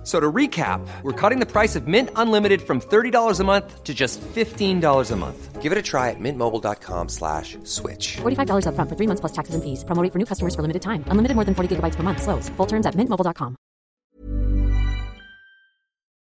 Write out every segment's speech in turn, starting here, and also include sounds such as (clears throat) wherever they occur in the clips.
F- So to recap, we're cutting the price of Mint Unlimited from $30 a month to just $15 a month. Give it a try at mintmobile.com slash switch. $45 upfront for three months plus taxes and fees. Promo rate for new customers for limited time. Unlimited more than 40 gigabytes per month. Slows. Full terms at mintmobile.com.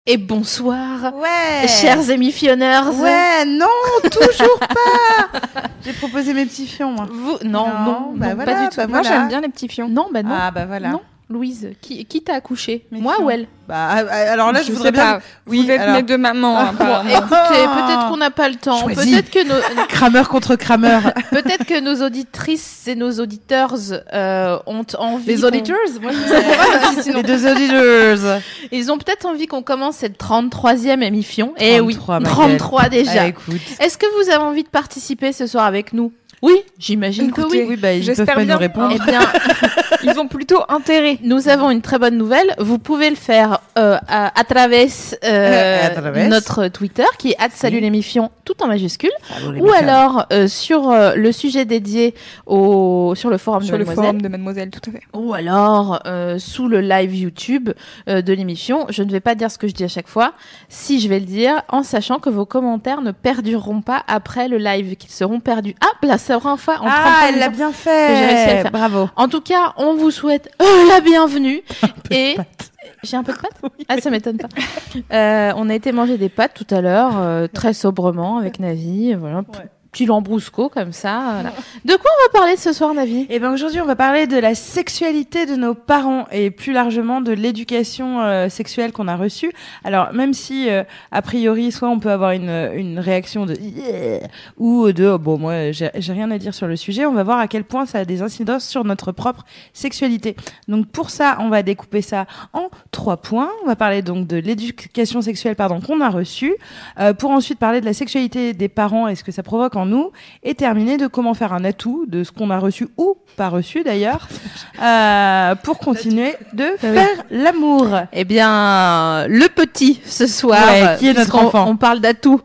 Et bonsoir, Ouais. chers émissionneurs. Ouais, non, toujours (laughs) pas. J'ai proposé mes petits fions, moi. Vous, non, non, non, bah pas voilà, du tout. bah Moi, voilà. j'aime bien les petits fions. Non, bah non. Ah bah voilà. Non, Louise, qui, qui t'a accouché Moi ou elle Bah ah, ah, alors là, je, Je voudrais sais bien. pas. Vous êtes alors- mes deux mamans. Ah, hein, apparemment. Écoutez, peut-être qu'on n'a pas le temps. Peut-être que nos, (laughs) Crameur contre crameur. (laughs) peut-être que nos auditrices et nos auditeurs euh, ont envie. Les auditeurs Moi, je sais pas. (laughs) Les deux auditeurs. Ils ont peut-être envie qu'on commence cette 33e émission. Eh oui, 33, ma 33 déjà. Ah, écoute. Est-ce que vous avez envie de participer ce soir avec nous? Oui, j'imagine que oui. Oui, bah ils J'espère peuvent pas bien. nous répondre. Eh bien, (laughs) Ils ont plutôt intérêt. Nous avons une très bonne nouvelle. Vous pouvez le faire euh, à, à travers euh, (laughs) À travers. notre Twitter qui est salut l'émission tout en majuscule les ou alors euh, sur euh, le sujet dédié au sur le forum Sur de le Mademoiselle forum de Mademoiselle, tout à fait. ou alors euh, sous le live YouTube euh, de l'émission. Je ne vais pas dire ce que je dis à chaque fois. Si je vais le dire en sachant que vos commentaires ne perdureront pas après le live, qu'ils seront perdus. Ah, la seconde fois en 33 Ah, elle l'a bien fait. Bravo. En tout cas, on vous souhaite euh, la bienvenue. (laughs) et j'ai un peu de pâtes (laughs) Ah, ça m'étonne pas. Euh, on a été manger des pâtes tout à l'heure, euh, très sobrement avec Navi. Voilà, petit lambrusco comme ça. voilà. De quoi on va parler ce soir, Navi? Et ben aujourd'hui, on va parler de la sexualité de nos parents et plus largement de l'éducation euh, sexuelle qu'on a reçue. Alors même si euh, a priori, soit on peut avoir une, une réaction de Yeah ou de oh, bon moi j'ai rien à dire sur le sujet, on va voir à quel point ça a des incidences sur notre propre sexualité. Donc pour ça, on va découper ça en trois points. On va parler donc de l'éducation sexuelle pardon qu'on a reçue, euh, pour ensuite parler de la sexualité des parents et ce que ça provoque en nous, et terminer de comment faire un atout de ce qu'on a reçu ou pas reçu d'ailleurs, (laughs) euh, pour continuer de faire l'amour. Eh bien, le petit ce soir, Ouais, qui est notre enfant On parle d'atout.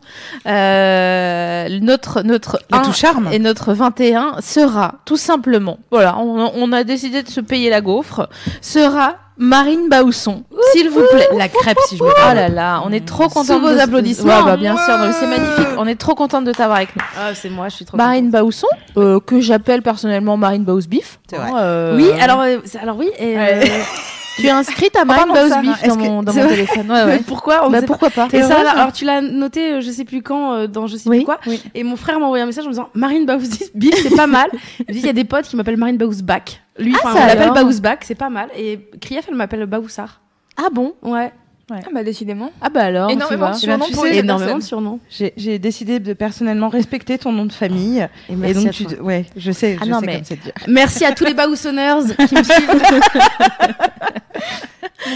Euh, notre notre charme. et notre 21 sera tout simplement. Voilà, on, on a décidé de se payer la gaufre. Sera Marine Bausson, s'il vous plaît. La crêpe si je me Oh trompe. là là, on est trop Sous content vos applaudissements. Ouais, bah, bien sûr, non, mais c'est magnifique. On est trop contente de t'avoir avec nous. Ah, c'est moi, je suis trop Marine Bausson, euh, que j'appelle personnellement Marine Baus Beef. C'est vrai. Euh, Oui, alors, euh, c'est- alors oui. Et, euh, (laughs) tu es inscrite à Marine pardon, Baus Sarah, Beef est-ce dans mon, dans mon téléphone. (laughs) Ouais, ouais. mais pourquoi on Bah, sait pas. pourquoi pas Et ça, heureuse alors tu l'as noté, euh, je sais plus quand, euh, dans je sais Oui, plus quoi. oui. Et mon frère m'a envoyé un message en me disant Marine Baus Beef, c'est pas mal. (laughs) Il me dit il y a des potes qui m'appellent Marine Bausbach. Lui, Ah, ça on l'appelle Bausbach, c'est pas mal. Et Krief, elle m'appelle Baoussard. Ah bon? Ouais. Ah bah décidément. Ah bah alors, tu Énormément de surnoms pour les énormément de surnoms. J'ai décidé de personnellement respecter ton nom de famille. Et Et, merci donc, à tu, toi. ouais, je sais, Ah je non, sais mais- comme c'est dur. Merci à tous les Baoussonneurs qui me suivent. (laughs)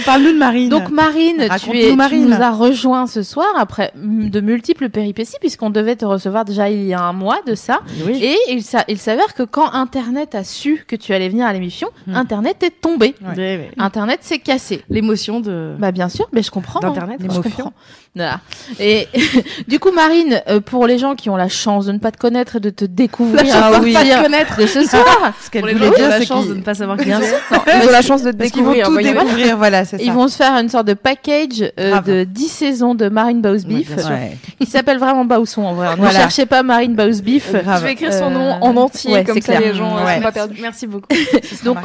Parle-nous de Marine. Donc Marine, tu, nous as rejoint ce soir après de multiples péripéties puisqu'on devait te recevoir déjà il y a un mois de ça. oui. Et il, s'a- il s'avère que quand Internet a su que tu allais venir à l'émission, Hmm. Internet est tombé. Ouais. Internet s'est cassé. L'émotion de. Bah bien sûr, mais je comprends. hein. D'Internet, je comprends. Voilà. Et (laughs) du coup, Marine, euh, pour les gens qui ont la chance de ne pas te connaître et de te découvrir La chance à de pas te connaître. de ce soir, (laughs) Ce qu'elle voulait dire, la chance de ne pas savoir qui bien Ils ont la chance de te vont découvrir. tout voyez-vous. découvrir, voilà, c'est ça. Ils vont se faire une sorte de package euh, de 10 saisons de Marine Baus Beef. Ouais. Il s'appelle vraiment Bausson en vrai. Ne Voilà. cherchez pas Marine Baus Beef. Grave. Je vais écrire son nom Euh, en entier, ouais, comme c'est ça clair. les gens euh, Ouais. sont pas perdus. Merci beaucoup. (laughs) Donc.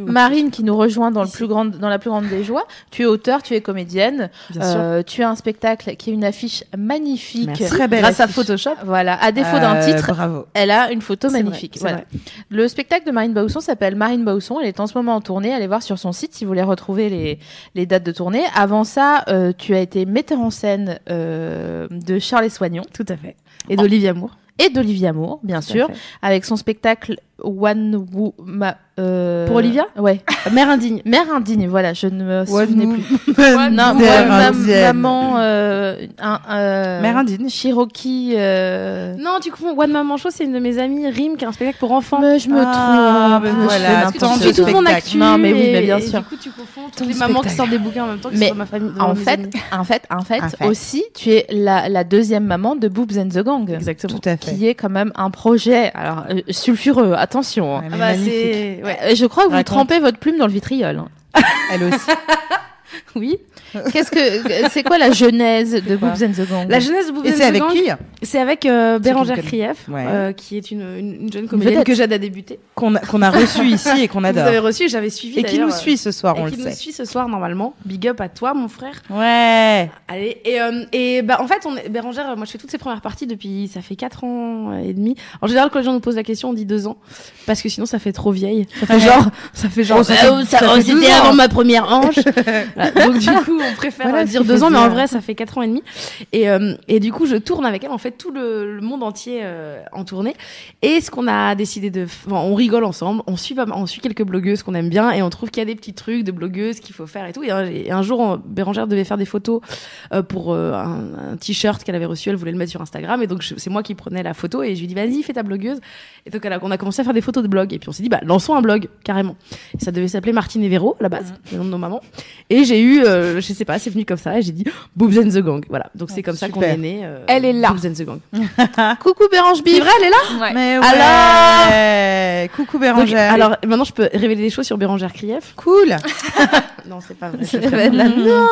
Marine qui nous rejoint dans, le plus grande, dans la plus grande des joies. Tu es auteur, tu es comédienne. Euh, tu as un spectacle qui est une affiche magnifique. Merci. Très belle Grâce à. Photoshop. Voilà, à défaut d'un Euh, titre, Bravo. elle a une photo vrai, magnifique. Voilà. Le spectacle de Marine Bausson s'appelle Marine Bausson. Elle est en ce moment en tournée. Allez voir sur son site si vous voulez retrouver les, les dates de tournée. Avant ça, euh, tu as été metteur en scène euh, de Charles Soignon Tout à fait. Et d'Olivia Moore. et d'Olivia Moore, bien Tout sûr, avec son spectacle One Woo Ma- euh, Pour Olivia Ouais. (laughs) Mère indigne. Mère indigne, voilà, je ne me One souvenais plus. (laughs) Mère Non, ouais, ma- indienne. maman, euh, un, euh, Mère indienne. Cherokee. euh, Non, tu confonds. One Maman Show, c'est une de mes amies, Rim, qui a un spectacle pour enfants. Mais je me Ah, trompe. je voilà, fais fais tout mon actu. Non, mais oui, et- mais bien et sûr. Du coup, tu confonds toutes les mamans qui sortent des bouquins en même temps que Mais ma famille. En fait, en fait, en fait, En fait. aussi, tu es la, la deuxième maman de Boobs and the Gang. Exactement. Tout à fait. Qui est quand même un projet, alors euh, sulfureux, attention. hein. Ah mais bah, magnifique. c'est. Ouais. Je crois que vous Raconte. trempez votre plume dans le vitriol. hein. Elle aussi. (laughs) Oui. Qu'est-ce que c'est quoi la genèse de Boobs and the Gang La jeunesse de Boobs Et and c'est the avec Gang, qui C'est avec euh, Bérangère. Krief, Ouais. euh, qui est une, une, une jeune comédienne que j'aide à débuter. Qu'on a, qu'on a reçu ici et qu'on Vous avez adore. reçu, j'avais suivi. Et qui nous euh, suit ce soir, on et le qui sait. nous suit ce soir normalement. Big up à toi, mon frère. Ouais. Allez, et, euh, et bah, en fait, on est, Bérangère, euh, moi je fais toutes ses premières parties depuis, ça fait 4 ans et demi. En général, quand les gens nous posent la question, on dit 2 ans. Parce que sinon, ça fait trop vieille. Ça fait genre, ça fait genre, Oh, ça fait- ça- ça oh, fait c'était 12 ans. avant ma première hanche. (laughs) Donc du (laughs) coup, on préfère Voilà euh, dire qu'il 2 faut ans, mais en vrai, ça fait 4 ans et demi. Et, euh, et du coup, je tourne avec elle, en fait, tout le, le monde entier euh, en tournée. Et ce qu'on a décidé de, enfin, on rigole ensemble, on suit, on suit quelques blogueuses qu'on aime bien et on trouve qu'il y a des petits trucs de blogueuses qu'il faut faire et tout. Et un, et un jour, on- Bérangère devait faire des photos euh, pour un, un t-shirt qu'elle avait reçu, elle voulait le mettre sur Instagram et donc c'est moi qui prenais la photo et je lui dis vas-y fais ta blogueuse. Et donc on a commencé à faire des photos de blog et puis on s'est dit bah lançons un blog carrément. Et ça devait s'appeler Martine et Véro à la base, le nom de nos mamans. Et j'ai eu, euh, je sais pas, c'est venu comme ça et j'ai dit (gasps) Boobs and the Gang. Voilà, donc c'est comme ça qu'on est né. euh, Elle est là. Boobs and the Gang. (laughs) (laughs) Coucou Bérange Bif. C'est vrai, elle est là. Ouais. Mais Alors ouais. Coucou Donc, Bérangère. alors maintenant je peux révéler des choses sur Bérangère Krief. cool. (laughs) Non c'est pas vrai. C'est non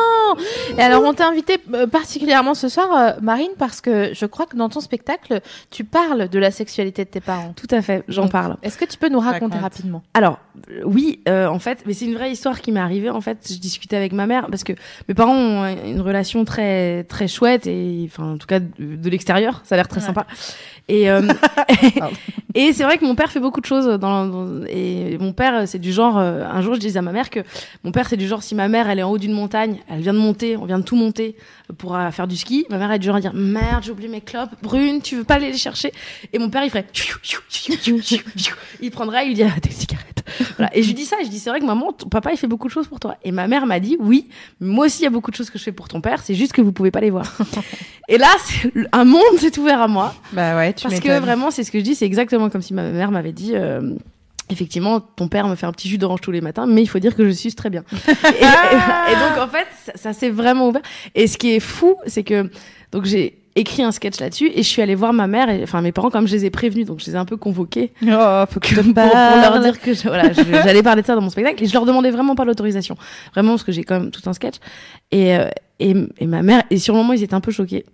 Et alors, on t'a invité euh, particulièrement ce soir, euh, Marine, parce que je crois que dans ton spectacle, tu parles de la sexualité de tes parents. Tout à fait, j'en Donc, parle. Est-ce que tu peux nous raconter Raconte. rapidement? Alors euh, oui, euh, en fait, mais c'est une vraie histoire qui m'est arrivée. En fait, je discutais avec ma mère parce que mes parents ont une relation très très chouette et enfin en tout cas de, de l'extérieur, ça a l'air très sympa. Et euh, (laughs) (laughs) et c'est vrai que mon père fait beaucoup de choses dans, dans- et mon père c'est du genre euh, un jour je disais à ma mère que mon père c'est du genre si ma mère elle est en haut d'une montagne, elle vient de monter, on vient de tout monter pour euh, faire du ski, ma mère elle est du genre à dire merde, j'ai oublié mes clopes, Brune, tu veux pas aller les chercher? Et mon père il ferait il prendrait, il lui dirait des cigarettes. Voilà. Et je lui dis ça, je dis c'est vrai que maman, ton papa il fait beaucoup de choses pour toi. Et ma mère m'a dit oui, moi aussi il y a beaucoup de choses que je fais pour ton père, c'est juste que vous pouvez pas les voir. (laughs) et là, un monde s'est ouvert à moi Bah ouais, tu parce que vraiment c'est ce que je dis, c'est exactement comme si ma mère m'avait dit. euh, Effectivement, ton père me fait un petit jus d'orange tous les matins, mais il faut dire que je suce très bien. (laughs) et, et- et donc en fait, ça, ça s'est vraiment ouvert. Et ce qui est fou, c'est que donc j'ai écrit un sketch là-dessus et je suis allée voir ma mère et enfin mes parents comme je les ai prévenus, donc je les ai un peu convoqués Oh, faut que pour, pour leur dire que voilà, j'allais parler de ça dans mon spectacle et je leur demandais vraiment pas l'autorisation, vraiment parce que j'ai quand même tout un sketch et, euh, et et ma mère et sur le moment ils étaient un peu choqués.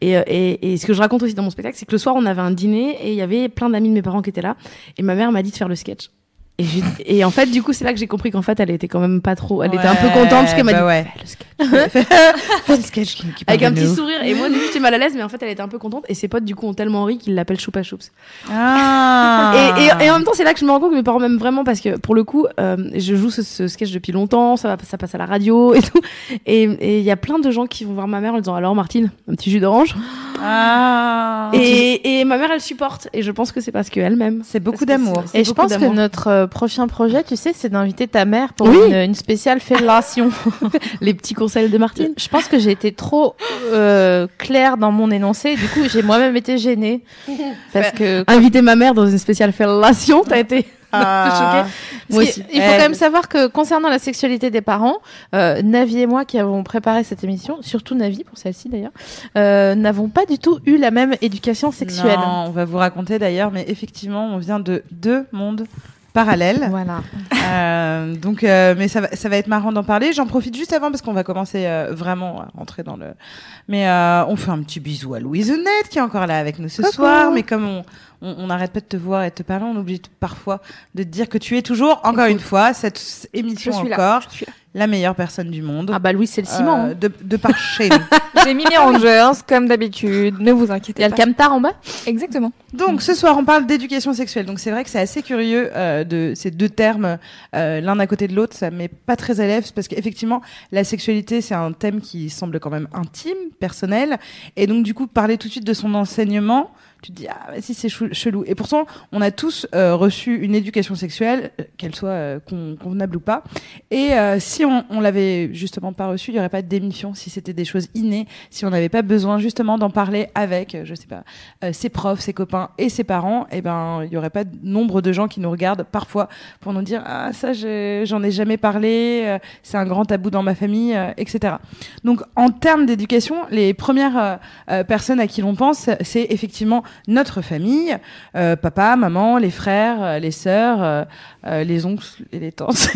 Et, euh, et, et ce que je raconte aussi dans mon spectacle, c'est que le soir on avait un dîner et il y avait plein d'amis de mes parents qui étaient là et ma mère m'a dit de faire le sketch. Et, et en fait, du coup, c'est là que j'ai compris qu'en fait, elle était quand même pas trop. Elle était un peu contente parce qu'elle m'a bah dit ouais. fais le sketch. (laughs) Fais le sketch qui, qui avec un petit nous. sourire. Et moi, du coup, j'étais mal à l'aise, mais en fait, elle était un peu contente. Et ses potes, du coup, ont tellement ri qu'ils l'appellent Choupa Choups. Ah. Et, et, et en même temps, c'est là que je me rends compte que mes parents m'aiment vraiment parce que pour le coup, euh, je joue ce, ce sketch depuis longtemps, ça, va, ça passe à la radio et tout. Et et il y a plein de gens qui vont voir ma mère en disant Alors, Martine, un petit jus d'orange. Ah. Et, et ma mère, elle supporte. Et je pense que c'est parce qu'elle m'aime. c'est beaucoup d'amour. Et je pense que notre euh, prochain projet, tu sais, c'est d'inviter ta mère pour Oui. une, une spéciale fellation. (laughs) Les petits conseils de Martine. Je pense que j'ai été trop euh, claire dans mon énoncé. Du coup, j'ai moi-même été gênée parce que Inviter ma mère dans une spéciale fellation, t'as été un peu Ah. choquée. Moi aussi. Il faut quand même savoir que concernant la sexualité des parents, euh, Navi et moi qui avons préparé cette émission, surtout Navi pour celle-ci d'ailleurs, euh, n'avons pas du tout eu la même éducation sexuelle. Non, on va vous raconter d'ailleurs, mais effectivement, on vient de deux mondes parallèles. (laughs) Voilà. Euh, donc, euh, mais ça va, ça va être marrant d'en parler. J'en profite juste avant parce qu'on va commencer euh, vraiment à rentrer dans le. Mais euh, on fait un petit bisou à Louise Net qui est encore là avec nous ce soir. Mais comme on on n'arrête pas de te voir et de te parler, on oublie parfois de te dire que tu es toujours, encore une fois, cette émission Je suis là, encore, je suis là. La meilleure personne du monde. Ah bah Louis c'est le ciment. Euh, hein. de, de par (laughs) chez nous. J'ai mis mes rangers, comme d'habitude. Ne vous Il y inquiétez a le pas. camtar en bas. Exactement. Donc ce soir, on parle d'éducation sexuelle. Donc c'est vrai que c'est assez curieux euh, de ces deux termes euh, l'un à côté de l'autre. Ça met pas très à l'aise parce qu'effectivement, la sexualité c'est un thème qui semble quand même intime, personnel, et donc du coup parler tout de suite de son enseignement. Tu te dis ah si c'est chelou. Et pourtant, on a tous euh, reçu une éducation sexuelle, euh, qu'elle soit euh, con- convenable ou pas. Et euh, si on, on l'avait justement pas reçue, il y aurait pas d'émission. Si c'était des choses innées, si on n'avait pas besoin justement d'en parler avec, euh, je sais pas, euh, ses profs, ses copains et ses parents, et ben il y aurait pas de nombre de gens qui nous regardent parfois pour nous dire ah ça j'en ai jamais parlé, c'est un grand tabou dans ma famille, etc. Donc en termes d'éducation, les premières personnes à qui l'on pense, c'est effectivement notre famille, euh, papa, maman, les frères, euh, les sœurs, euh, euh, les oncles et les tantes,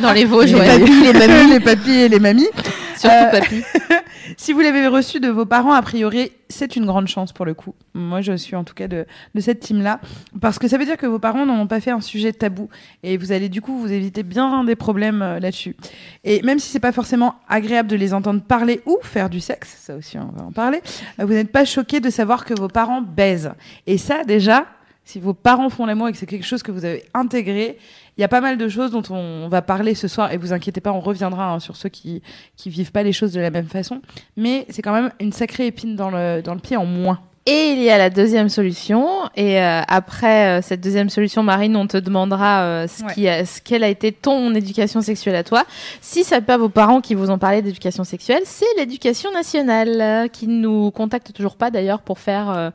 Dans les Vosges, les ouais. papis, les mamies, (laughs) les papis et les mamies. Surtout Euh, papy. (laughs) Si vous l'avez reçu de vos parents, a priori, c'est une grande chance pour le coup. Moi, je suis en tout cas de, de cette team-là. Parce que ça veut dire que vos parents n'en ont pas fait un sujet tabou. Et vous allez du coup vous éviter bien des problèmes euh, là-dessus. Et même si c'est pas forcément agréable de les entendre parler ou faire du sexe, ça aussi on va en parler, euh, vous n'êtes pas choqué de savoir que vos parents baisent. Et ça, déjà, si vos parents font l'amour et que c'est quelque chose que vous avez intégré, il y a pas mal de choses dont on va parler ce soir. Et vous inquiétez pas, on reviendra hein, sur ceux qui qui vivent pas les choses de la même façon. Mais c'est quand même une sacrée épine dans le dans le pied en moins. Et il y a la deuxième solution. Et euh, après euh, cette deuxième solution, Marine, on te demandera euh, ce Ouais. qui a, ce quelle a été ton éducation sexuelle à toi. Si ça n'est pas vos parents qui vous ont parlé d'éducation sexuelle, c'est l'éducation nationale euh, qui nous contacte toujours pas d'ailleurs pour faire euh,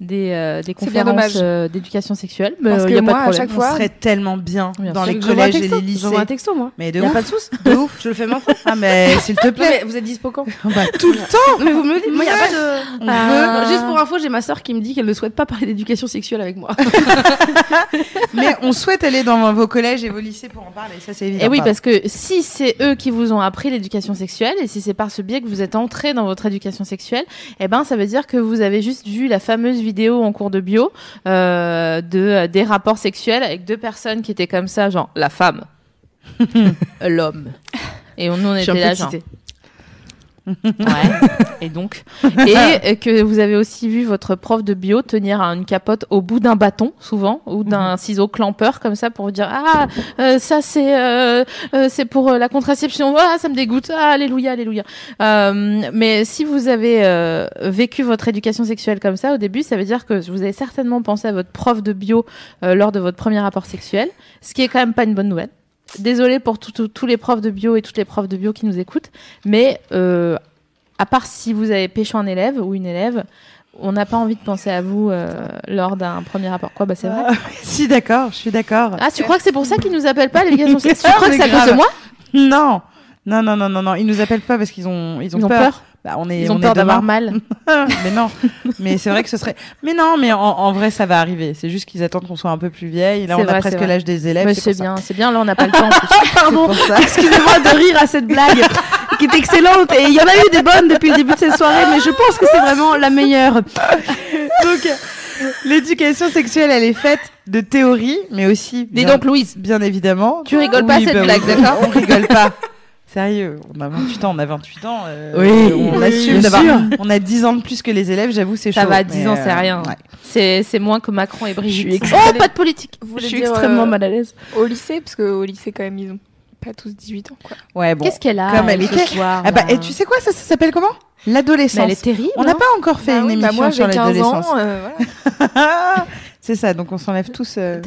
des, euh, des conférences euh, d'éducation sexuelle. Mais Parce euh, que y a moi, pas de à chaque fois- On serait tellement bien Bien dans sûr. les collèges et les lycées. J'envoie un texto, moi. Mais de Y a ouf. pas de souci. De ouf. Je le fais maintenant. Ah mais s'il te Non, plaît. mais vous êtes dispo quand (laughs) Bah, tout le temps. Mais vous me le dites. Moi, y a pas de. On Ah. veut. Juste pour info, j'ai ma sœur qui me dit qu'elle ne souhaite pas parler d'éducation sexuelle avec moi. (laughs) Mais on souhaite aller dans vos collèges et vos lycées pour en parler. Ça c'est évident. Et oui, Pardon. parce que si c'est eux qui vous ont appris l'éducation sexuelle et si c'est par ce biais que vous êtes entré dans votre éducation sexuelle, eh ben ça veut dire que vous avez juste vu la fameuse vidéo en cours de bio euh, de des rapports sexuels avec deux personnes qui étaient comme ça, genre la femme, (laughs) l'homme. Et on, nous on était là, genre. Ouais. (laughs) et donc, et euh, que vous avez aussi vu votre prof de bio tenir une capote au bout d'un bâton, souvent, ou d'un ciseau clampeur comme ça pour vous dire ah euh, ça c'est euh, euh, c'est pour la contraception, ah ça me dégoûte, ah alléluia alléluia. Euh, mais si vous avez euh, vécu votre éducation sexuelle comme ça au début, ça veut dire que vous avez certainement pensé à votre prof de bio euh, lors de votre premier rapport sexuel, ce qui est quand même pas une bonne nouvelle. Désolée pour tous les profs de bio et toutes les profs de bio qui nous écoutent, mais euh, à part si vous avez pécho un élève ou une élève, on n'a pas envie de penser à vous euh, lors d'un premier rapport. Quoi, bah c'est vrai. Ah, (laughs) si d'accord, je suis d'accord. Ah, tu crois que c'est pour ça qu'ils nous appellent pas l'éducation sexuelle (laughs) Tu crois que c'est à cause de moi? Non. Non, non, non, non, non. Ils nous appellent pas parce qu'ils ont, ils ont, Ils ont peur. Bah, on est, Ils ont on peur d'avoir mal. (laughs) mais non. Mais c'est vrai que ce serait. Mais non, mais en, en vrai, ça va arriver. C'est juste qu'ils attendent qu'on soit un peu plus vieille. Là, on a vrai, presque c'est vrai. l'âge des élèves. C'est bien, c'est bien. Là, on n'a pas le (laughs) temps. Pardon. Excusez-moi de rire à cette blague qui est excellente et il y en a eu des bonnes depuis le début de cette soirée, mais je pense que c'est vraiment la meilleure. Donc, l'éducation sexuelle, elle est faite de théorie, mais aussi. Dis donc, Louise, Bien évidemment. Tu rigoles pas à cette bah blague, d'accord On rigole pas. Sérieux, on a 28 ans, on a 28 ans. euh, Oui, on assume d'avoir. On a 10 ans de plus que les élèves, j'avoue, c'est chaud. ça va, 10 mais, ans, euh, c'est rien. ouais. C'est c'est moins que Macron et Brigitte. Oh, pas de politique. Vous Je suis dire, extrêmement euh, mal à l'aise. Au lycée, parce qu'au lycée, quand même, ils ont pas tous 18 ans, quoi. Ouais, bon. Qu'est-ce qu'elle a Comme elle est- ce soir Ah bah, et tu sais quoi, ça, ça s'appelle comment? L'adolescence. Elle est terrible. On n'a hein. pas encore fait Bah une oui, bah émission moi, sur j'ai 15 l'adolescence. ans, euh, (laughs) voilà. c'est ça, donc on s'enlève tous. Euh,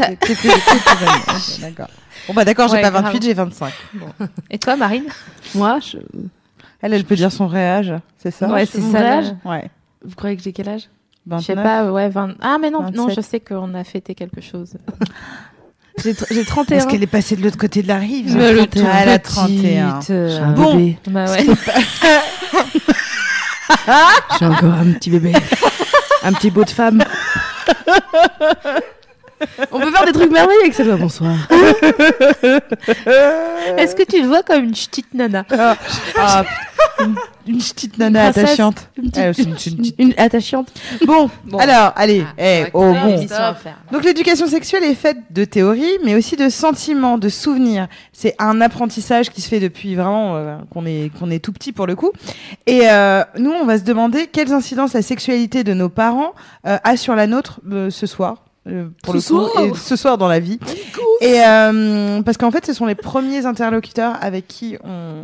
d'accord. Bon bah d'accord, j'ai Ouais, pas grave. 28, j'ai 25. Et toi, Marine Moi, je... Elle, elle peut dire son vrai âge, c'est ça? Ouais, c'est ça. âge Ouais. vous croyez que j'ai quel âge? Je sais 29. pas, ouais, 20... Ah, mais non, non, 27. je sais qu'on a fêté quelque chose. (laughs) J'ai tr- j'ai 31. Parce qu'elle est passée de l'autre côté de la rive. Mais le Ah, elle a tout 31. petite, euh, Bon. bébé. Bah ouais. Je suis (laughs) encore un petit bébé. un petit beau de femme. (laughs) On peut faire des trucs merveilleux avec ça. Bonsoir. (laughs) Est-ce que tu te vois comme une petite nana Ah, une, une petite nana Princesse. attachante. Une Ah, petite, c'est une- une petite- une attachante. Bon, (laughs) alors, allez, Ah, eh, oh bon. Donc l'éducation sexuelle est faite de théories, mais aussi de sentiments, de souvenirs. C'est un apprentissage qui se fait depuis vraiment euh, qu'on est qu'on est tout petit pour le coup. Et euh, nous, on va se demander quelles incidences la sexualité de nos parents euh, a sur la nôtre euh, ce soir. Euh, pour Ce le coup, soir et ce soir dans la vie. Et euh, parce qu'en fait, ce sont les premiers interlocuteurs avec qui on,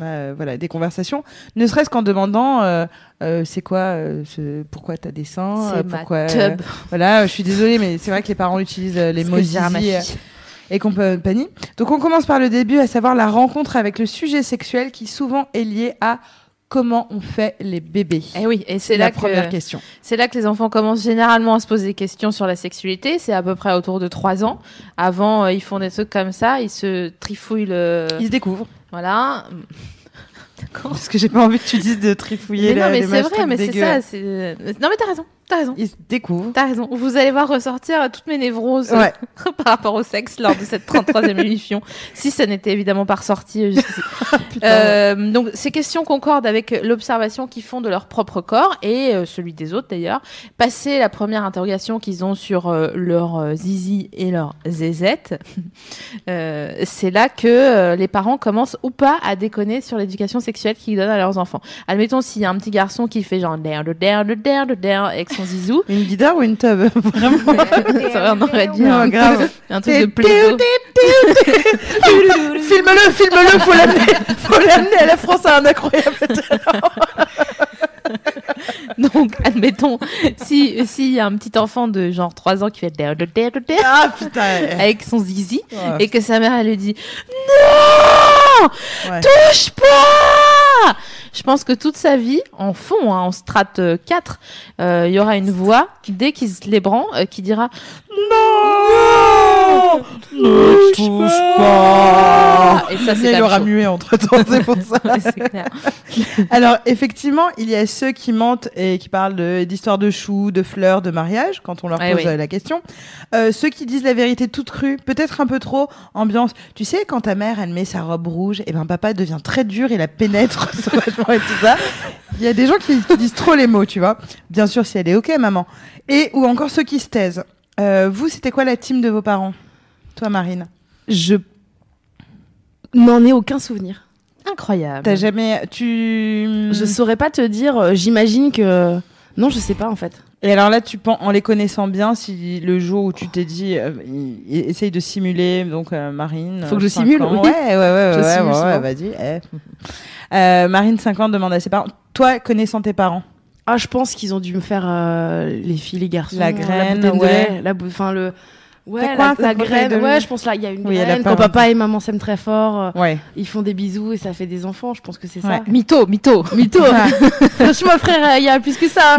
a euh, voilà des conversations, ne serait-ce qu'en demandant euh, euh, c'est quoi, euh, ce- pourquoi t'as des seins, pourquoi. voilà, je suis désolée, mais c'est vrai que les parents utilisent les mots et compagnie. Donc on commence par le début, à savoir la rencontre avec le sujet sexuel qui souvent est lié à comment on fait les bébés. Eh oui, et c'est la là première que question. c'est là que les enfants commencent généralement à se poser des questions sur la sexualité. C'est à peu près autour de 3 ans. Avant, euh, ils font des trucs comme ça, ils se trifouillent le. Ils se découvrent. Voilà. D'accord. Parce que j'ai pas envie que tu dises de trifouiller Mais non, mais c'est vrai, mais c'est ça. c'est- Non, mais t'as raison. T'as raison. Ils se découvrent. T'as raison. Vous allez voir ressortir toutes mes névroses Ouais. (laughs) par rapport au sexe lors de cette 33e (laughs) émission. Si ça n'était évidemment pas ressorti euh, jusqu'ici. (laughs) Putain. Euh, donc ces questions concordent avec l'observation qu'ils font de leur propre corps et euh, celui des autres d'ailleurs. Passé la première interrogation qu'ils ont sur euh, leur euh, zizi et leur zézette, euh, c'est là que euh, les parents commencent ou pas à déconner sur l'éducation sexuelle qu'ils donnent à leurs enfants. Admettons s'il y a un petit garçon qui fait genre der de der de der de der avec son zizou. Une guitare ou une tub (laughs) Vraiment. Ça, on aurait dit Non, un, grave. un truc de plaido. (laughs) filme-le, filme-le, faut l'amener, faut l'amener à la France à un incroyable. (laughs) Donc, admettons, si s'il y a un petit enfant de genre 3 ans qui fait Ah putain. avec son zizi et que sa mère elle lui dit non Ouais. touche pas je pense que toute sa vie en fond hein, en strate euh, 4 euh, il y aura une voix dès qu'il se les branle euh, qui dira Non Ne touche pas et ça c'est Il aura mué entre temps, (laughs) c'est pour ça. Ouais, (laughs) c'est clair. (laughs) Alors, effectivement, il y a ceux qui mentent et qui parlent de- d'histoires de choux, de fleurs, de mariage, quand on leur Ouais, pose oui. euh, la question. Euh, ceux qui disent la vérité toute crue, peut-être un peu trop, ambiance. Tu sais, quand ta mère, elle met sa robe rouge, et ben papa devient très dur, il la pénètre (laughs) sauvagement et tout ça. Il y a des gens qui, qui disent trop les mots, tu vois. Bien sûr, si elle est OK, maman. Et, ou encore ceux qui se taisent. Euh, vous, c'était quoi la team de vos parents? Toi, Marine? Je n'en ai aucun souvenir. incroyable T'as jamais... Tu... Je saurais pas te dire. euh, J'imagine que non, je sais pas en fait. Et alors là, tu penses, en les connaissant bien, si le jour où tu t'es dit, euh, essaye de simuler, donc euh, Marine. Faut que je euh, simule, ans. oui. Ouais, ouais, ouais, Je ouais, ouais, ouais, vas-y. eh. (laughs) Euh, Marine, 5 ans, demande à ses parents. Toi, connaissant tes parents, Ah, je pense qu'ils ont dû me faire euh, les filles, les garçons. La graine, de ouais. lait, la enfin le. Ouais, quoi, la, la graine. de Ouais, je pense là, il y a une Oui, a graine. Quand papa et maman s'aiment très fort, ouais. ils font des bisous et ça fait des enfants. Je pense que c'est Ouais. ça. mytho mytho Mytho. (laughs) Franchement, frère, il y a plus que ça.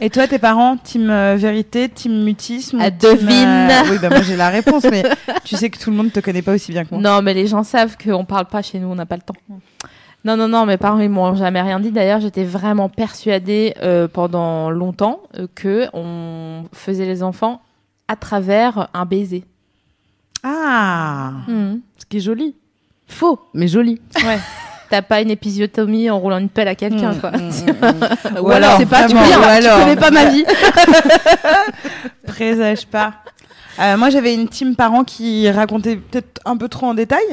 Et toi, tes parents, team euh, vérité, team mutisme Ah, team, devine. Oui, bah moi j'ai la réponse, mais (laughs) tu sais que tout le monde te connaît pas aussi bien que moi. Non, mais les gens savent qu'on parle pas chez nous, on n'a pas le temps. Non, non, non, mes parents, ils m'ont jamais rien dit. D'ailleurs, j'étais vraiment persuadée euh, pendant longtemps euh, que on faisait les enfants à travers un baiser. Ah Ce qui est joli. Faux, mais joli. Ouais. (laughs) T'as pas une épisiotomie en roulant une pelle à quelqu'un, Mm, quoi. mm, mm, (laughs) Ou Ou alors, c'est pas, tu, peux dire, ou tu alors. connais pas ma vie. (laughs) Présage pas. Euh, moi, j'avais une team parents qui racontait peut-être un peu trop en détail.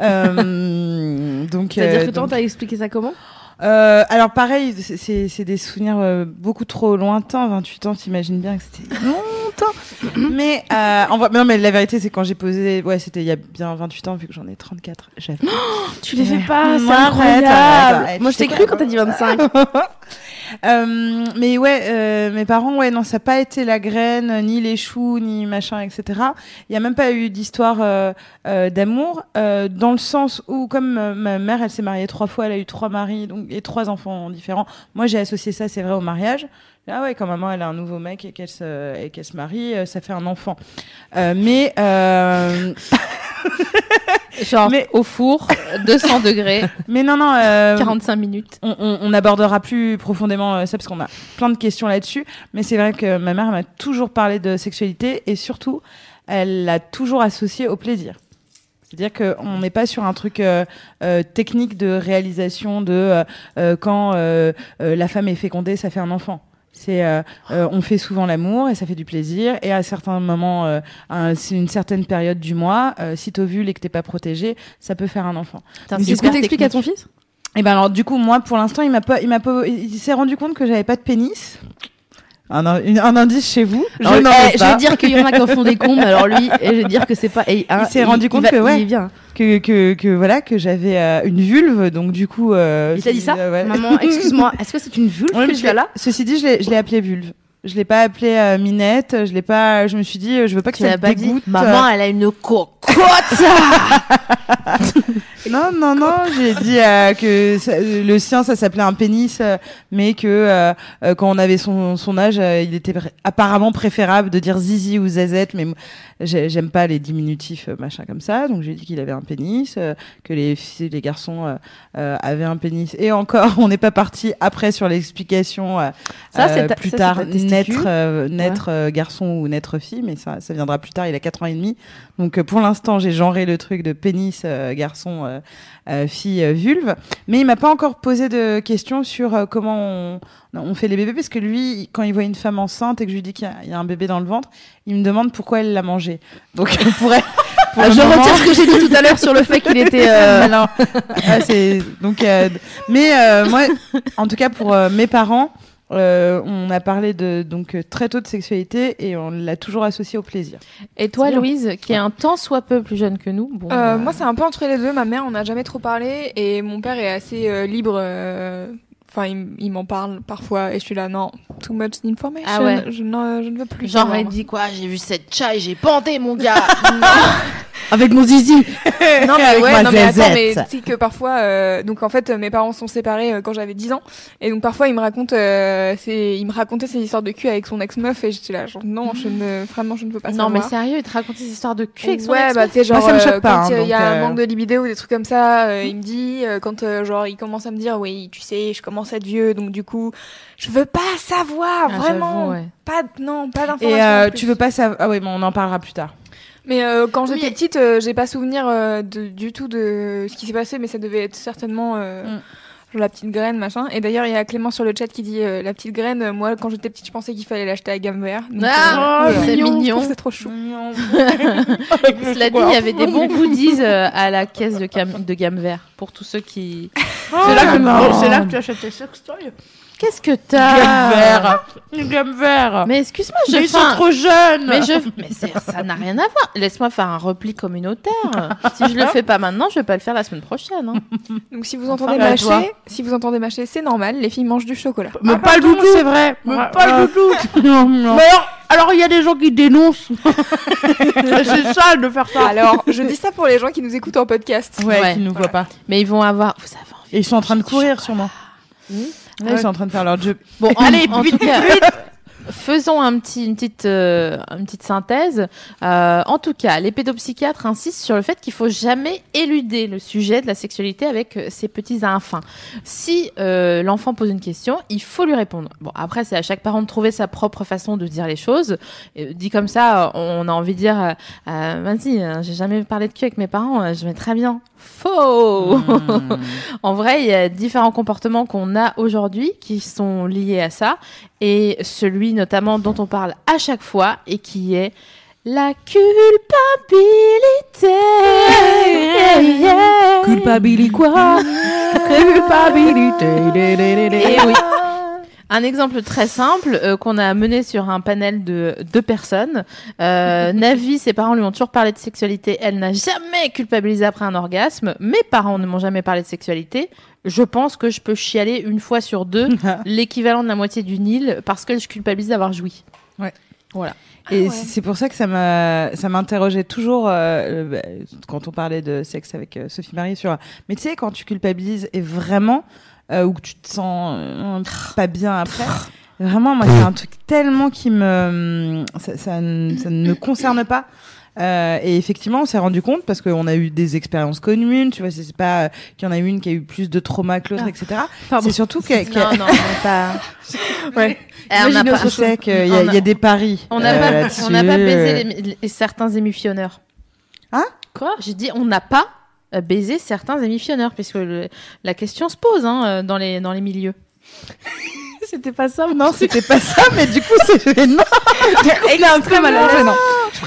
Euh, (laughs) donc, C'est-à-dire euh, que toi, donc- t'as expliqué ça comment? Euh, alors pareil, c'est- des souvenirs euh, beaucoup trop lointains. 28 ans, t'imagines bien que c'était longtemps. mais euh, en vrai- mais non, mais la vérité, c'est quand j'ai posé, ouais, c'était il y a bien 28 ans, vu que j'en ai 34. J'avais. (gasps) Tu les fais pas, c'est incroyable. Moi, je t'ai cru quand t'as dit 25. (laughs) Euh, mais ouais, euh, mes parents, ouais, non, ça n'a pas été la graine, ni les choux, ni machin, etc. Il n'y a même pas eu d'histoire euh, d'amour, euh, dans le sens où, comme ma mère, elle s'est mariée trois fois, elle a eu trois maris donc, et trois enfants différents. Moi, j'ai associé ça, c'est vrai, au mariage. Ah ouais, quand maman, elle a un nouveau mec et qu'elle se, et qu'elle se marie, euh, ça fait un enfant. Euh, mais euh, (laughs) Genre Mais- au four, 200 degrés, mais non, non. euh, 45 minutes. on, on, on abordera plus profondément ça parce qu'on a plein de questions là-dessus. Mais c'est vrai que ma mère m'a toujours parlé de sexualité et surtout, elle l'a toujours associé au plaisir. C'est-à-dire qu'on n'est pas sur un truc euh, euh, technique de réalisation de euh, euh, quand euh, euh, la femme est fécondée, ça fait un enfant. C'est euh, euh, on fait souvent l'amour et ça fait du plaisir et à certains moments, euh, un- c'est une certaine période du mois, euh, si t'ovules et que t'es pas protégé, ça peut faire un enfant. C'est ce que t'expliques à ton fils? Et ben alors du coup moi pour l'instant il m'a pas il m'a pas il s'est rendu compte que j'avais pas de pénis. Un, un- une- un indice chez vous. Je Alors, n'en eh, je vais dire qu'il y en a qui en font des cons, mais alors lui, je vais dire que c'est pas. eh, hein, Il s'est rendu compte va- que, ouais. Que, que, que voilà que j'avais euh, une vulve, donc du coup. Euh, Il t'a dit ça euh, ouais. Maman, excuse-moi, (laughs) est-ce que c'est une vulve Ouais, que tu as là Ceci dit, je l'ai, appelée vulve. Je l'ai pas appelée euh, minette. Je l'ai pas. Je me suis dit, je veux pas que Tu ça l'as te pas dit dégoûte. Maman, elle a une cocotte (laughs) Non, non, non. J'ai dit euh, que ça- euh, le sien, ça s'appelait un pénis, euh, mais que euh, euh, quand on avait son, son âge, il était pr- apparemment préférable de dire zizi ou zazette, mais j'aime pas les diminutifs machin comme ça. Donc j'ai dit qu'il avait un pénis, euh, que les filles, les garçons avaient un pénis. Et encore, on n'est pas parti après sur l'explication. Ça, c'est ta- plus ça, tard naître naître garçon ou naître fille, mais ça ça viendra plus tard. Il a 4 ans et demi. Donc pour l'instant, j'ai genré le truc de pénis euh, garçon fille euh, vulve, mais il m'a pas encore posé de questions sur euh, comment on, on fait les bébés parce que lui, quand il voit une femme enceinte et que je lui dis qu'il y a- il y, a un bébé dans le ventre, il me demande pourquoi elle l'a mangé. Donc (laughs) on pourrait. pour Ah, Je moment- retire ce que j'ai dit tout à l'heure sur le fait qu'il était. euh, (laughs) non. Ah, donc euh, mais euh, moi en tout cas pour euh, mes parents euh, on a parlé de donc euh, très tôt de sexualité et on l'a toujours associé au plaisir. Et toi. Louise, qui est un tant soit peu plus jeune que nous, bon, Euh, euh, Moi, c'est un peu entre les deux. Ma mère, on n'a jamais trop parlé, et mon père est assez euh, libre. euh, Enfin, il, il m'en parle parfois, et je suis là, non, too much information. Ah ouais. je, non, je ne veux plus. genre, moi. dit quoi? J'ai vu cette chat et j'ai bandé mon gars. (laughs) (laughs) Avec mon zizi. (laughs) Non, mais Avec ouais, ma non, mais attends, mais tu sais que parfois, euh, donc en fait, mes parents sont séparés euh, quand j'avais 10 ans, et donc parfois, ils me racontent, euh, c'est, ils me racontaient ces histoires de cul avec son ex-meuf, et j'étais là, genre, non, je ne, vraiment, je ne peux pas non, mais savoir. sérieux, il te raconte des histoires de cul avec son ouais, ex bah tu sais genre Moi, ça me choque euh, pas, quand hein, il y a un euh, manque de libido ou des trucs comme ça, euh, il me dit euh, quand euh, genre il commence à me dire oui, tu sais, je commence à être vieux donc du coup, je veux pas savoir Ah, vraiment. ouais. Pas non, pas d'informations. Et euh, tu veux pas savoir Ah oui, mais on en parlera plus tard. Mais euh, quand Oui. j'étais petite, euh, j'ai pas souvenir euh, de, du tout de ce qui s'est passé mais ça devait être certainement euh, Mm. genre la petite graine machin. Et d'ailleurs, il y a Clément sur le chat qui dit euh, la petite graine, moi quand j'étais petite, je pensais qu'il fallait l'acheter à gamme vert. Ah, euh, c'est mignon. c'est trop chou. (laughs) Cela dit, il y avait des bons goodies euh, à la caisse de, cam- de gamme vert pour tous ceux qui. c'est (laughs) là que non. c'est là que tu achètes tes sextoys. Qu'est-ce que Gamme t'as vert. Une gamme vert. Mais excuse-moi, je Mais ils sont un- trop jeunes. Mais je, mais ça n'a rien à voir. Laisse-moi faire un repli communautaire. si je le fais pas maintenant, je vais pas le faire la semaine prochaine. hein. Donc si vous entendez mâcher, si vous entendez mâcher, c'est normal, les filles mangent du chocolat. Mais Ah, pas du tout. C'est vrai. Mais Ah, pas ah. du tout. (laughs) Non, non. Mais alors, alors il y a des gens qui dénoncent. (laughs) c'est sale de faire ça. Alors, je dis ça pour les gens qui nous écoutent en podcast. Ouais, Ouais. qui nous voient pas. Mais ils vont avoir. Vous avez envie. Et ils sont en train de courir sûrement. Oui. Ouais, Ils sont en train de faire leur job. Bon, (laughs) en, Allez, en vite, tout cas, faisons un petit, une, petite, euh, une petite synthèse. Euh, en tout cas, les pédopsychiatres insistent sur le fait qu'il faut jamais éluder le sujet de la sexualité avec euh, ses petits infants. Si euh, l'enfant pose une question, il faut lui répondre. Bon, après, c'est à chaque parent de trouver sa propre façon de dire les choses. Et, dit comme ça, on a envie de dire, euh, vas-y, euh, j'ai jamais parlé de cul avec mes parents, euh, je vais très bien. Faux. En vrai, il y a différents comportements qu'on a aujourd'hui qui sont liés à ça, et celui notamment dont on parle à chaque fois et qui est la culpabilité. Culpabilité quoi (laughs) Culpabilité. Et oui. Un exemple très simple euh, qu'on a mené sur un panel de deux personnes. Euh, (laughs) Navi, ses parents lui ont toujours parlé de sexualité. Elle n'a jamais culpabilisé après un orgasme. Mes parents ne m'ont jamais parlé de sexualité. Je pense que je peux chialer une fois sur deux (laughs) l'équivalent de la moitié du Nil parce que je culpabilise d'avoir joui. Et ouais. c'est c'est pour ça que ça m'interrogeait toujours euh, bah, quand on parlait de sexe avec Sophie Marie sur mais tu sais quand tu culpabilises et vraiment euh, ou que tu te sens euh, pas bien après vraiment moi c'est un truc tellement qui me ça, ça, ne- ça ne me concerne pas Euh, et effectivement, on s'est rendu compte parce qu'on a eu des expériences communes. Tu vois, c'est pas euh, qu'il y en a une qui a eu plus de trauma que l'autre, etc. C'est surtout que, que- Non, non, on (laughs) n'a pas. Ouais. Eh, on Imaginez pas, autre je sais qu'il y, On a- a- il y a des paris. on n'a euh, pas, là-dessus. on n'a pas baisé les, les- certains émissionneurs. Hein Quoi? J'ai dit on n'a pas euh, baisé certains émissionneurs puisque le- la question se pose hein, euh, dans les dans les milieux. (laughs) C'était pas ça. Non, c'était pas ça, mais du coup, c'est gênant. (laughs) Il est un peu mal à l'aise.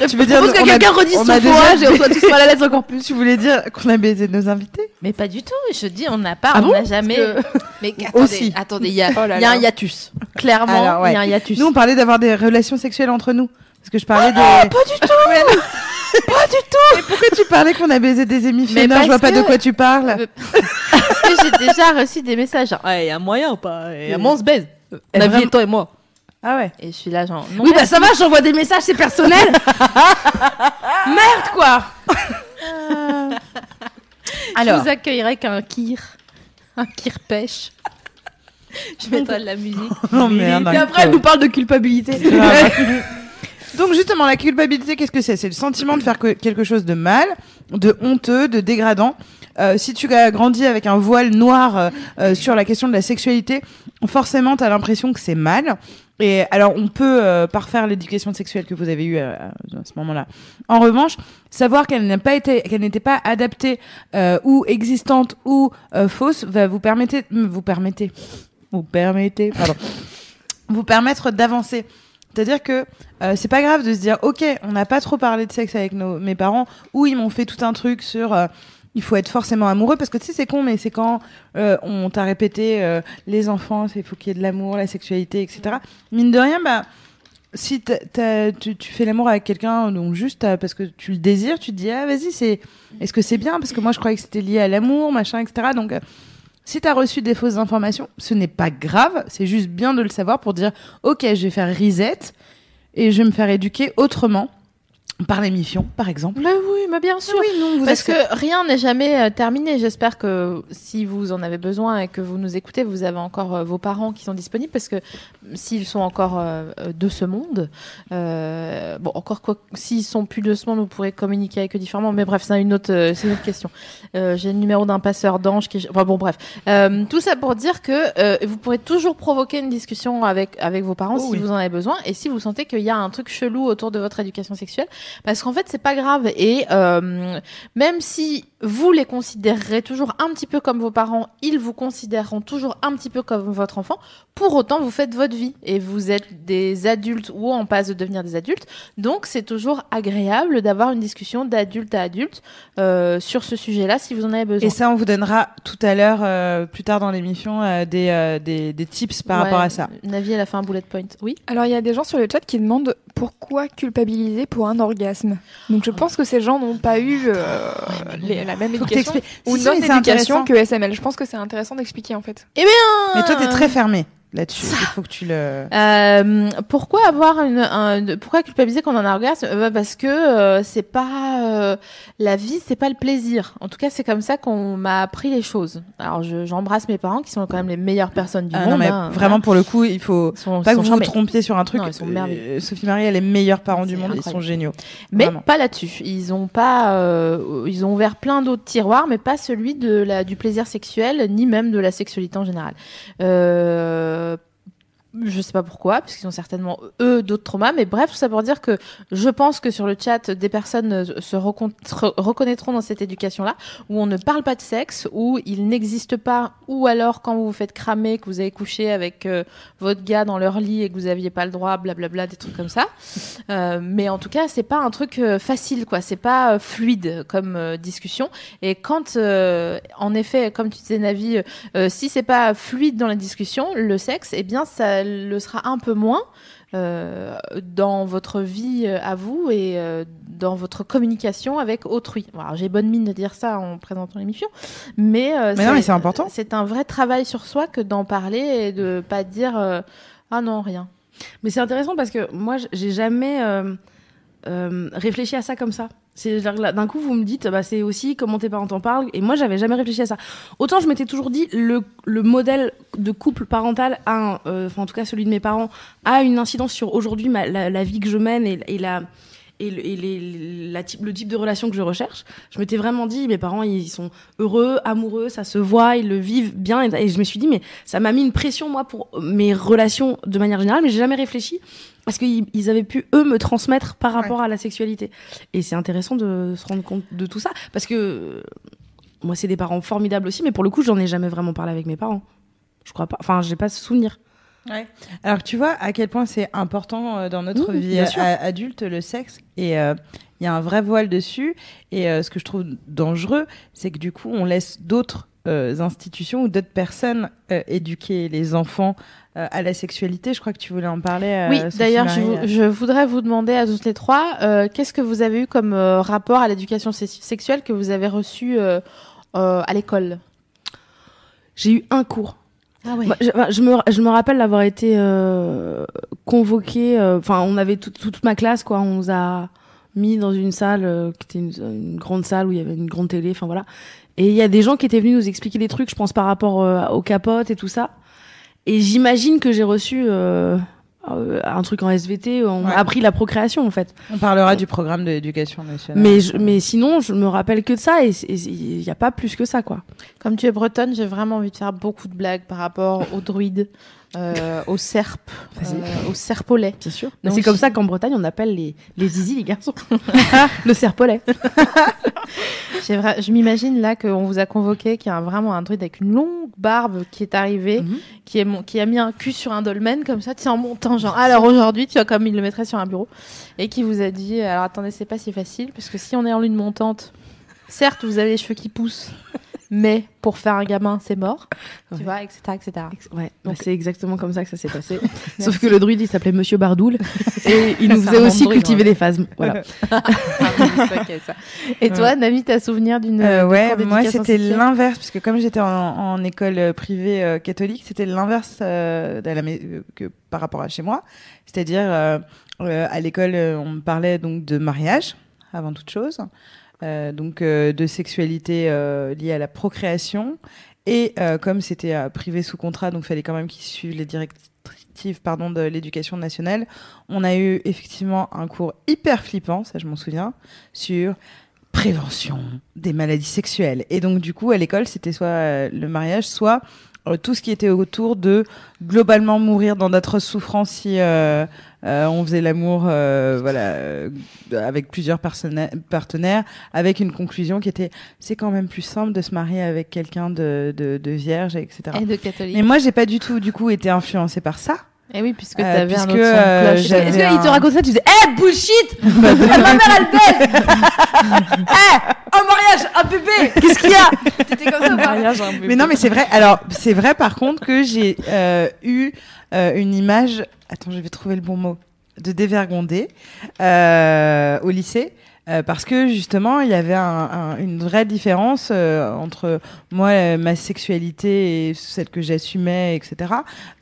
Tu veux dire, que on a- quelqu'un redise on son fourrage et on soit tous mal à l'aise encore plus. (laughs) Tu voulais dire qu'on a baisé nos invités? Mais pas du tout. Je dis on n'a pas, Ah on bon? n'a jamais. que- Mais attendez, Aussi. attendez, il y a, Oh là il y a un hiatus. Clairement, il y a un hiatus. Nous, on parlait d'avoir des relations sexuelles entre nous. Parce que je parlais de. pas du tout pas du tout Et pourquoi tu parlais qu'on a baisé des Mais parce Je vois pas de quoi tu parles. Euh, Parce que j'ai déjà reçu des messages genre, il y a moyen ou pas Et Oui. on se baise. Et Navi vraiment- toi et moi. Ah ouais. Et je suis là genre, non, Oui, bah ça va, j'envoie des messages, c'est personnel. (laughs) Merde, quoi. Alors. je vous accueillerai qu'un kir. Un kir pêche. Je mettrai de la musique. Oh merde. Et après, elle nous parle de culpabilité. (laughs) Donc justement, la culpabilité, qu'est-ce que c'est? C'est le sentiment de faire que- quelque chose de mal, de honteux, de dégradant. Euh, si tu as grandi avec un voile noir euh, euh, sur la question de la sexualité, forcément, tu as l'impression que c'est mal. Et alors, on peut parfaire l'éducation sexuelle que vous avez eue à ce moment-là. En revanche, savoir qu'elle n'a pas été, qu'elle n'était pas adaptée ou existante ou fausse, va vous permettre, vous permettez, vous permettez, pardon, vous permettre d'avancer. C'est-à-dire que euh, c'est pas grave de se dire ok, on n'a pas trop parlé de sexe avec nos, mes parents ou ils m'ont fait tout un truc sur euh, il faut être forcément amoureux parce que tu sais c'est con mais c'est quand euh, on t'a répété les enfants c'est faut qu'il y ait de l'amour, la sexualité etc. Mine de rien bah si tu, fais l'amour avec quelqu'un donc juste parce que tu le désires, tu te dis ah vas-y est-ce que c'est bien? Parce que moi je croyais que c'était lié à l'amour machin etc. Donc si tu as reçu des fausses informations, ce n'est pas grave, c'est juste bien de le savoir pour dire OK, je vais faire reset et je vais me faire éduquer autrement par l'émission par exemple. Mais oui, mais bien sûr. Oui, non, vous Parce acceptez- que rien n'est jamais euh, terminé. J'espère que si vous en avez besoin et que vous nous écoutez, vous avez encore euh, vos parents qui sont disponibles parce que s'ils sont encore euh, euh, de ce monde, euh, bon, encore quoi, s'ils sont plus de ce monde, vous pourrez communiquer avec eux différemment. Mais bref, c'est une autre, euh, c'est une autre question. Euh, J'ai le numéro d'un passeur d'ange qui, enfin, bon, bref, Euh, tout ça pour dire que euh, vous pourrez toujours provoquer une discussion avec avec vos parents Oh si oui. vous en avez besoin et si vous sentez qu'il y a un truc chelou autour de votre éducation sexuelle parce qu'en fait c'est pas grave. Et euh, même si vous les considérerez toujours un petit peu comme vos parents, ils vous considéreront toujours un petit peu comme votre enfant. Pour autant, vous faites votre vie et vous êtes des adultes ou en passe de devenir des adultes. Donc, c'est toujours agréable d'avoir une discussion d'adulte à adulte euh, sur ce sujet-là si vous en avez besoin. Et ça, on vous donnera tout à l'heure, euh, plus tard dans l'émission, euh, des, euh, des, des tips par Ouais, rapport à ça. Navi, elle a fait un bullet point. Oui. Alors, il y a des gens sur le chat qui demandent pourquoi culpabiliser pour un orgasme. Donc, je pense que ces gens n'ont pas eu euh, les- la même Faut éducation t'expliques. ou Si, éducation que SML. Je pense que c'est intéressant d'expliquer en fait. Mais toi, t'es très fermé là-dessus. Il faut que tu le. Euh, pourquoi avoir une, un, pourquoi culpabiliser quand on a un orgasme? Bah, Parce que euh, c'est pas euh, la vie, c'est pas le plaisir. En tout cas, c'est comme ça qu'on m'a appris les choses. Alors, je- j'embrasse mes parents qui sont quand même les meilleures personnes du Ah monde. non, mais hein, vraiment, pour le coup, il faut. Sont- Pas que vous vous trompiez sur un truc. Non, ils sont merveilleux. Sophie Marie, elle est meilleure parents du monde. Ils sont géniaux. Mais Vraiment. pas là-dessus. Ils ont pas, ils ont ouvert plein d'autres tiroirs, mais pas celui de la du plaisir sexuel, ni même de la sexualité en général. Euh, euh, je sais pas pourquoi, parce qu'ils ont certainement eux d'autres traumas, mais bref, tout ça pour dire que je pense que sur le chat, des personnes euh, se reconnaîtront dans cette éducation-là, où on ne parle pas de sexe, où il n'existe pas, ou alors quand vous vous faites cramer, que vous avez couché avec euh, votre gars dans leur lit et que vous aviez pas le droit, blablabla, des trucs comme ça. (laughs) Euh, mais en tout cas, c'est pas un truc euh, facile, quoi. C'est pas fluide comme discussion. Et quand, en effet, comme tu disais, Navi, si c'est pas fluide dans la discussion, le sexe, eh bien, ça le sera un peu moins. euh, dans votre vie euh, à vous et euh, dans votre communication avec autrui. Alors j'ai bonne mine de dire ça en présentant l'émission, mais, euh, Mais non, mais c'est important. C'est un vrai travail sur soi que d'en parler et de pas dire euh, ah non rien. Mais c'est intéressant parce que moi, j'ai jamais euh, euh, réfléchi à ça comme ça. C'est d'un coup, vous me dites, bah, c'est aussi comment tes parents t'en parlent. Et moi, j'avais jamais réfléchi à ça. Autant je m'étais toujours dit, le, le modèle de couple parental, a un, euh, en tout cas celui de mes parents, a une incidence sur aujourd'hui la, la vie que je mène et la et, le, et les- la type, le type de relation que je recherche. Je m'étais vraiment dit, mes parents, ils sont heureux, amoureux, ça se voit, ils le vivent bien. Et, je me suis dit, mais ça m'a mis une pression, moi, pour mes relations de manière générale, mais j'ai jamais réfléchi parce qu'ils ils avaient pu, eux, me transmettre par rapport à la sexualité. Et c'est intéressant de se rendre compte de tout ça, parce que moi, c'est des parents formidables aussi, mais pour le coup, j'en ai jamais vraiment parlé avec mes parents. Je crois pas. Enfin, j'ai pas ce souvenir. Alors tu vois à quel point c'est important euh, dans notre Mmh, vie a- adulte le sexe et euh, il y a un vrai voile dessus et euh, ce que je trouve dangereux c'est que du coup on laisse d'autres euh, institutions ou d'autres personnes euh, éduquer les enfants euh, à la sexualité. Je crois que tu voulais en parler. euh, Oui, d'ailleurs, je, voudrais vous demander à toutes les trois, euh, qu'est-ce que vous avez eu comme euh, rapport à l'éducation se- sexuelle que vous avez reçu euh, euh, à l'école? J'ai eu un cours. Ah. Bah, je, me, je me rappelle d'avoir été euh, convoquée. euh, Enfin, on avait tout- toute ma classe, quoi. On nous a mis dans une salle euh, qui était une, grande salle où il y avait une grande télé. Enfin voilà. Et il y a des gens qui étaient venus nous expliquer des trucs, je pense par rapport euh, aux capotes et tout ça. Et j'imagine que j'ai reçu euh, un truc en SVT. On Ouais. appris la procréation en fait. On parlera du programme de l'éducation nationale. Mais je, mais sinon, je me rappelle que de ça et il n'y a pas plus que ça, quoi. Comme tu es bretonne, j'ai vraiment envie de faire beaucoup de blagues par rapport aux druides, euh, aux serpes, Vas-y. euh, aux serpolets. Bien sûr. C'est comme ça qu'en Bretagne, on appelle les, les zizi, les garçons. (laughs) le serpolet. (laughs) Je m'imagine là qu'on vous a convoqué, qu'il y a vraiment un druide avec une longue barbe qui est arrivé, Mhm. qui, est mon- qui a mis un cul sur un dolmen comme ça, tu sais, en montant, genre, alors aujourd'hui, tu vois, comme il le mettrait sur un bureau, et qui vous a dit, alors attendez, c'est pas si facile, parce que si on est en lune montante, certes, vous avez les cheveux qui poussent, mais pour faire un gamin, c'est mort, Ouais. tu vois, etc., etc. Ouais, bah, Donc- c'est exactement comme ça que ça s'est passé. (laughs) Sauf que le druide, il s'appelait Monsieur Bardoul (laughs) et il nous faisait aussi druide, cultiver ouais. des phasmes. Voilà. (laughs) Et toi, Navi, t'as souvenir d'une Euh, ouais, moi c'était l'inverse, puisque comme j'étais en, en école euh, privée euh, catholique, c'était l'inverse euh, que par rapport à chez moi. C'est-à-dire, euh, euh, à l'école, on me parlait donc de mariage, avant toute chose, euh, donc euh, de sexualité euh, liée à la procréation. Et comme c'était privé sous contrat, donc fallait quand même qu'ils suivent les directives pardon, de l'éducation nationale, on a eu effectivement un cours hyper flippant, ça je m'en souviens, sur prévention des maladies sexuelles. Et donc, du coup, à l'école, c'était soit le mariage, soit tout ce qui était autour de globalement mourir dans d'atroces souffrances si euh, on faisait l'amour euh, voilà, euh, avec plusieurs partenaires, avec une conclusion qui était c'est quand même plus simple de se marier avec quelqu'un de, de, de vierge, etc. Et de catholique. Mais moi, j'ai pas du tout, du coup, été influencée par ça. Et oui, puisque Euh, t'avais un puisque, autre son euh, cloche. j'avais Est-ce qu'il te un- raconte ça Tu disais, eh, bullshit (laughs) Ma mère, elle baise (laughs) Eh, un mariage, un bébé Qu'est-ce qu'il y a T'étais comme ça ou pas Mais non, mais c'est vrai. Alors, c'est vrai par contre que j'ai euh, eu euh, une image. Attends, je vais trouver le bon mot. De dévergondée euh, au lycée. Euh, parce que justement, il y avait un- un- une vraie différence euh, entre moi, euh, ma sexualité et celle que j'assumais, etc.,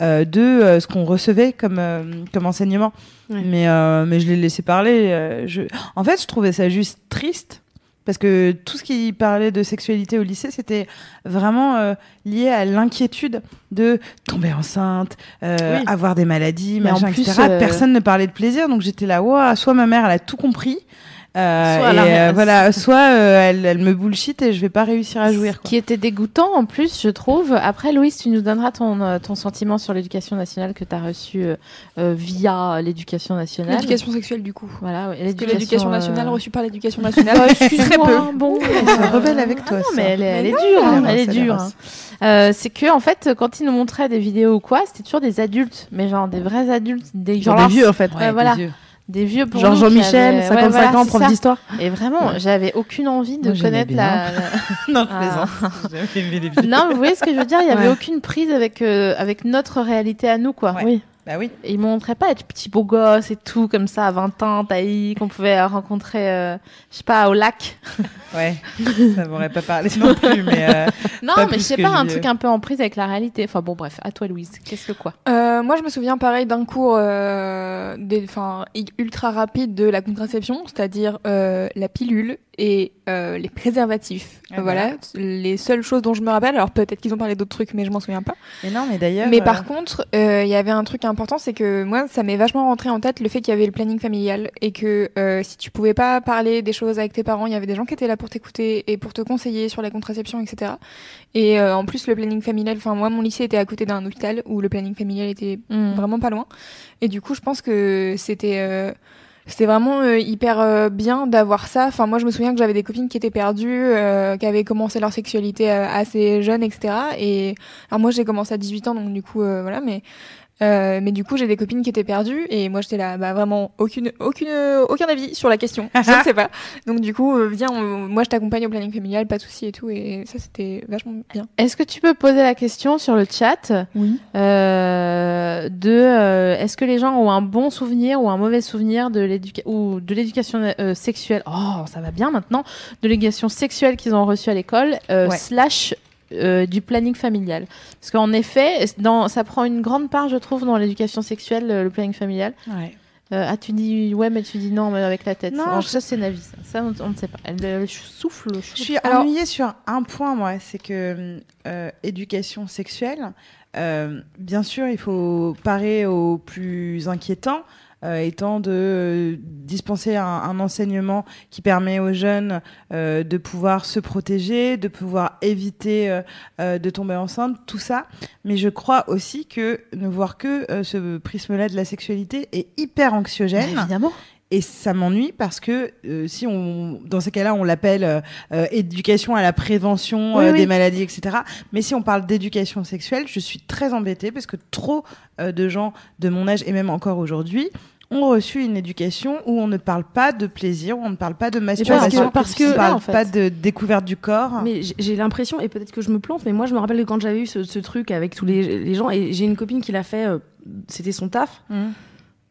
euh, de euh, ce qu'on recevait comme, euh, comme enseignement. Ouais. Mais, euh, mais je l'ai laissé parler. euh, je... En fait, je trouvais ça juste triste. Parce que tout ce qui parlait de sexualité au lycée, c'était vraiment euh, lié à l'inquiétude de tomber enceinte, euh, Oui. avoir des maladies, Mais en machin, plus, etc. euh, Personne ne parlait de plaisir, donc j'étais là, ouah, soit ma mère, elle a tout compris, euh, Soit et euh, voilà, soit euh, elle, elle me bullshit et je vais pas réussir à jouir. Ce qui était dégoûtant en plus, je trouve. Après, Louise, tu nous donneras ton, ton sentiment sur l'éducation nationale que tu as reçu via l'éducation nationale. L'éducation sexuelle, du coup. Voilà, ouais, Parce que l'éducation nationale euh, reçue par l'éducation (laughs) nationale. bah, (laughs) Très peu. Bon, (laughs) Elle se rebelle avec toi. non, mais elle est, elle est dure, hein, elle est dure. hein. Euh, c'est que en fait, quand ils nous montraient des vidéos ou quoi, c'était toujours des adultes, mais genre des vrais adultes, des Genre genre des vieux, en fait. Ouais, voilà. des vieux pour Genre nous qui Jean-Michel, avaient- 55 ouais, voilà, ans, prof d'histoire. Et vraiment, j'avais aucune envie de Moi, connaître la, la- (laughs) non, je Ah. plaisante. Aimé les vidéos. Non, mais vous voyez ce que je veux dire Il y avait Ouais. aucune prise avec euh, avec notre réalité à nous, quoi. Ouais. Oui. Bah oui. Et ils montraient pas être petit beau gosse et tout comme ça à 20 ans, taillis, qu'on pouvait rencontrer, euh, je sais pas, au lac. (laughs) Ouais, ça m'aurait pas parlé non plus, mais euh, (laughs) Non, Pas mais je sais pas, un truc un peu en prise avec la réalité. Enfin bon, bref, à toi Louise. Qu'est-ce que quoi? Euh, moi, je me souviens pareil d'un cours euh, des- ultra rapide de la contraception, c'est-à-dire euh, la pilule et euh, les préservatifs. Ah bah. voilà, les seules choses dont je me rappelle. Alors peut-être qu'ils ont parlé d'autres trucs, mais je m'en souviens pas. mais non, mais d'ailleurs. Mais euh, par contre, euh, il y avait un truc important, c'est que moi, ça m'est vachement rentré en tête le fait qu'il y avait le planning familial et que euh, si tu pouvais pas parler des choses avec tes parents, il y avait des gens qui étaient là pour t'écouter et pour te conseiller sur la contraception, etc. Et euh, en plus, le planning familial, enfin moi, mon lycée était à côté d'un hôpital où le planning familial était Hmm. vraiment pas loin. Et du coup, je pense que c'était euh, c'était vraiment euh, hyper euh, bien d'avoir ça. Enfin, moi, je me souviens que j'avais des copines qui étaient perdues, euh, qui avaient commencé leur sexualité assez jeunes, etc. Et alors moi, j'ai commencé à 18 ans, donc du coup, voilà. Mais Euh, mais du coup, j'ai des copines qui étaient perdues et moi j'étais là, bah vraiment aucune, aucune, aucun avis sur la question. (laughs) je ne sais pas. Donc du coup, euh, viens, on- moi je t'accompagne au planning familial, pas de souci et tout. Et ça, c'était vachement bien. Est-ce que tu peux poser la question sur le chat Oui. euh, de euh, est-ce que les gens ont un bon souvenir ou un mauvais souvenir de l'éducation ou de l'éducation euh, sexuelle? Oh, ça va bien maintenant de l'éducation sexuelle qu'ils ont reçue à l'école euh, Ouais. slash euh, du planning familial. Parce qu'en effet, dans, ça prend une grande part, je trouve, dans l'éducation sexuelle, euh, le planning familial. Ouais. Euh, ah, tu dis ouais, mais tu dis non, mais avec la tête. Non, Alors, je- ça, c'est Navi. Ça, Ça, on, on ne sait pas. Elle, souffle. Je suis Alors- ennuyée sur un point, moi, c'est que euh, éducation sexuelle, euh, bien sûr, il faut parer au plus inquiétant, euh, étant de euh, dispenser un, un enseignement qui permet aux jeunes euh, de pouvoir se protéger, de pouvoir éviter euh, euh, de tomber enceinte, tout ça. Mais je crois aussi que ne voir que euh, ce prisme-là de la sexualité est hyper anxiogène. Évidemment. Et ça m'ennuie parce que euh, si on, dans ces cas-là, on l'appelle euh, euh, éducation à la prévention euh, oui. des maladies, etc. Mais si on parle d'éducation sexuelle, je suis très embêtée parce que trop euh, de gens de mon âge et même encore aujourd'hui ont reçu une éducation où on ne parle pas de plaisir, où on ne parle pas de masturbation, parce que- on ne parle en fait. pas de découverte du corps. Mais j'ai- l'impression, et peut-être que je me plante, mais moi je me rappelle que quand j'avais eu ce, ce truc avec tous les, les gens, et j'ai une copine qui l'a fait, euh, c'était son taf, Mhm.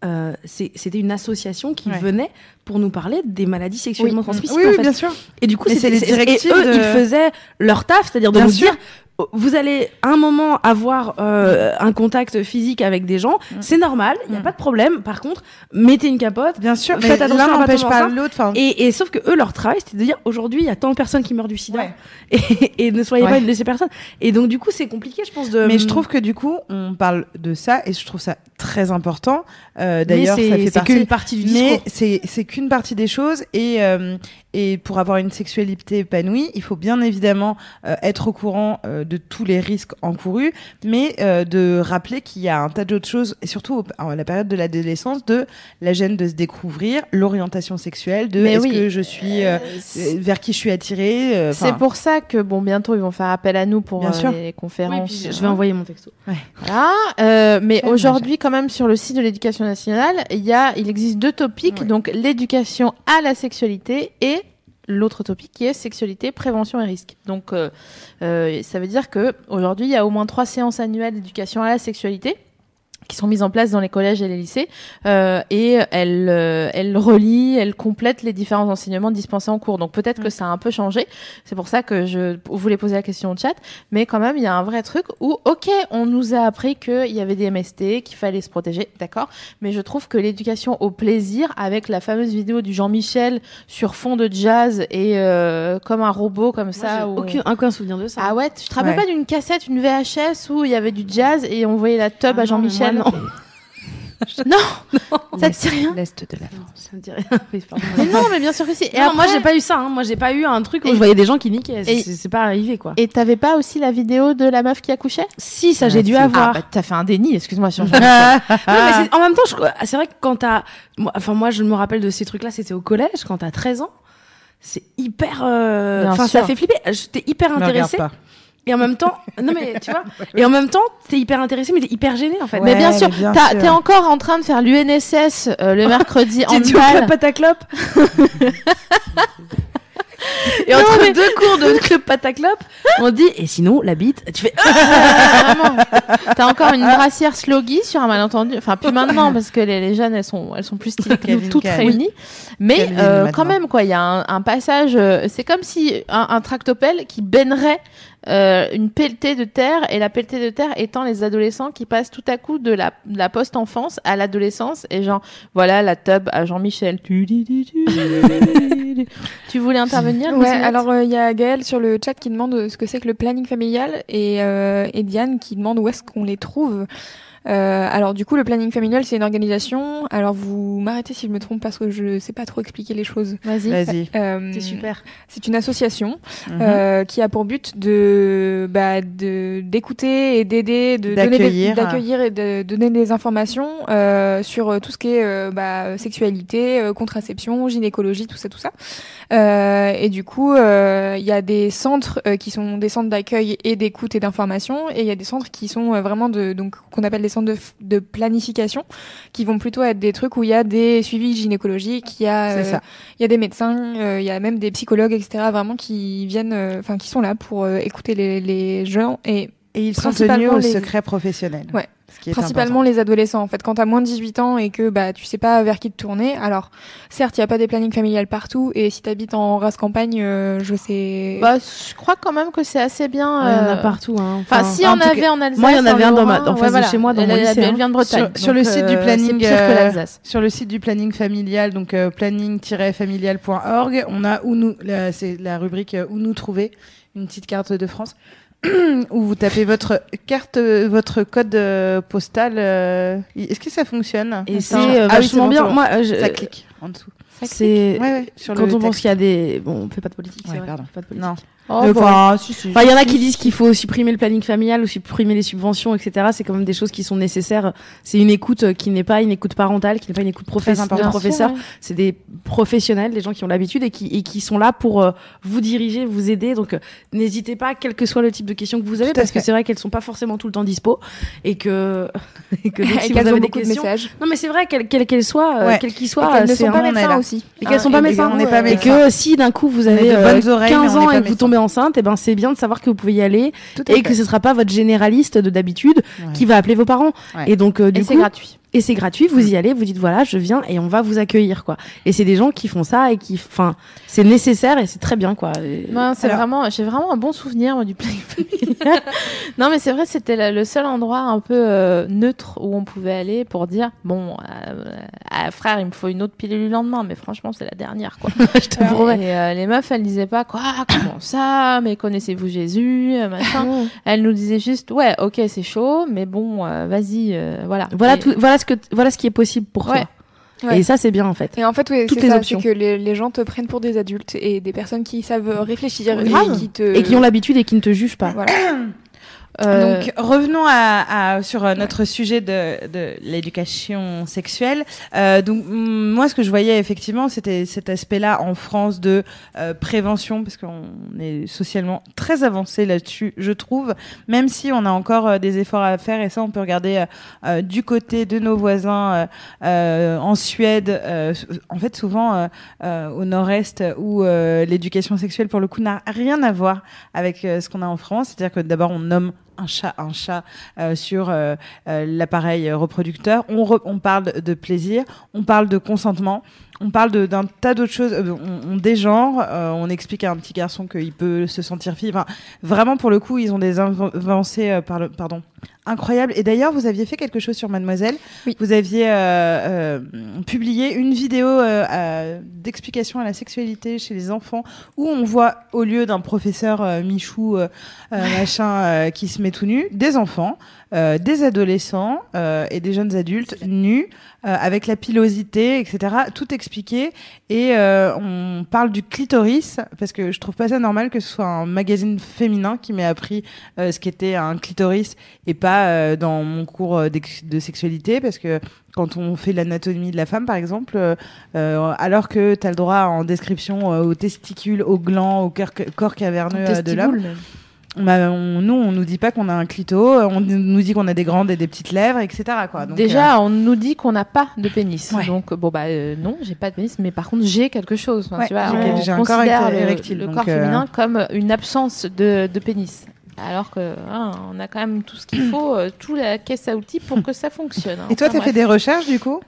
euh, c'était une association qui Ouais. venait pour nous parler des maladies sexuellement Oui, transmissibles. oui, bien sûr. Et du coup, c'était- c'est les et directives eux, de- ils faisaient leur taf, c'est-à-dire de Bien nous sûr. dire. Vous allez un moment avoir euh, un contact physique avec des gens, c'est normal, il n'y a Mm. pas de problème. Par contre, mettez une capote. Bien sûr, mais Faites attention à n'empêche pas l'autre. Et, et sauf que eux, leur travail, c'était de dire aujourd'hui, il y a tant de personnes qui meurent du sida. Ouais. (laughs) Et, et ne soyez pas une de ces personnes. Et donc, du coup, c'est compliqué, je pense, de. Mais je trouve que du coup, on parle de ça et je trouve ça très important. Euh, D'ailleurs, c'est- ça fait partie. qu'une partie du mais discours. c'est c'est qu'une partie des choses et euh, et pour avoir une sexualité épanouie, il faut bien évidemment euh, être au courant euh, de tous les risques encourus, mais euh, de rappeler qu'il y a un tas d'autres choses et surtout à la période de l'adolescence de la gêne de se découvrir, l'orientation sexuelle, de est-ce oui. que je suis euh, euh, vers qui je suis attirée. euh, C'est pour ça que bon bientôt ils vont faire appel à nous pour euh, les Oui, conférences. puis je vais envoyer mon texto. Voilà. Euh, mais aujourd'hui, quand même, sur le site de l'éducation nationale, il y a, il existe deux topics, donc l'éducation à la sexualité et l'autre topic qui est sexualité, prévention et risque. Donc, euh, euh, ça veut dire que aujourd'hui, il y a au moins trois séances annuelles d'éducation à la sexualité qui sont mises en place dans les collèges et les lycées euh, et elles euh, elles relient, elles complètent les différents enseignements dispensés en cours. Donc peut-être que ça a un peu changé. C'est pour ça que je voulais poser la question au chat. Mais quand même, il y a un vrai truc où, ok, on nous a appris qu'il y avait des MST, qu'il fallait se protéger, d'accord. Mais je trouve que l'éducation au plaisir, avec la fameuse vidéo du Jean-Michel sur fond de jazz et euh, comme un robot comme ça. Aucun, aucun souvenir de ça. Ah ouais, tu te rappelles Ouais. pas d'une cassette, une VHS où il y avait du jazz et on voyait la tub Ah à non, Jean-Michel moi, non. Non, ça te dit rien l'est de la France. Ça me dit rien. Oui. Mais non, mais bien sûr que si. Et moi, après- j'ai pas eu ça. hein. Moi, j'ai pas eu un truc où Et- je voyais des gens qui niquaient. Et- C'est pas arrivé, quoi. Et t'avais pas aussi la vidéo de la meuf qui accouchait? Si, ça, Ah, j'ai dû si. avoir. Ah, bah t'as fait un déni, excuse-moi. Sur... Oui, (laughs) mais c'est- en même temps, je- c'est vrai que quand t'as, moi- enfin moi je me rappelle de ces trucs-là, c'était au collège, quand t'as 13 ans, c'est hyper, euh, enfin ça fait flipper. J'étais hyper intéressée pas. Et en même temps, non mais tu vois, (laughs) et en même temps t'es hyper intéressée mais t'es hyper gênée en fait. Ouais. mais bien sûr, t'es encore en train de faire l'UNSS euh, le (laughs) mercredi en T'es du club Pataclop (laughs) Et entre mais- deux cours de club Pataclop, on dit et sinon la bite, tu fais Vraiment. T'as encore une brassière sloggy sur un malentendu. Enfin, plus maintenant parce que les, les jeunes elles sont elles sont plus stylées que nous, toutes réunies. Mais euh, quand même quoi, il y a un, un passage. euh, c'est comme si un, un tractopelle qui bainerait euh, une pelletée de terre et la pelletée de terre étant les adolescents qui passent tout à coup de la, de la post-enfance à l'adolescence et genre voilà la tub à Jean-Michel. Tu, voulais intervenir Ouais, alors euh, il y a Gaël sur le chat qui demande euh, ce que c'est que le planning familial et, euh, et Diane qui demande où est-ce qu'on les trouve. Euh, alors du coup, le planning familial, c'est une organisation. Alors vous m'arrêtez si je me trompe parce que je sais pas trop expliquer les choses. Vas-y. Vas-y. Euh, c'est super. C'est une association Mhm. euh, qui a pour but de bah, de d'écouter et d'aider, de donner des- D'accueillir. d'accueillir et de donner des informations euh, sur euh, tout ce qui est euh, bah, sexualité, euh, contraception, gynécologie, tout ça, tout ça. Euh, et du coup, euh, il y a des centres euh, qui sont des centres d'accueil et d'écoute et d'information, et il y a des centres qui sont euh, vraiment de donc qu'on appelle des centres de, planification, qui vont plutôt être des trucs où il y a des suivis gynécologiques, il y a, C'est euh, il y a des médecins, euh, il y a même des psychologues, etc. Vraiment qui viennent, euh, enfin qui sont là pour euh, écouter les, les gens et Et ils sont tenus au les- secret professionnel. Ouais. Ce qui est principalement les adolescents. En fait, quand t'as moins de 18 ans et que bah tu sais pas vers qui te tourner, alors certes il y a pas des plannings familiales partout et si t'habites en race campagne, euh, je sais. Bah, je crois quand même que c'est assez bien. Il y en a euh, partout. Hein. Enfin, si en cas- avait en Alsace. moi, il y en avait un dans ma- en face voilà. chez moi, dans mon lycée, Elle hein. vient de Bretagne. Sur- sur le site du euh, planning, euh. Sur le site du planning familial, donc euh, planning-familial.org, on a où nous, la- c'est la rubrique où nous trouver, une petite carte de France, où vous tapez votre carte, votre code euh, postal. euh, Est-ce que ça fonctionne? Et c'est euh, Ah oui, bon, bien. bon. Moi, euh, je- Ça clique en dessous. c'est Ouais, ouais, sur quand on pense qu'il y a des bon, on fait pas de politique. Ouais, vrai, pardon. pas de politique. Non. Oh, Euh, bon. Enfin, si, si. Enfin, il y en a qui disent qu'il faut supprimer le planning familial ou supprimer les subventions, etc. C'est quand même des choses qui sont nécessaires. C'est une écoute euh, qui n'est pas une écoute parentale, qui n'est pas une écoute professe- de professeur. C'est des professionnels, des gens qui ont l'habitude et qui, et qui sont là pour euh, vous diriger, vous aider. Donc, euh, n'hésitez pas, quel que soit le type de questions que vous avez, parce que c'est vrai qu'elles sont pas forcément tout le temps dispo et que, (laughs) et que donc, et si vous qu'elles avez ont des de questions. messages. Non, mais c'est vrai, quelles qu'elles qu'elles soient, Ouais. quelles qu'ils Et soient, qu'elles ne sont pas médecins là. aussi. et qu'elles Ah, sont pas et- médecins. Et que si d'un coup vous avez de euh, bonnes oreilles, mais 15 on n'est ans et que vous médecins. Tombez enceinte, et ben c'est bien de savoir que vous pouvez y aller et fait. que ce sera pas votre généraliste de d'habitude Ouais. qui va appeler vos parents. Ouais. Et donc euh, du Et c'est gratuit. Et c'est gratuit, vous y allez, vous dites voilà, je viens et on va vous accueillir quoi. Et c'est des gens qui font ça et qui, enfin, c'est nécessaire et c'est très bien quoi. Non, c'est Alors- vraiment, j'ai vraiment un bon souvenir moi, du planning familial. (laughs) non, mais c'est vrai, c'était le seul endroit un peu euh, neutre où on pouvait aller pour dire bon, euh, euh, frère, il me faut une autre pilule le lendemain, mais franchement, c'est la dernière quoi. (laughs) je te promets. Et les meufs, elles disaient pas quoi, comment ça, mais connaissez-vous Jésus, machin. Elles nous disaient juste ouais, ok, c'est chaud, mais bon, vas-y, voilà. Voilà Et- tout, voilà ce que, voilà ce qui est possible pour Ouais. toi. Ouais. Et ça c'est bien en fait. Et en fait, oui, Toutes les ça, options. que les, les gens te prennent pour des adultes et des personnes qui savent réfléchir et qui te Et qui ont l'habitude et qui ne te jugent pas. voilà. (clears throat) euh, Donc revenons à, à- sur euh, notre sujet de, de l'éducation sexuelle. Euh, donc mm, moi ce que je voyais effectivement c'était cet aspect-là en France de euh, prévention parce qu'on est socialement très avancé là-dessus je trouve même si on a encore euh, des efforts à faire et ça on peut regarder du côté de nos voisins en Suède en fait souvent au nord-est où l'éducation sexuelle pour le coup n'a rien à voir avec ce qu'on a en France c'est-à-dire que d'abord on nomme un chat un chat euh, sur euh, euh, l'appareil reproducteur. On, on parle de plaisir, on parle de consentement, on parle d'un tas d'autres choses. Euh, On, on dégenre, euh, on explique à un petit garçon qu'il peut se sentir fille. Enfin, vraiment, pour le coup, ils ont des avancées euh, par le- pardon, incroyables. Et d'ailleurs, vous aviez fait quelque chose sur Mademoiselle. Oui. Vous aviez euh, publié une vidéo d'explication à la sexualité chez les enfants où on voit, au lieu d'un professeur Michou, machin, qui se met tout nu, des enfants, euh, des adolescents euh, et des jeunes adultes nus, euh, avec la pilosité, etc. Tout expliqué. Et euh, on parle du clitoris, parce que je trouve pas ça normal que ce soit un magazine féminin qui m'ait appris euh, ce qu'était un clitoris et pas euh, dans mon cours de sexualité, parce que quand on fait l'anatomie de la femme, par exemple, euh, euh, alors que tu as le droit en description euh, aux testicules, aux glands, au cœur- corps caverneux euh, de l'homme, a- on- nous, on nous dit pas qu'on a un clito, on nous dit qu'on a des grandes et des petites lèvres, etc. Quoi. Donc, Déjà, on nous dit qu'on n'a pas de pénis. Ouais. Donc, bon, bah, euh, non, j'ai pas de pénis, mais par contre, j'ai quelque chose. Enfin, Ouais, tu vois, j'ai on considère érectile, le, érectile, le corps euh, féminin comme une absence de, de pénis. Alors que hein, on a quand même tout ce qu'il (clears throat) faut, euh, tout la caisse à outils pour que ça fonctionne. hein. Et toi, Enfin, tu as fait des recherches, du coup,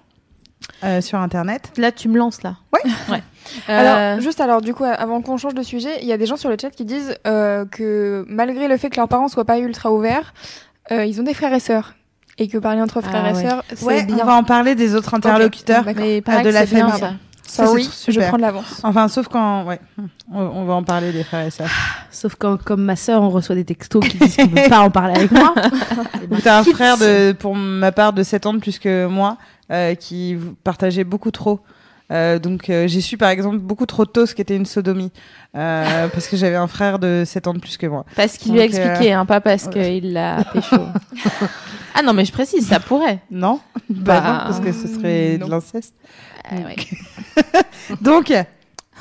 euh, sur Internet Là, tu me lances là. Ouais. (laughs) ouais. (laughs) Alors, Euh, juste alors, du coup, avant qu'on change de sujet, il y a des gens sur le chat qui disent euh, que malgré le fait que leurs parents soient pas ultra ouverts, euh, ils ont des frères et sœurs. Et que parler entre frères Ah et ouais. sœurs, c'est Ouais, bien. on va en parler des autres interlocuteurs. D'accord. mais de la c'est bien, famille. ça. Ça, Sorry, c'est je prends de l'avance. Enfin, sauf quand... Ouais, on, on va en parler des frères et sœurs. Sauf quand, comme ma sœur, on reçoit des textos qui disent qu'on veut (laughs) pas en parler avec moi. Ou t'as un frère, de, pour ma part, de 7 ans de plus que moi, qui v- partageait beaucoup trop. Euh, donc euh, j'ai su par exemple beaucoup trop tôt ce qu'était une sodomie euh, (laughs) parce que j'avais un frère de 7 ans de plus que moi. Parce qu'il lui a euh, expliqué, hein, pas parce (laughs) qu'il l'a pécho. (laughs) ah non, mais je précise, ça pourrait. Non Bah, Bah, non, parce que ce serait non. de l'inceste. Ah, ouais. Donc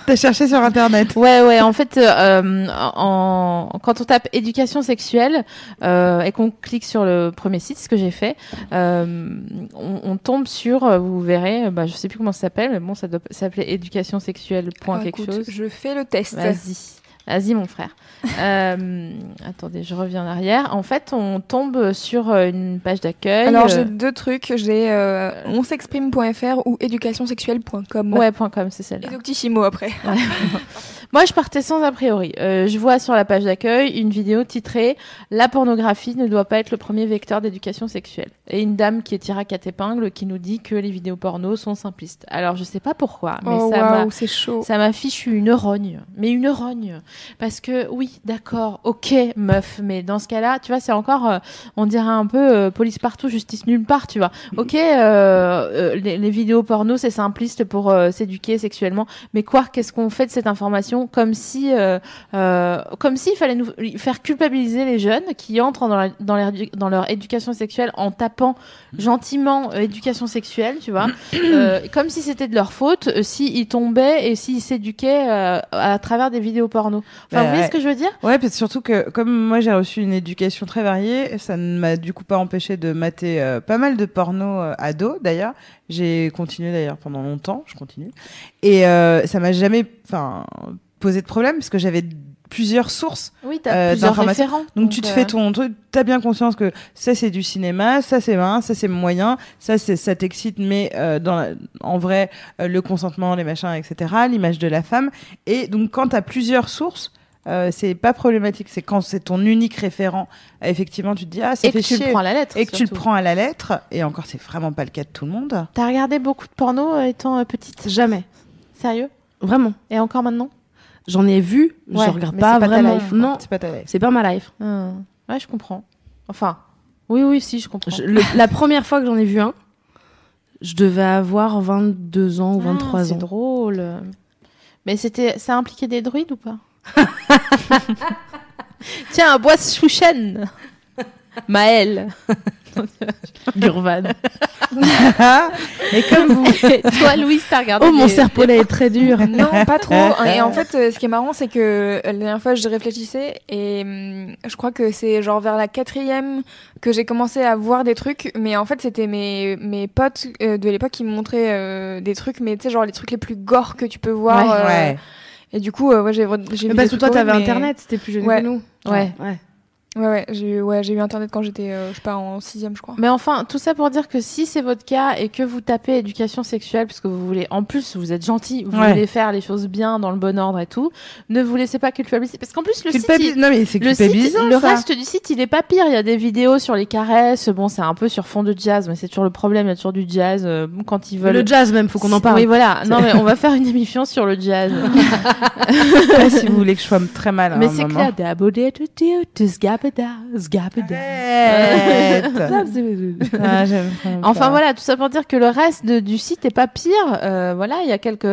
T'as cherché sur internet. Ouais, ouais. En fait, euh, en, quand on tape éducation sexuelle euh, et qu'on clique sur le premier site, ce que j'ai fait, euh, on, on tombe sur, euh, vous verrez, euh, bah, je sais plus comment ça s'appelle, mais bon, ça doit s'appeler éducation sexuelle point Ah, quelque écoute, chose. Je fais le test. Vas-y. Vas-y, mon frère. Euh, attendez, je reviens en arrière. En fait, on tombe sur euh, une page d'accueil. Alors euh, j'ai deux trucs, j'ai euh, onsexprime.fr ou éducationsexuelle.com. Ouais, .com, c'est celle-là. Et Doctissimo après. (laughs) Moi, je partais sans a priori. Euh, je vois sur la page d'accueil une vidéo titrée La pornographie ne doit pas être le premier vecteur d'éducation sexuelle. Et une dame qui est tirée à quatre épingles qui nous dit que les vidéos porno sont simplistes. Alors, je sais pas pourquoi, mais oh ça m'a chaud. ça m'a fichu une rogne. Mais une rogne. Parce que, oui, d'accord, ok, meuf, mais dans ce cas-là, tu vois, c'est encore, euh, on dirait un peu euh, police partout, justice nulle part, tu vois. Ok, euh, les, les vidéos porno, c'est simpliste pour s'éduquer sexuellement. Mais quoi, qu'est-ce qu'on fait de cette information? Comme si, euh, euh, comme s'il fallait nous faire culpabiliser les jeunes qui entrent dans, la- dans, leur, dans leur éducation sexuelle en tapant gentiment euh, éducation sexuelle, tu vois. (clears throat) Euh, comme si c'était de leur faute s'ils tombaient et s'ils s'éduquaient euh, à travers des vidéos porno. Enfin, Bah, vous voyez ce que je veux dire? Ouais, parce que surtout que comme moi j'ai reçu une éducation très variée, ça ne m'a du coup pas empêché de mater euh, pas mal de porno euh, ado d'ailleurs. J'ai continué d'ailleurs pendant longtemps, je continue. Et euh, ça m'a jamais enfin posé de problème parce que j'avais plusieurs sources. Oui, t'as Euh, plusieurs d'informations. référents. Donc, tu te fais euh, ton truc, t'as bien conscience que ça c'est du cinéma, ça c'est main, ça c'est moyen, ça c'est ça t'excite, mais euh, dans la- en vrai euh, le consentement, les machins, etc. L'image de la femme. Et donc quand t'as plusieurs sources. Euh, c'est pas problématique, c'est quand c'est ton unique référent. effectivement, tu te dis ah ça Et que fait tu le prends à la lettre. et que tu le prends à la lettre. Et encore, c'est vraiment pas le cas de tout le monde. T'as regardé beaucoup de porno euh, étant euh, petite? Jamais. Sérieux? Vraiment. Et encore maintenant? J'en ai vu, Ouais, je regarde pas c'est pas ta vraiment. life, non, C'est pas ta life. c'est pas ma life. Ouais, je comprends. Enfin, oui, oui, si, je comprends. Je- le- la première fois que j'en ai vu un, je devais avoir 22 ans ou 23 Ah, C'est ans. drôle. Mais c'était, ça impliquait des druides ou pas? (laughs) Tiens, bois chouchen Maël. (laughs) Gurvan. (laughs) et comme vous, (laughs) toi, Louise, t'as regardé Oh, mon des- serpolet est très dur. Non, pas trop. Et en fait, euh, ce qui est marrant, c'est que euh, la dernière fois, je réfléchissais et hum, je crois que c'est genre vers la quatrième que j'ai commencé à voir des trucs. Mais en fait, c'était mes, mes potes euh, de l'époque qui me montraient euh, des trucs, mais tu sais, genre les trucs les plus gore que tu peux voir. Ouais, euh, ouais. Et du coup, ouais, j'ai vu Parce que toi, t'avais mais- internet, c'était plus jeune Ouais. que nous. Ouais. ouais. Ouais, ouais, j'ai eu, ouais, j'ai eu internet quand j'étais, euh, je sais pas, en sixième, je crois. Mais enfin, tout ça pour dire que si c'est votre cas et que vous tapez éducation sexuelle, parce que vous voulez, en plus, vous êtes gentil, vous Ouais. voulez faire les choses bien dans le bon ordre et tout, ne vous laissez pas culpabiliser. Parce qu'en plus, le site, il- Non mais c'est le, site, culpabilisant le ça. reste du site, il est pas pire. Il y a des vidéos sur les caresses. Bon, c'est un peu sur fond de jazz, mais c'est toujours le problème. Il y a toujours du jazz euh, quand ils veulent. Le jazz même, faut qu'on en parle. Oui, voilà. Non, mais on va faire une émission sur le jazz. (laughs) Ouais, si vous voulez que je sois très mal. à mais c'est clair. (laughs) Ah, Enfin voilà, tout ça pour dire que le reste de- du site est pas pire. Euh, voilà, il y a quelques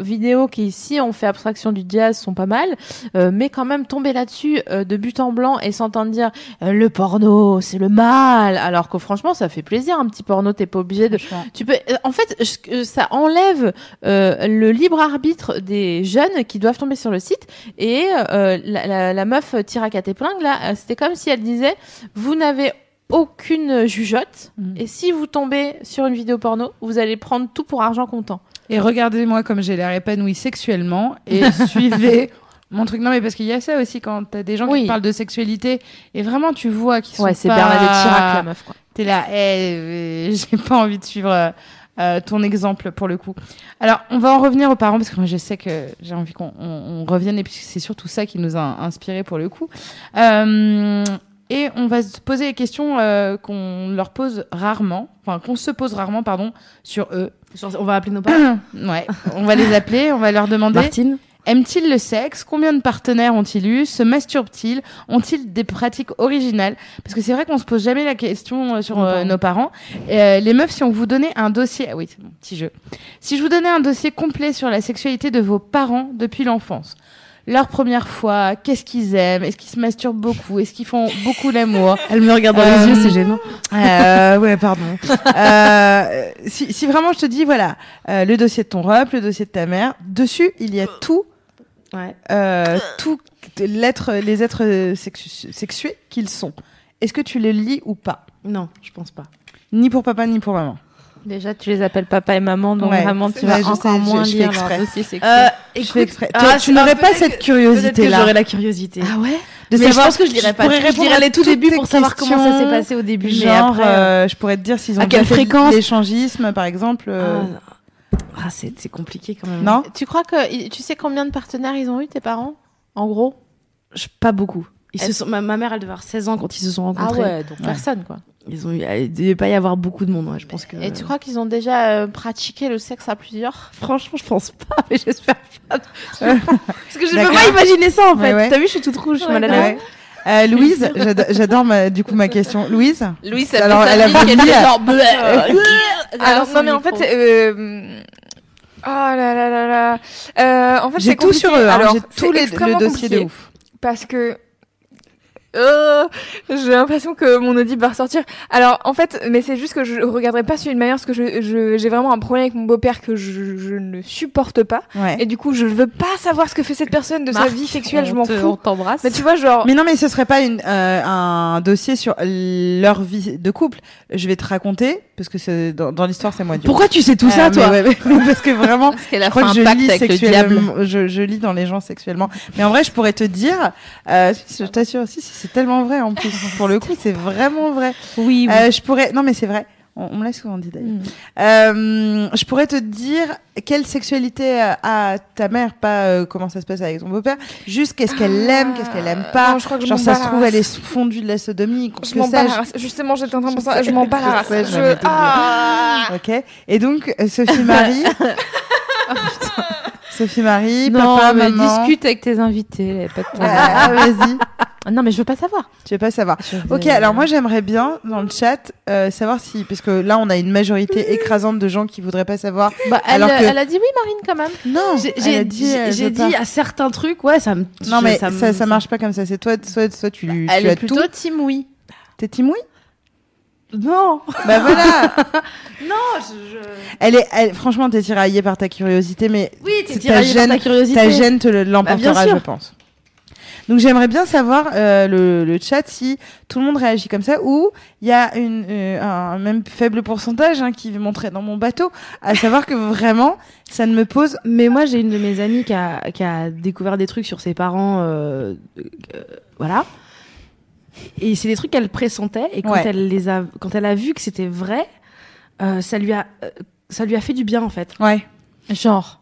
vidéos qui ici on fait abstraction du jazz sont pas mal, Euh, mais quand même tomber là-dessus euh, de but en blanc et s'entendre dire euh, le porno c'est le mal, alors que franchement ça fait plaisir un petit porno, t'es pas obligé de. Tu peux, en fait, je- ça enlève euh, le libre arbitre des jeunes qui doivent tomber sur le site. Et euh, la, la, la meuf tire à quatre épingles là, c'était comme si elle disait vous n'avez aucune jugeote Mhm. et si vous tombez sur une vidéo porno, vous allez prendre tout pour argent comptant. Et regardez-moi comme j'ai l'air épanouie sexuellement et (laughs) suivez mon truc. Non, mais parce qu'il y a ça aussi quand t'as des gens Oui. qui parlent de sexualité et vraiment tu vois qu'ils sont Ouais, c'est pas... Bernadette Chirac la meuf quoi. T'es là, eh, euh, j'ai pas envie de suivre euh, ton exemple pour le coup. Alors, on va en revenir aux parents parce que moi je sais que j'ai envie qu'on on, on revienne et puis c'est surtout ça qui nous a inspiré pour le coup. Euh, et on va se poser les questions euh, qu'on leur pose rarement, enfin qu'on se pose rarement, pardon, sur eux. On va appeler nos parents. (coughs) Ouais, on va les appeler, on va leur demander. Martine. Aiment-ils le sexe? Combien de partenaires ont-ils eu? Se masturbent-ils Ont-ils des pratiques originales? Parce que c'est vrai qu'on se pose jamais la question euh, sur Nos euh, parents. nos parents. Euh, les meufs, si on vous donnait un dossier, ah oui, c'est mon petit jeu. Si je vous donnais un dossier complet sur la sexualité de vos parents depuis l'enfance, leur première fois, qu'est-ce qu'ils aiment, est-ce qu'ils se masturbent beaucoup, est-ce qu'ils font beaucoup l'amour? Elle me regarde dans Euh, les yeux, c'est gênant. Euh, ouais, pardon. Euh, si, si vraiment je te dis, voilà, le dossier de ton rep, le dossier de ta mère, dessus, il y a tout, Ouais. euh, l'être, les êtres sexu- sexués qu'ils sont. Est-ce que tu les lis ou pas? Non, je pense pas. Ni pour papa, ni pour maman. Déjà, tu les appelles papa et maman, donc Ouais, vraiment, tu vas je encore sais, je- moins je fais lire exprès. leur dossier sexuel. Euh, Je fais exprès. ah, tu n'aurais pas cette que- Peut-être curiosité que là. j'aurais la curiosité. Ah ouais? Mais de je savoir- pense que je lirais pas. pourrais Je répondre dirais à les tout toutes début tes pour savoir comment ça s'est passé au début. mais Genre, après, euh, je pourrais te dire s'ils ont à quelle fréquence l'échangisme, par exemple. euh, ah, ah, c'est c'est compliqué quand même. Non Tu crois que tu sais combien de partenaires ils ont eu tes parents En gros? Je- pas beaucoup. Ils se sont, ma, ma mère, elle devait avoir 16 ans quand ils se sont rencontrés. donc personne quoi. Ils ont eu, il devait pas y avoir beaucoup de monde, ouais, je pense que. Et tu crois qu'ils ont déjà euh, pratiqué le sexe à plusieurs? Franchement, je pense pas, mais j'espère pas. (laughs) Parce que je ne peux pas imaginer ça, en Ouais, fait. ouais. T'as vu, je suis toute rouge, je suis mal à l'aise. Ouais. Euh, Louise, j'ado- j'adore ma- du coup ma question. Louise Louis, ça Alors, elle a genre (laughs) Alors, non, mais en fait, euh, oh là là là là. Euh, en fait, J'ai c'est tout sur eux, hein, Alors, j'ai tout les, le dossier de ouf. Parce que. Euh, j'ai l'impression que mon audible va ressortir. Alors, en fait, mais c'est juste que je regarderai pas sur une manière parce que je, je- j'ai vraiment un problème avec mon beau-père que je, je ne supporte pas. Ouais. Et du coup, je veux pas savoir ce que fait cette personne de sa vie sexuelle, je m'en On fous. t'embrasse. Mais tu vois, genre. Mais non, mais ce serait pas une, euh, un dossier sur leur vie de couple. Je vais te raconter, parce que c'est dans, dans l'histoire, c'est moi. du Pourquoi tu sais tout ça, Euh, toi mais ouais, mais Parce que vraiment, Parce qu'elle je a crois que je lis sexuellement. Je, je lis dans les gens sexuellement. Mais en vrai, je pourrais te dire, euh, je t'assure, si, si, c'est tellement vrai en plus. Pour le coup, c'est vraiment vrai. Oui, Euh, je pourrais, non, mais c'est vrai. On, on me l'a souvent dit d'ailleurs. Mm. Euh, je pourrais te dire quelle sexualité a ta mère, pas euh, comment ça se passe avec ton beau-père, juste qu'est-ce qu'elle Ah, aime, qu'est-ce qu'elle aime pas. non, je crois que je Genre ça se trouve, elle est fondue de la sodomie. Je m'en. Justement, j'étais en train de penser, je m'en bats Je Ah Ok. Et donc, euh, Sophie Marie. (laughs) Sophie Marie, non, papa, mais maman. discute avec tes invités. pas de problème. Ah, vas-y. non, mais je veux pas savoir. Tu veux pas savoir. Ok, alors moi j'aimerais bien dans le chat euh, savoir si, parce que là on a une majorité écrasante de gens qui voudraient pas savoir. Bah, elle, alors que- elle a dit oui, Marine, quand même. Non, J'ai elle j'ai a dit, elle j'ai dit à certains trucs, ouais, ça me. Non mais ça, me- ça, marche pas comme ça. C'est toi, soit, soit tu, tu Elle est plutôt tout. team oui. T'es oui? Non. Bah voilà. (laughs) Non, je. Elle est, elle, franchement, t'es tiraillée par ta curiosité, mais Oui, ta par gêne, ta curiosité. ta gêne te le- l'emportera, je pense. Donc j'aimerais bien savoir euh, le, le chat si tout le monde réagit comme ça ou il y a une, euh, un même faible pourcentage hein, qui montrait dans mon bateau, à savoir que vraiment ça ne me pose Mais moi, j'ai une de mes amies qui a, qui a découvert des trucs sur ses parents, euh, euh, voilà. Et c'est des trucs qu'elle pressentait, et quand Ouais. elle les a, quand elle a vu que c'était vrai, euh, ça lui a, euh, ça lui a fait du bien en fait. ouais. Genre.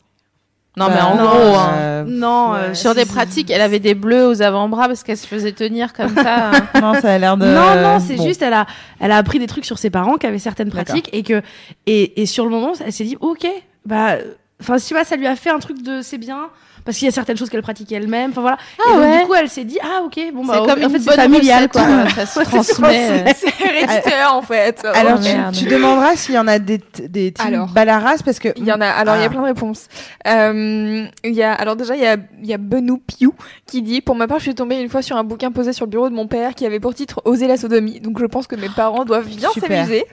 Non, Bah, mais en non, gros, hein. euh, non, ouais. euh, sur des pratiques, elle avait des bleus aux avant-bras parce qu'elle se faisait tenir comme ça. hein. (laughs) non, ça a l'air de. Non, non, c'est bon. juste, elle a, elle a appris des trucs sur ses parents qui avaient certaines pratiques et que, et, et sur le moment, elle s'est dit, ok, bah, enfin, tu vois, ça lui a fait un truc de, c'est bien, parce qu'il y a certaines choses qu'elle pratiquait elle-même, enfin voilà. Ah et donc, ouais. du coup, elle s'est dit, ah, ok, bon, bah, comme en fait, c'est bonne familial, recette, quoi. (laughs) Ça se transmet. (laughs) C'est héréditaire en fait. Alors Oh, tu, demanderas s'il y en a des des teams Alors. Balaras parce que Il y en a. Alors il y Ah. a plein de réponses. Euh, Il y a. Alors déjà il y a il y a Benou Piou qui dit pour ma part je suis tombée une fois sur un bouquin posé sur le bureau de mon père qui avait pour titre Oser la sodomie. Donc je pense que mes parents doivent bien s'amuser.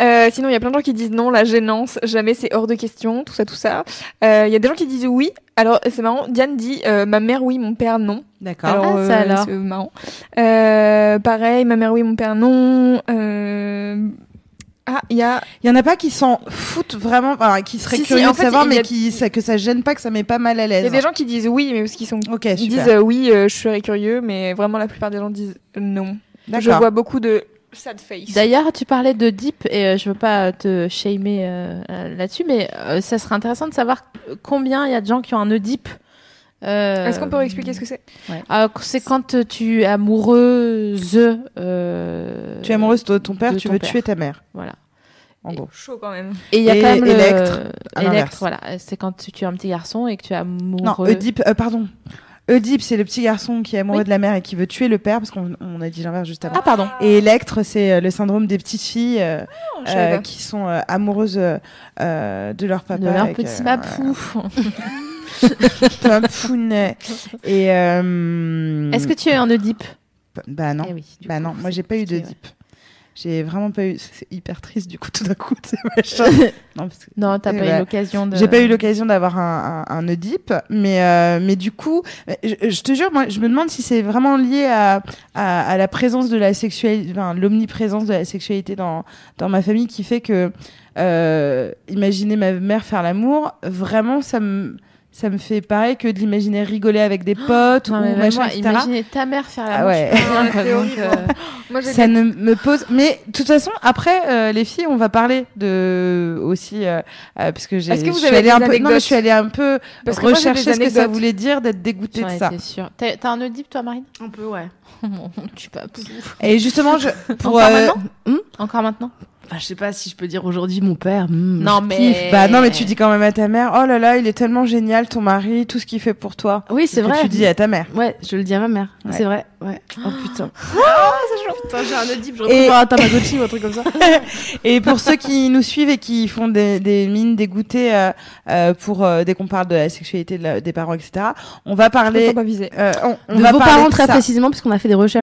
Euh, sinon il y a plein de gens qui disent non la gênance jamais c'est hors de question tout ça tout ça. Euh, Il y a des gens qui disent oui. Alors c'est marrant. Diane dit euh, ma mère oui mon père non. d'accord. Alors, Ah, ça euh, alors. c'est marrant. Euh, pareil, ma mère oui, mon père non. Euh... Ah, il y a. Il y en a pas qui s'en foutent vraiment, enfin, qui seraient Si, si, curieux en de fait, savoir, a- mais qui ça, que ça gêne pas, que ça met pas mal à Il y a l'aise. des gens qui disent oui, mais parce qu'ils sont. Ok, Ils super. disent euh, oui, euh, je serais curieux, mais vraiment la plupart des gens disent non. Je D'accord. vois beaucoup de sad face. D'ailleurs, tu parlais de Deep et euh, je veux pas te shamer euh, euh, là-dessus, mais euh, ça serait intéressant de savoir combien il y a de gens qui ont un Oedipe. Euh, Est-ce qu'on peut expliquer ce que c'est? Ah, C'est quand tu es amoureuse. euh, Tu es amoureuse de ton père, de tu ton veux père. tuer ta mère. Voilà. En gros. Chaud quand même. Et il y a Et quand même le- Electre, l'inverse. Electre, voilà. C'est quand tu, tu es un petit garçon et que tu es amoureux. Non, Oedipe, euh, pardon. Oedipe, c'est le petit garçon qui est amoureux Oui. de la mère et qui veut tuer le père, parce qu'on on a dit l'inverse juste avant. Ah, pardon. Et Electre, c'est euh, le syndrome des petites filles euh, savais euh, qui sont euh, amoureuses de leur papa. de leur petit voilà. mapou. Top (laughs) Founet. Et euh, Est-ce que tu as eu un Oedipe? Bah non, Eh oui, bah coup, non, moi j'ai pas eu dip. J'ai vraiment pas eu. C'est hyper triste du coup tout d'un coup. (laughs) c'est machin. (laughs) non, parce que Non, t'as pas eu l'occasion de. J'ai pas eu l'occasion d'avoir un, un, un Oedipe, mais, euh, mais du coup, je, je te jure, moi, je me demande si c'est vraiment lié à, à, à la présence de la sexualité, enfin, l'omniprésence de la sexualité dans, dans ma famille qui fait que, euh, imaginer ma mère faire l'amour, vraiment, ça me. Ça me fait pareil que de l'imaginer rigoler avec des potes Non, ou mais machin, moi, etc. imaginez ta mère faire la Ah ouais. (laughs) Moi, j'ai Ça ne me pose. Mais de toute façon, après, euh, les filles, on va parler de aussi euh, euh, parce que j'ai. Est-ce que vous avez des un peu. Non, mais je suis allée un peu Parce que moi, j'ai rechercher ce que ça voulait dire d'être dégoûtée de ça. sûre. T'as t'as un Oedipe, toi, Marine? Un peu, ouais. (laughs) Tu pas. Et justement, je pour Encore euh, maintenant? Encore maintenant? Enfin, je sais pas si je peux dire aujourd'hui mon père. hmm, Non, je mais- kiffe. bah non, mais tu dis quand même à ta mère, oh là là, il est tellement génial ton mari, tout ce qu'il fait pour toi. Oui, c'est Que vrai. Tu dis à ta mère. Ouais, je le dis à ma mère. Ouais. C'est vrai. Ouais. Oh putain. (gasps) Putain, j'ai un Oedipe, je Et- un (laughs) Tamagotchi ou un truc comme ça. (laughs) Et pour ceux qui nous suivent et qui font des, des mines dégoûtées euh, euh, pour euh, dès qu'on parle de la sexualité de la- des parents, etc. On va Je parler. peux pas viser. euh, on, on de va vos parler parents très ça. précisément, puisqu'on a fait des recherches.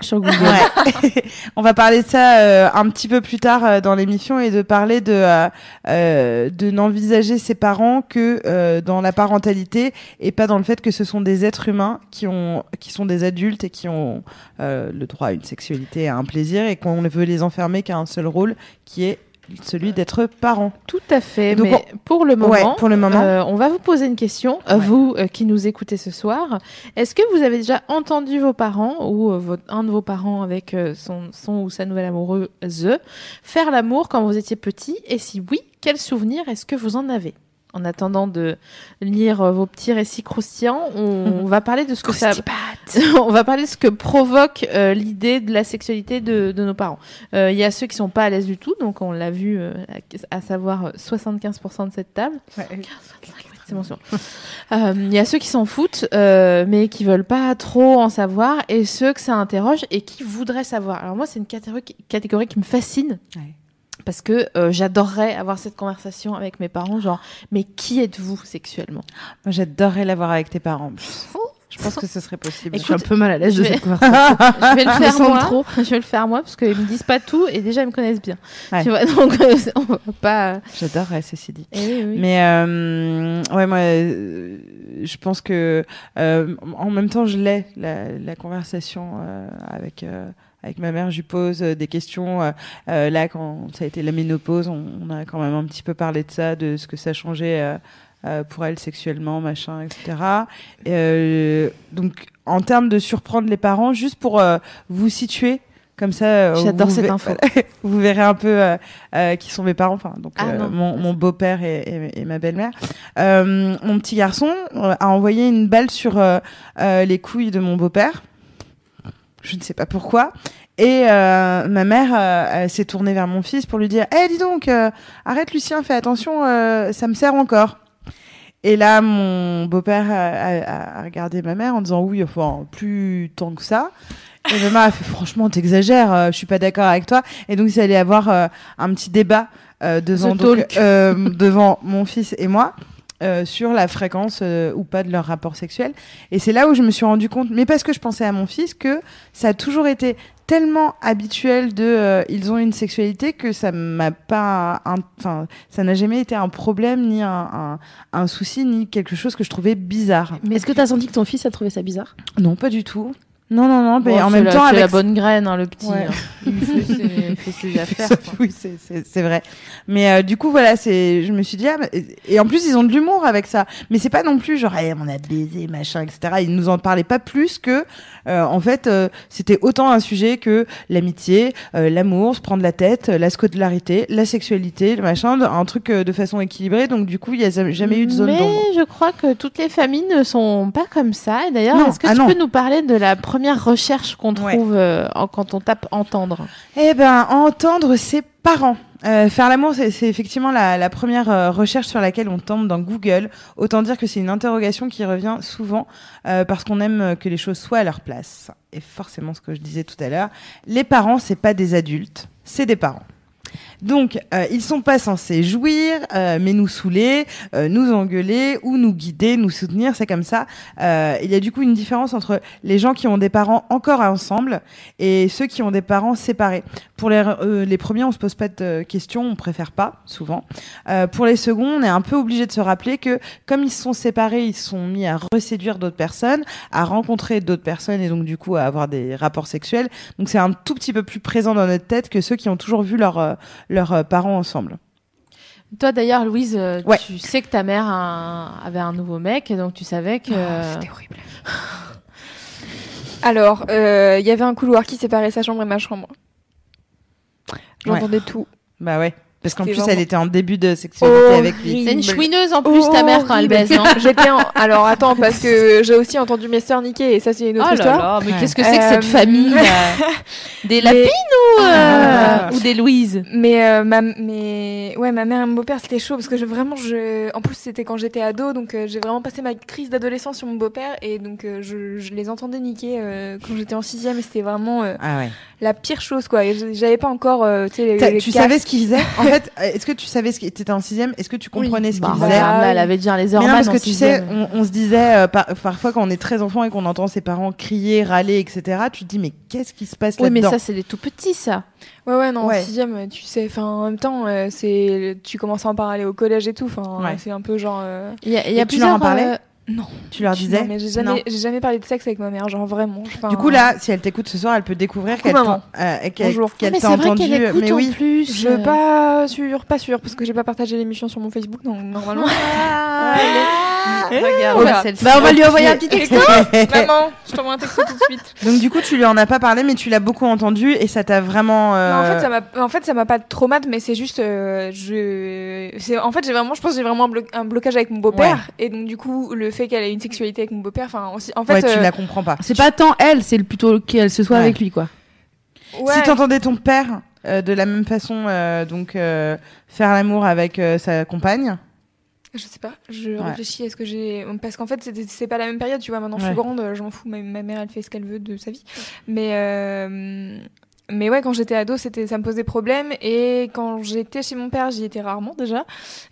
Sur Google. Ouais. (laughs) on va parler de ça euh, un petit peu plus tard euh, dans l'émission et de parler de euh, euh, de n'envisager ses parents que euh, dans la parentalité et pas dans le fait que ce sont des êtres humains qui ont qui sont des adultes et qui ont euh, le droit à une sexualité à un plaisir et qu'on veut les enfermer qu'à un seul rôle qui est celui d'être parent. Tout à fait. Donc, mais pour le moment, Ouais, pour le moment. euh, on va vous poser une question, Ouais. vous euh, qui nous écoutez ce soir. Est-ce que vous avez déjà entendu vos parents ou euh, votre- un de vos parents avec son, son ou sa nouvelle amoureuse faire l'amour quand vous étiez petit? Et si oui, quel souvenir est-ce que vous en avez? En attendant de lire vos petits récits croustillants, on, on va parler de ce que ça, (laughs) on va parler de ce que provoque euh, l'idée de la sexualité de, de nos parents. Euh, Il y a ceux qui sont pas à l'aise du tout, donc on l'a vu, euh, à savoir euh, 75% de cette table. Bon, c'est bon. Il y a ceux qui s'en foutent, mais qui veulent pas trop en savoir, et ceux que ça interroge et qui voudraient savoir. Alors moi, c'est une catégorie, catégorie qui me fascine. Ouais. Parce que euh, j'adorerais avoir cette conversation avec mes parents, genre, mais qui êtes-vous sexuellement? Moi, j'adorerais l'avoir avec tes parents. Je pense que ce serait possible. Je suis un peu mal à l'aise de je vais- cette (laughs) conversation. Je vais le faire sens moi. trop. Je vais le faire moi parce qu'ils me disent pas tout et déjà ils me connaissent bien. Ouais. Tu vois, donc euh, on va pas. J'adorerais, ceci dit. Eh oui, oui. Mais euh, ouais, moi, euh, je pense que euh, en même temps, je l'ai la, la conversation euh, avec euh, avec ma mère. Je lui pose euh, des questions. euh, euh, là, quand ça a été la ménopause, on, on a quand même un petit peu parlé de ça, de ce que ça changeait euh, euh, pour elle sexuellement, machin, etc. Et, euh, donc, en termes de surprendre les parents, juste pour vous situer. Comme ça, J'adore cette info. (laughs) vous verrez un peu qui sont mes parents. Enfin, donc Ah mon, mon beau-père et, et- et ma belle-mère. Euh, mon petit garçon a envoyé une balle sur les couilles de mon beau-père. Je ne sais pas pourquoi. Et euh, ma mère euh, s'est tournée vers mon fils pour lui dire Eh, dis donc, euh, arrête Lucien, fais attention, ça me sert encore. Et là, mon beau-père a, a- a regardé ma mère en disant Oui, enfin, plus tant que ça. Et ma mère a fait Franchement, t'exagères, je suis pas d'accord avec toi. Et donc, ils allaient avoir un petit débat devant, donc, devant mon fils et moi. Euh, sur la fréquence euh, ou pas de leur rapport sexuel. Et c'est là où je me suis rendu compte, mais parce que je pensais à mon fils, que ça a toujours été tellement habituel de euh, ils ont une sexualité que ça m'a pas enfin ça n'a jamais été un problème ni un, un, un souci ni quelque chose que je trouvais bizarre. Mais est-ce que t'as senti que ton fils a trouvé ça bizarre? Non pas du tout Non, non, non, mais Bon, en même la- temps, c'est avec la bonne graine, hein, le petit. Ouais. hein. Il fait ses, il fait ses (laughs) affaires. quoi. oui, c'est- vrai. Mais euh, du coup, voilà, c'est, je me suis dit, ah, mais- et en plus, ils ont de l'humour avec ça. Mais c'est pas non plus genre, Eh, on a baisé, machin, etc. Ils nous en parlaient pas plus que, euh, en fait, euh, c'était autant un sujet que l'amitié, euh, l'amour, se prendre la tête, la scolarité, la sexualité, le machin, un truc euh, de façon équilibrée. Donc, du coup, il y a jamais- eu de zone Mais je crois que toutes les familles ne sont pas comme ça. Et d'ailleurs, est-ce que Ah tu non. peux nous parler de la première recherche qu'on Ouais. trouve euh, quand on tape entendre Eh ben, entendre ses parents. Euh, faire l'amour, c'est effectivement la, la première euh, recherche sur laquelle on tombe dans Google. Autant dire que c'est une interrogation qui revient souvent euh, parce qu'on aime que les choses soient à leur place. Et forcément, ce que je disais tout à l'heure, les parents, c'est pas des adultes, c'est des parents. Donc, euh, ils sont pas censés jouir, euh, mais nous saouler, euh, nous engueuler ou nous guider, nous soutenir. C'est comme ça. Euh, il y a du coup une différence entre les gens qui ont des parents encore ensemble et ceux qui ont des parents séparés. Pour les, euh, les premiers, on se pose pas de euh, questions, on préfère pas souvent. Pour les seconds, on est un peu obligé de se rappeler que comme ils se sont séparés, ils se sont mis à reséduire d'autres personnes, à rencontrer d'autres personnes et donc du coup à avoir des rapports sexuels. Donc c'est un tout petit peu plus présent dans notre tête que ceux qui ont toujours vu leurs euh, leurs euh, parents ensemble. Toi d'ailleurs, Louise, euh, Ouais. tu sais que ta mère un- avait un nouveau mec et donc tu savais que. Oh, C'était horrible. (laughs) Alors, euh, il y avait un couloir qui séparait sa chambre et ma chambre. J'entendais tout. Bah ouais. Parce qu'en plus, elle était en début de sexualité avec lui. c'est une chouineuse en plus ta mère quand elle baise, non (laughs) J'étais en... Alors attends, parce que j'ai aussi entendu mes sœurs niquer et ça c'est une autre Oh là histoire. là, mais Ouais. qu'est-ce que c'est que cette Euh, famille là (laughs) Des Mais- lapines ou, euh, Ah. ou des Louise Mais euh, ma mais ouais ma mère et mon beau-père c'était chaud parce que je, vraiment je en plus c'était quand j'étais ado donc euh, j'ai vraiment passé ma crise d'adolescence sur mon beau-père et donc euh, je, je les entendais niquer euh, quand j'étais en sixième et c'était vraiment euh, Ah ouais. La pire chose quoi j'avais pas encore euh, tu sais les, les tu casques. savais ce qu'il faisait (laughs) En fait, est-ce que tu savais ce qu'il était en sixième Est-ce que tu comprenais ce Bah, faisait regarde, là, elle avait déjà les Mais non, hormones parce que tu sais, on, on se disait euh, par- parfois quand on est très enfant et qu'on entend ses parents crier, râler, etc. Tu te dis mais qu'est-ce qui se passe Oui, mais là-dedans ça, c'est des tout petits, ça. Ouais, ouais, non, Ouais. en sixième, tu sais, enfin, en même temps, euh, c'est, tu commences à en parler au collège et tout, enfin, Ouais. c'est un peu genre. euh, Il y a, y en plusieurs, parlais Non. Tu leur disais Non, mais j'ai jamais, j'ai jamais parlé de sexe avec ma mère, genre vraiment. enfin, Du coup là, si elle t'écoute ce soir, elle peut découvrir qu'elle euh, qu'elle Bonjour. qu'elle mais t'a c'est vrai entendu. qu'elle écoute mais en oui. plus. Je euh. pas sûr, pas sûr, parce que j'ai pas partagé l'émission sur mon Facebook, donc normalement. Regarde, Oh, là, bah, celle-ci. bah, on va lui envoyer un (laughs) petit texto. Maman, je t'envoie un texto tout de suite. Donc du coup, tu lui en as pas parlé, mais tu l'as beaucoup entendu et ça t'a vraiment. euh, Non, en fait, ça m'a, en fait, ça m'a pas traumatisé, mais c'est juste, euh, je, c'est, en fait, j'ai vraiment, je pense, que j'ai vraiment un, blo- un blocage avec mon beau-père, et donc du coup, le fait qu'elle ait une sexualité avec mon beau-père, enfin, en fait, ouais, tu euh, la comprends pas. C'est pas tant elle, c'est le- plutôt qu'elle se soit Ouais. avec lui, quoi. ouais. Si t'entendais ton père euh, de la même façon, euh, donc euh, faire l'amour avec euh, sa compagne. Je sais pas, je Ouais. réfléchis à ce que j'ai. Parce qu'en fait, c'est pas la même période, tu vois. Maintenant, je suis grande, je m'en fous. Ma, ma mère, elle fait ce qu'elle veut de sa vie. Mais, euh, mais ouais, quand j'étais ado, c'était, ça me posait problème. Et quand j'étais chez mon père, j'y étais rarement déjà.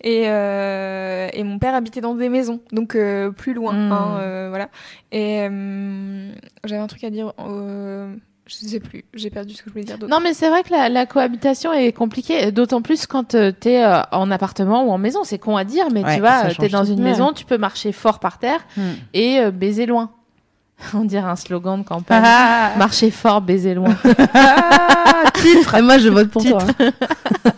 Et, euh, et mon père habitait dans des maisons, donc euh, plus loin. Mm. hein, euh, voilà. Et euh, j'avais un truc à dire. euh, je sais plus, j'ai perdu ce que je voulais dire d'autre. Non, mais c'est vrai que la, la cohabitation est compliquée, d'autant plus quand tu t'es euh, en appartement ou en maison. C'est con à dire, mais Ouais, tu vois, euh, t'es dans tout. une Ouais. maison, tu peux marcher fort par terre Hmm. et euh, baiser loin. (laughs) On dirait un slogan de campagne. Ah, Marcher fort, baiser loin. (laughs) titre. Et moi, je vote pour Titre. toi. (laughs)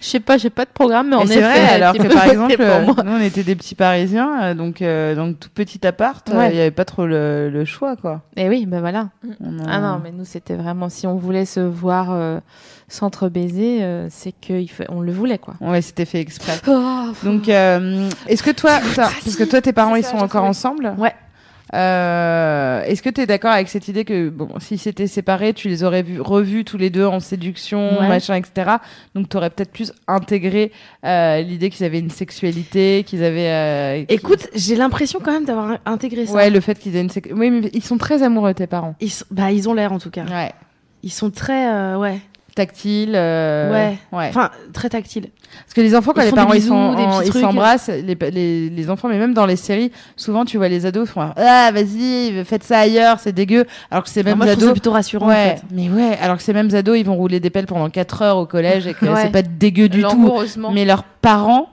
Je sais pas, j'ai pas de programme, mais c'est effet, vrai, alors que par exemple, euh, nous on était des petits Parisiens, euh, donc euh, donc tout petit appart, euh, il Ouais. y avait pas trop le, le choix quoi. Et oui, ben voilà. On Ah non, mais nous c'était vraiment si on voulait se voir euh, s'entre baiser, euh, c'est que il faut- on le voulait quoi. Ouais, c'était fait exprès. Oh, Donc, euh, est-ce que toi, toi- parce que toi, tes parents, ils ça, sont encore ensemble? Ouais. Euh, est-ce que tu es d'accord avec cette idée que, bon, s'ils s'étaient séparés, tu les aurais vus, revus tous les deux en séduction, Ouais. machin, etc. Donc, tu aurais peut-être plus intégré euh, l'idée qu'ils avaient une sexualité, qu'ils avaient. euh, Écoute, j'ai l'impression quand même d'avoir intégré ça. Ouais, le fait qu'ils aient une sexualité. Oui, mais ils sont très amoureux, tes parents. Ils, sont- bah, ils ont l'air en tout cas. Ouais. Ils sont très, euh, ouais, Tactile. euh, Ouais. ouais. enfin très tactiles. Parce que les enfants, quand Ils les parents ils bisous, s'embrassent, les, les, les enfants, mais même dans les séries, souvent tu vois les ados font ah vas-y faites ça ailleurs, c'est dégueu. Alors que ces mêmes moi, je ados, plutôt rassurant ouais, en fait. mais ouais, alors que ces mêmes ados ils vont rouler des pelles pendant 4 heures au collège et que Ouais. c'est pas dégueu du tout. Mais leurs parents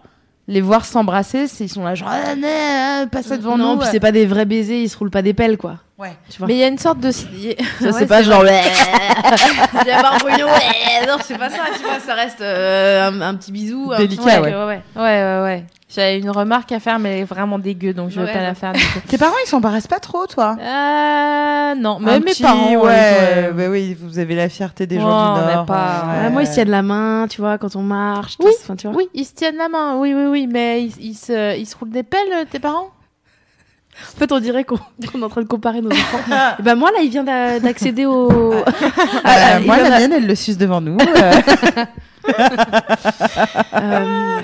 les voir s'embrasser, c'est- ils sont là genre ah, non, ah, passe ça devant non, nous. puis c'est pas des vrais baisers, ils se roulent pas des pelles quoi. Ouais. Mais il y a une sorte de. Ça, (laughs) Ouais, c'est pas genre. vrai. (laughs) Il y a pas un ouais. (laughs) Non, c'est pas ça, tu vois, ça reste euh, un, un petit bisou. un Délicat, ouais. ouais, ouais. Ouais. J'avais une remarque à faire, mais elle est vraiment dégueu, donc je vais Ouais, pas ouais. la faire du coup. Tes parents, ils s'embarrassent pas trop, toi? Euh, non, même mes petit- parents. ouais, euh, bah oui, vous avez la fierté des Ouais, gens du Nord. pas- ouais. Ouais, moi, ils se tiennent la main, tu vois, quand on marche. Oui, tu vois. Oui, ils se tiennent la main, oui, oui, oui, mais ils, ils se, ils se roulent des pelles, euh, tes parents? En fait, on dirait (laughs) qu'on est en train de comparer nos enfants. Et ben moi, là, il vient d'a- d'accéder au. Ah, (laughs) il moi, vient la mienne, elle le suce devant nous. euh. (laughs) Euh,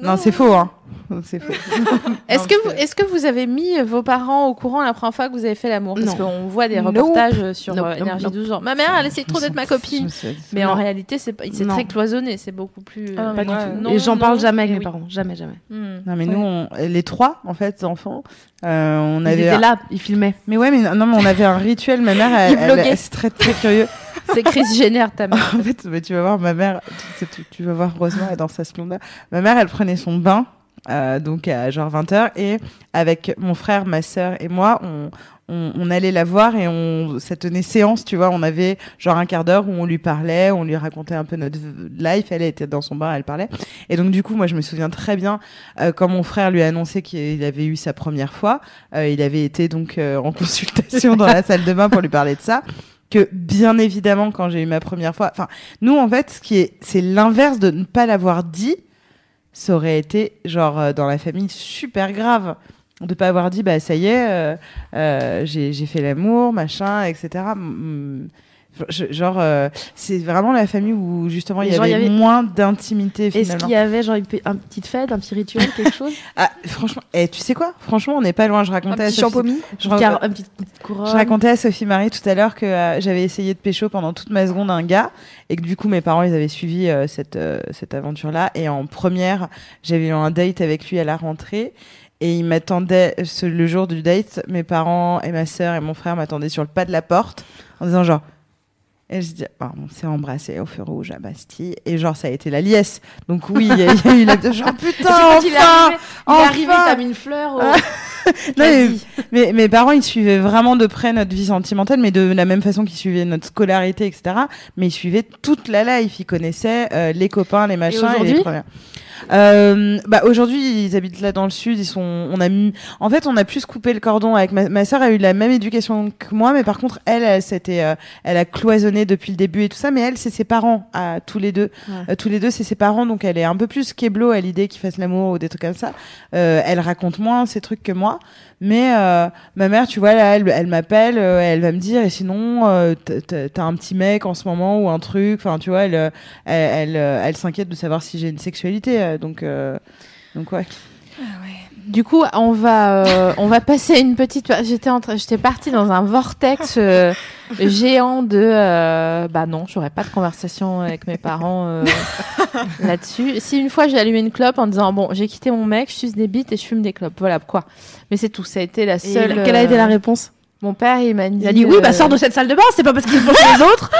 non, c'est faux, hein. (laughs) C'est faux. (laughs) Est-ce que, vous, est-ce que vous avez mis vos parents au courant la première fois que vous avez fait l'amour? Parce qu'on voit des reportages euh, sur Nope, euh, Énergie nope. 12 genre, ma mère, elle essaie trop d'être ma copine. Mais en réalité, c'est très cloisonné, c'est beaucoup plus. Ah, euh, mais pas du tout. Et j'en parle jamais avec mes oui. parents, jamais, jamais. Hmm. Non, mais nous, on- les trois, en fait, enfants, euh, on Ils avait. étaient là, ils filmaient. Mais ouais, mais non, mais on avait un rituel. Ma mère, elle, Ils c'est très, très curieux. (laughs) C'est Chris Jenner, ta mère. En fait, mais tu vas voir, ma mère, tu, tu- tu vas voir Rosemont elle est dans sa splendeur. Ma mère, elle prenait son bain, euh, donc à genre 20h, et avec mon frère, ma sœur et moi, on, on, on allait la voir et on, ça tenait séance, tu vois. On avait genre un quart d'heure où on lui parlait, on lui racontait un peu notre life. Elle était dans son bain, elle parlait. Et donc, du coup, moi, je me souviens très bien euh, quand mon frère lui a annoncé qu'il avait eu sa première fois. euh, il avait été donc euh, en (laughs) consultation dans la salle de bain pour lui parler de ça que bien évidemment quand j'ai eu ma première fois enfin nous en fait ce qui est c'est l'inverse de ne pas l'avoir dit ça aurait été genre euh, dans la famille super grave de pas avoir dit bah ça y est euh, euh, j'ai fait l'amour machin etc genre euh, c'est vraiment la famille où justement il y avait, moins d'intimité Est-ce qu'il y avait genre une, un petite fête, un petit rituel, quelque chose (laughs) ah, franchement et tu sais quoi? Franchement on n'est pas loin. Je Un racontais à petit Sophie- je, Un car- petite couronne. Je racontais à Sophie Marie tout à l'heure que euh, j'avais essayé de pécho pendant toute ma seconde un gars et que du coup mes parents ils avaient suivi euh, cette euh, cette aventure là et en première j'avais eu un date avec lui à la rentrée et il m'attendait le jour du date mes parents et ma sœur et mon frère m'attendaient sur le pas de la porte en disant genre et je dis, bah, on s'est embrassé au feu rouge à Bastille. Et genre, ça a été la liesse. Donc oui, il y, a il eu la... (laughs) Genre, Et c'est putain, il est enfin il est arrivé, enfin t'as mis une fleur au... (laughs) Non, mais- mes parents, ils suivaient vraiment de près notre vie sentimentale, mais de la même façon qu'ils suivaient notre scolarité, etc. Mais ils suivaient toute la life. Ils connaissaient euh, les copains, les machins et, les premières. Euh, bah aujourd'hui ils habitent là dans le sud ils sont on a mis en fait on a plus coupé le cordon avec ma, ma sœur a eu la même éducation que moi mais par contre elle elle s'était euh, elle a cloisonné depuis le début et tout ça mais elle c'est ses parents à tous les deux. Ouais. Euh, tous les deux c'est ses parents donc elle est un peu plus keblo à l'idée qu'ils fassent l'amour ou des trucs comme ça. Euh, elle raconte moins ces trucs que moi mais euh, ma mère, tu vois, là, elle, elle m'appelle, euh, elle va me dire, et sinon, euh, t'as- un petit mec en ce moment ou un truc. Enfin, tu vois, elle, euh, elle, elle, euh, elle s'inquiète de savoir si j'ai une sexualité. euh, donc, donc ouais. Du coup, on va, euh, on va passer à une petite. J'étais en train, j'étais partie dans un vortex euh, géant de. euh, bah non, j'aurais pas de conversation avec mes parents euh, là-dessus. Si une fois j'ai allumé une clope en disant bon, j'ai quitté mon mec, je suce des bites et je fume des clopes. Voilà quoi. Mais c'est tout. Ça a été la Et seule. quelle a été la euh, réponse? Mon père, il m'a dit. Il a dit oui, bah euh, sors de cette salle de bain, c'est pas parce qu'ils font chez les autres.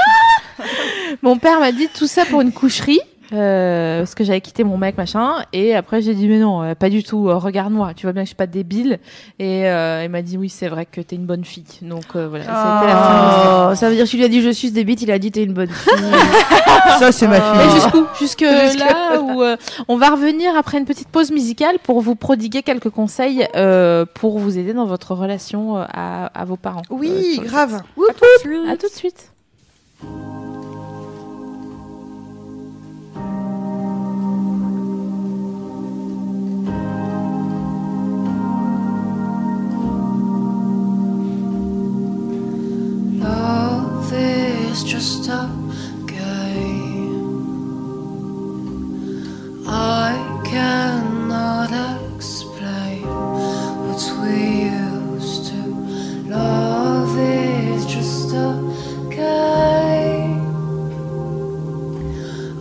(laughs) Mon père m'a dit tout ça pour une coucherie. Euh, parce que j'avais quitté mon mec machin et après j'ai dit mais non euh, pas du tout euh, regarde-moi tu vois bien que je suis pas débile. Et euh, il m'a dit oui c'est vrai que t'es une bonne fille. Donc euh, voilà la fin. Oh, ça veut dire que tu lui as dit je suce des bites, il a dit t'es une bonne fille. (laughs) Ça, c'est ma fille. mais jusqu'où jusque là où euh, on va revenir après une petite pause musicale pour vous prodiguer quelques conseils euh, pour vous aider dans votre relation euh, à, à vos parents. Euh, Oui, grave. à tout de suite is just a game. I cannot explain what we used to. Love is just a game.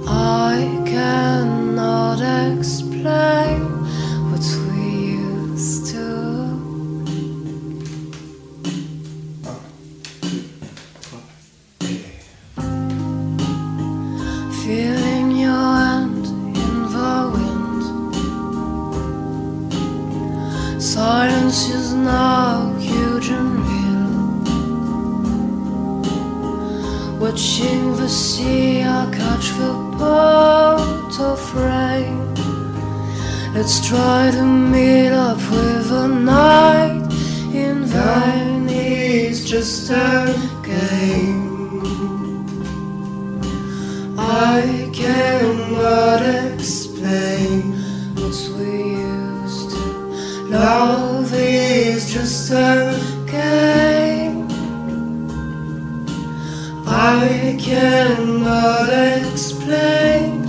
I cannot explain silence is now huge and real. Watching the sea, I catch the boat of rain. Let's try to meet up with a night in vain. It's just a game. I cannot explain what's we. Love is just a game. I cannot explain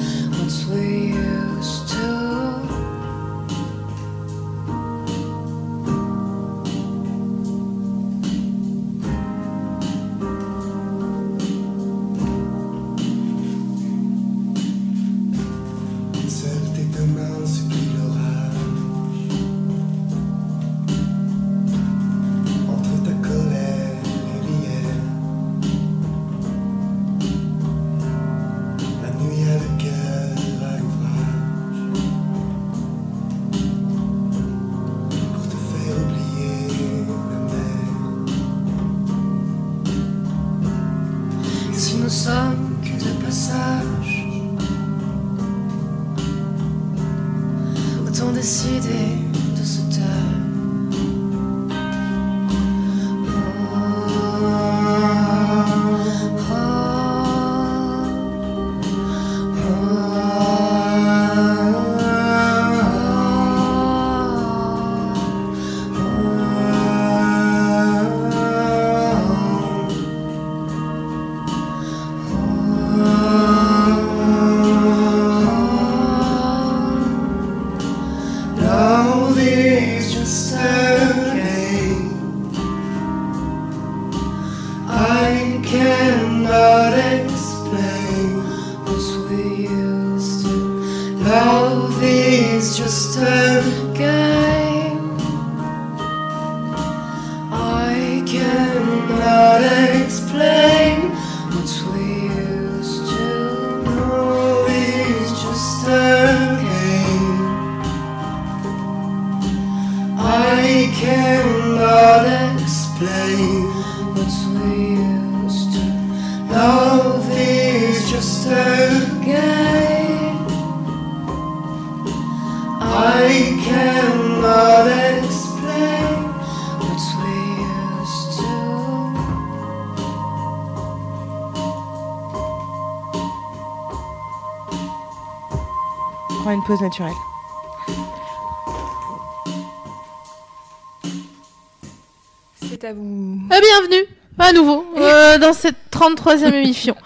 C'est à vous. Ah, bienvenue à nouveau euh, (laughs) dans cette 33e émission.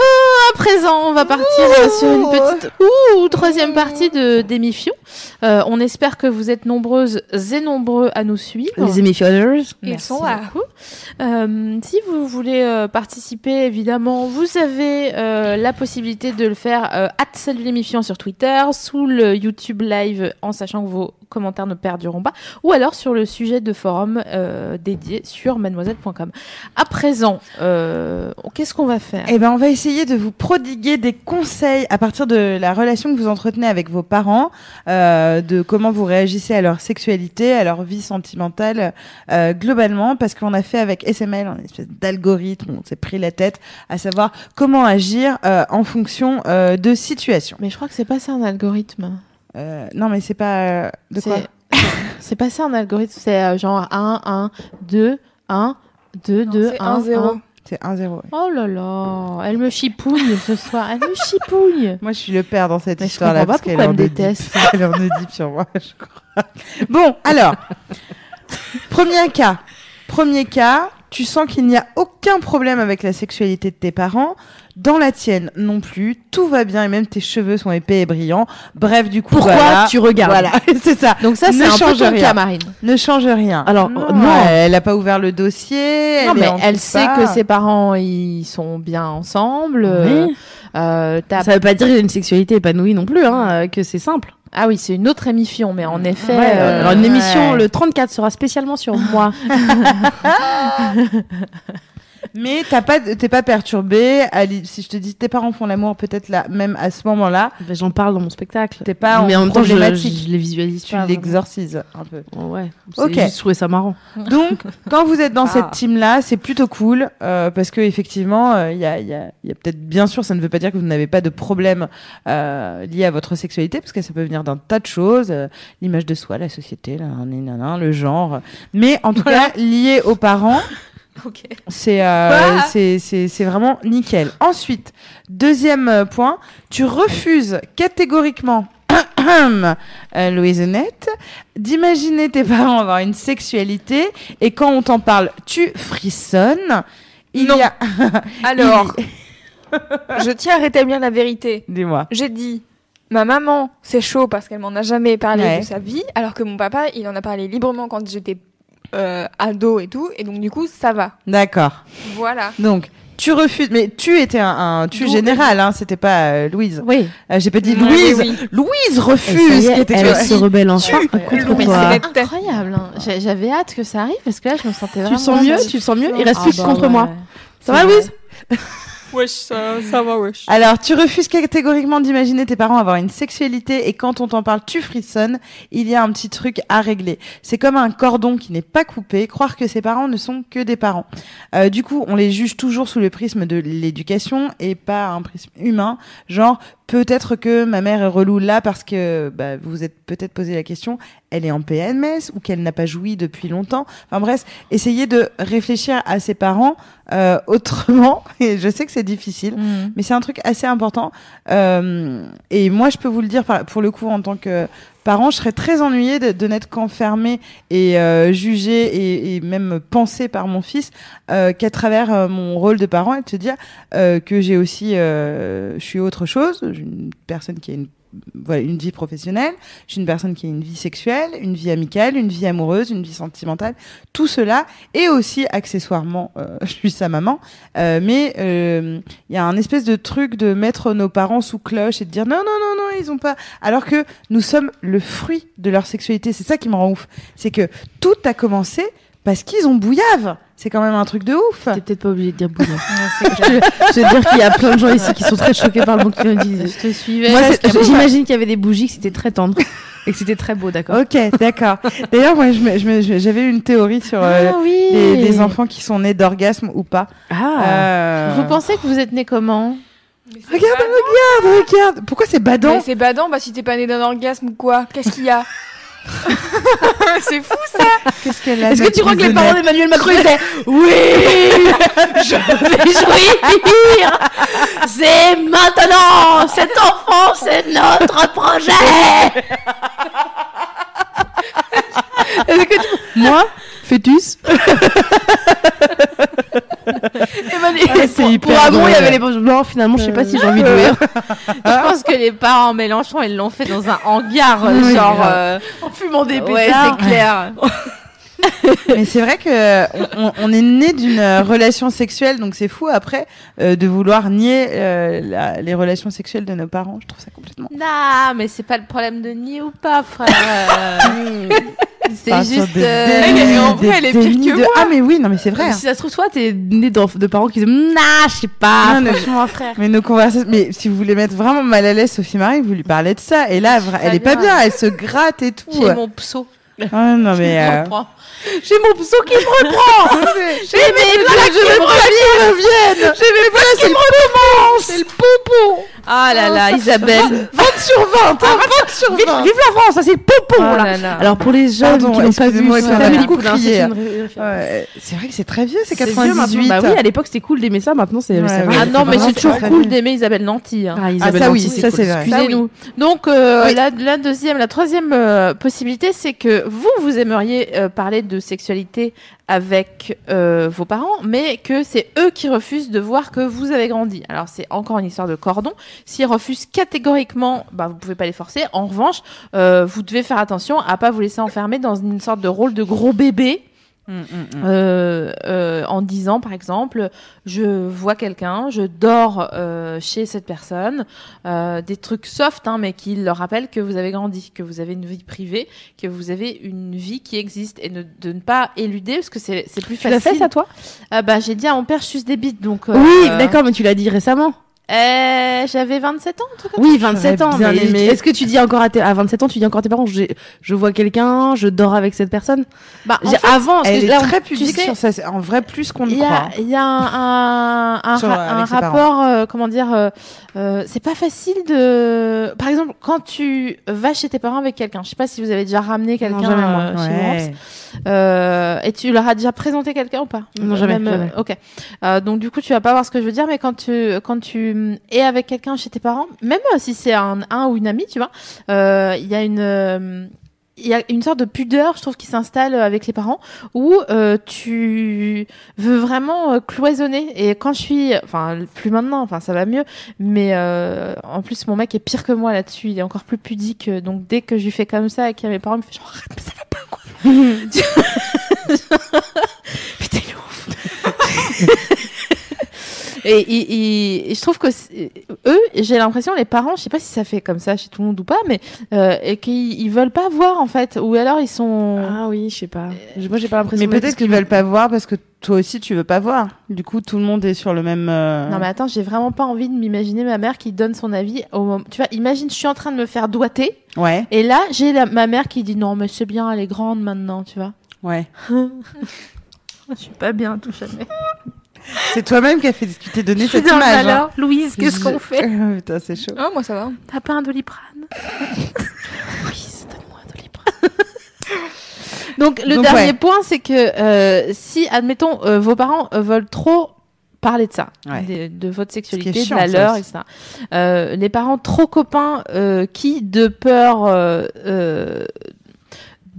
Euh, à présent, on va partir euh, sur une petite ouh, troisième partie de d'émission. Euh, on espère que vous êtes nombreuses et nombreux à nous suivre. Les émissionneurs. Ils Merci sont là. Euh, si vous voulez euh, participer, évidemment, vous avez euh, la possibilité de le faire euh, at salut l'émission sur Twitter, sous le YouTube live, en sachant que vos commentaires ne perduront pas, ou alors sur le sujet de forum euh, dédié sur mademoiselle.com. À présent, euh, qu'est-ce qu'on va faire? Eh ben, on va essayer de vous prodiguer des conseils à partir de la relation que vous entretenez avec vos parents, de comment vous réagissez à leur sexualité, à leur vie sentimentale globalement, parce qu'on a fait avec SML un espèce d'algorithme, on s'est pris la tête à savoir comment agir euh, en fonction euh, de situations. Mais je crois que c'est pas ça un algorithme. Euh, non, mais c'est pas euh, de quoi C'est- (laughs) pas ça un algorithme, c'est euh, genre 1, 1, 2, 1, 2, 2, c'est 1, 1-0. C'est 1-0. Oh là là, elle me chipouille ce soir, elle me chipouille. (laughs) Moi, je suis le père dans cette Mais histoire-là. parce qu'elle me déteste. (laughs) Elle en Oedipe sur moi, je crois. Bon, alors, premier cas. Premier cas, tu sens qu'il n'y a aucun problème avec la sexualité de tes parents. Dans la tienne non plus, tout va bien et même tes cheveux sont épais et brillants. Bref, du coup, Pourquoi voilà. tu regardes Voilà, (laughs) c'est ça. Donc ça, Ne c'est un peu change ton rien. cas, Marine. Ne change rien. Alors, non, euh, non. elle a pas ouvert le dossier. Non, elle mais elle sait pas. que ses parents, ils sont bien ensemble. euh, Oui. euh, t'as- Ça veut pas dire qu'il y a une sexualité épanouie non plus, hein, euh, que c'est simple. Ah oui, c'est une autre émission, mais en effet... Ouais, euh, alors une émission, ouais. le 34 sera spécialement sur moi. (laughs) (laughs) Mais t'as pas, t'es pas perturbé. Si je te dis tes parents font l'amour, peut-être là, même à ce moment-là, Ben, J'en parle dans mon spectacle. t'es pas mais en en même temps, je, problématique. je les visualise tu l'exorcises un peu. Ouais. C'est Ok. juste trouvé ça marrant. Donc, quand vous êtes dans Ah. cette team-là, c'est plutôt cool euh, parce que effectivement, euh, il y a, il y a, il y a peut-être, bien sûr, ça ne veut pas dire que vous n'avez pas de problème euh, lié à votre sexualité parce que ça peut venir d'un tas de choses, euh, l'image de soi, la société, là, le genre. Mais en tout cas, lié aux parents. (laughs) C'est euh, c'est- vraiment nickel. Ensuite, deuxième euh, point, tu refuses catégoriquement, (coughs) euh, Louise Honnête, d'imaginer tes parents avoir une sexualité et quand on t'en parle, tu frissonnes. Il Non. y a... (laughs) Alors, (laughs) je tiens à rétablir la vérité. Dis-moi. J'ai dit, ma maman, c'est chaud parce qu'elle m'en a jamais parlé Ouais. de sa vie, alors que mon papa, il en a parlé librement quand j'étais euh, ado et tout, et donc du coup, ça va. D'accord. Voilà. Donc, tu refuses, mais tu étais un, un tu D'où- général, hein, c'était pas euh, Louise. Oui. Euh, J'ai pas dit Oui, Louise. oui, oui. Louise refuse. est, qui était- elle se rebelle enfin contre Mais toi. c'est. Incroyable. hein. J'a- J'avais hâte que ça arrive parce que là, je me sentais Tu vraiment. le sens mieux. Tu le sens mieux Il reste Ah plus bah contre ouais. moi. Ça C'est va, vrai. Louise? (laughs) Wesh, ça, ça va, wesh. Alors, tu refuses catégoriquement d'imaginer tes parents avoir une sexualité et quand on t'en parle, tu frissonnes. Il y a un petit truc à régler. C'est comme un cordon qui n'est pas coupé. Croire que ses parents ne sont que des parents. Euh, du coup, on les juge toujours sous le prisme de l'éducation et pas un prisme humain. Genre, peut-être que ma mère est relou là parce que bah, vous vous êtes peut-être posé la question, elle est en PMS ou qu'elle n'a pas joui depuis longtemps. Enfin bref, essayez de réfléchir à ses parents euh, autrement. (laughs) Et je sais que c'est difficile, Mhm. mais c'est un truc assez important. Euh, et moi, je peux vous le dire, pour le coup, en tant que parent, je serais très ennuyée de, de n'être qu'enfermée et euh, jugée et, même pensée par mon fils euh, qu'à travers euh, mon rôle de parent et de se dire euh, que j'ai aussi, je suis autre chose, une personne qui a une voilà, une vie professionnelle, je suis une personne qui a une vie sexuelle, une vie amicale, une vie amoureuse, une vie sentimentale, tout cela, et aussi accessoirement, euh, (laughs) je suis sa maman, euh, mais euh, il y a un espèce de truc de mettre nos parents sous cloche et de dire non, non, non, non, ils ont pas. Alors que nous sommes le fruit de leur sexualité. C'est ça qui me rend ouf. C'est que tout a commencé parce qu'ils ont bouillave. C'est quand même un truc de ouf. T'es peut-être pas obligé de dire bouillon. (laughs) je, veux dire qu'il y a plein de gens ici qui sont très choqués par le mot d'utiliser. Je te suivais. J'imagine qu'il y avait des bougies, que c'était très tendre (laughs) et que c'était très beau, d'accord Ok, d'accord. D'ailleurs, moi, je je- j'avais une théorie sur euh, Ah oui. des enfants qui sont nés d'orgasme ou pas. Ah Euh, Vous pensez que vous êtes né comment? Regarde, regarde, regarde. Pourquoi c'est badant? C'est badant, bah si t'es pas né d'un orgasme ou quoi Qu'est-ce qu'il y a? (laughs) C'est fou ça. Qu'est-ce qu'elle a Est-ce que tu crois que les parents d'Emmanuel Macron disaient Oui Je vais jouir. C'est maintenant Cet enfant, c'est notre projet Est-ce que tu- Moi Fœtus (laughs) Ah, c'est pour, hyper pour amour, il y avait les Non, finalement, je sais pas si j'ai envie de jouir. (laughs) Je pense que les parents Mélenchon, ils l'ont fait dans un hangar, euh, Oui, genre. grave. euh, En fumant des Ouais, pétards. c'est clair. (laughs) (laughs) Mais c'est vrai que on, on est né d'une euh, relation sexuelle, donc c'est fou après euh, de vouloir nier euh, la- les relations sexuelles de nos parents. Je trouve ça complètement. Non, mais c'est pas le problème de nier ou pas, frère. Euh, (laughs) c'est Enfin, juste. euh, dénis, en vrai, elle est pire que de- Ah mais oui, non mais c'est vrai. Mais Si ça se trouve, toi, t'es né de, de parents qui disent Nah, je sais pas, Non, franchement, frère. Mais nos conversations, mais si vous voulez mettre vraiment mal à l'aise Sophie Marie, vous lui parlez de ça. Et là, elle est pas bien. bien, elle se gratte et tout. J'ai mon pso. Ah, non mais. euh. J'ai mon pso qui me reprend (laughs) J'ai mes blagues qui me reviennent J'ai mes blagues qui me reprennent C'est le pompon Ah là là, Isabelle. 20 sur 20, hein, 20 sur 20. Vive, la France, ça c'est le pompon Oh là. Alors pour les jeunes qui n'ont pas vu, c'est beaucoup crié. c'est vrai que c'est très vieux, c'est C'est vieux 98. maintenant. Bah oui, à l'époque c'était cool d'aimer ça, maintenant c'est. Ah non, mais c'est toujours cool d'aimer Isabelle Nanty. hein. Ah, Isabelle ça oui, ça, c'est vrai. Excusez-nous. Donc euh, la deuxième, la troisième euh, possibilité, c'est que vous, vous aimeriez euh, parler de sexualité avec euh, vos parents, mais que c'est eux qui refusent de voir que vous avez grandi. Alors c'est encore une histoire de cordon. S'ils refusent catégoriquement, bah vous pouvez pas les forcer. En revanche, euh, vous devez faire attention à pas vous laisser enfermer dans une sorte de rôle de gros bébé Mm, mm, mm. Euh, euh, en disant par exemple je vois quelqu'un je dors euh, chez cette personne euh, des trucs soft hein, mais qui leur rappellent que vous avez grandi que vous avez une vie privée que vous avez une vie qui existe et ne- de ne pas éluder parce que c'est plus Tu l'as facile fait ça, toi? Ah bah j'ai dit à mon père je suce des bites donc euh, Oui, euh, d'accord, mais tu l'as dit récemment. Euh, j'avais 27 ans un truc comme Oui, 27 ans. bien Mais aimé. est-ce que tu dis encore à, tes, à 27 ans, tu dis encore à tes parents, je vois quelqu'un, je dors avec cette personne? Bah, en fait, Avant, Elle est là, très tu pudique sais- sur ça, c'est en vrai plus qu'on y croit. a, il y a un, Sur- rapport, euh, comment dire, euh, euh, c'est pas facile de. Par exemple, quand tu vas chez tes parents avec quelqu'un, je sais pas si vous avez déjà ramené quelqu'un jamais, moi. chez Ouais. Worms, euh, et tu leur as déjà présenté quelqu'un ou pas? Non, jamais, Même, euh, jamais. ok. Euh, donc du coup, tu vas pas voir ce que je veux dire, mais quand tu quand tu mm, es avec quelqu'un chez tes parents, même euh, si c'est un, un ou une amie, tu vois, euh, il y a une euh, il y a une sorte de pudeur, je trouve, qui s'installe avec les parents, où euh, tu veux vraiment euh, cloisonner. Et quand je suis, enfin, plus maintenant, enfin, ça va mieux, mais euh, en plus, mon mec est pire que moi là-dessus. Il est encore plus pudique. euh, Donc, dès que je lui fais comme ça, et qu'il y a mes parents, il me fait genre, mais ça va pas, quoi. (laughs) (laughs) Putain, ouf. (laughs) Et, et- et- et je trouve que eux, j'ai l'impression, les parents, je sais pas si ça fait comme ça chez tout le monde ou pas, mais euh, et qu'ils ils veulent pas voir en fait, ou alors ils sont. Ah oui, je sais pas. Moi, j'ai pas l'impression. Mais peut-être qu'ils veulent pas voir parce que toi aussi tu veux pas voir. Du coup, tout le monde est sur le même. euh, Non mais attends, j'ai vraiment pas envie de m'imaginer ma mère qui donne son avis au moment. Tu vois, imagine, je suis en train de me faire doigter, Ouais, et là j'ai la- ma mère qui dit non mais c'est bien, elle est grande maintenant, tu vois. ouais. (laughs) Je suis pas bien, tout jamais. C'est toi-même qui a fait qui t'es donné Je suis cette dans le image. hein. malheur. Louise, qu'est-ce qu'on fait (laughs) Putain, c'est chaud. Oh, moi ça va. T'as pas un doliprane (laughs) Louise, donne-moi un doliprane. (laughs) Donc le Donc, dernier ouais. point, c'est que euh, si, admettons, euh, vos parents euh, veulent trop parler de ça, Ouais. de, de votre sexualité, chiant, de la leur, etc. Euh, les parents trop copains euh, qui, de peur euh, euh,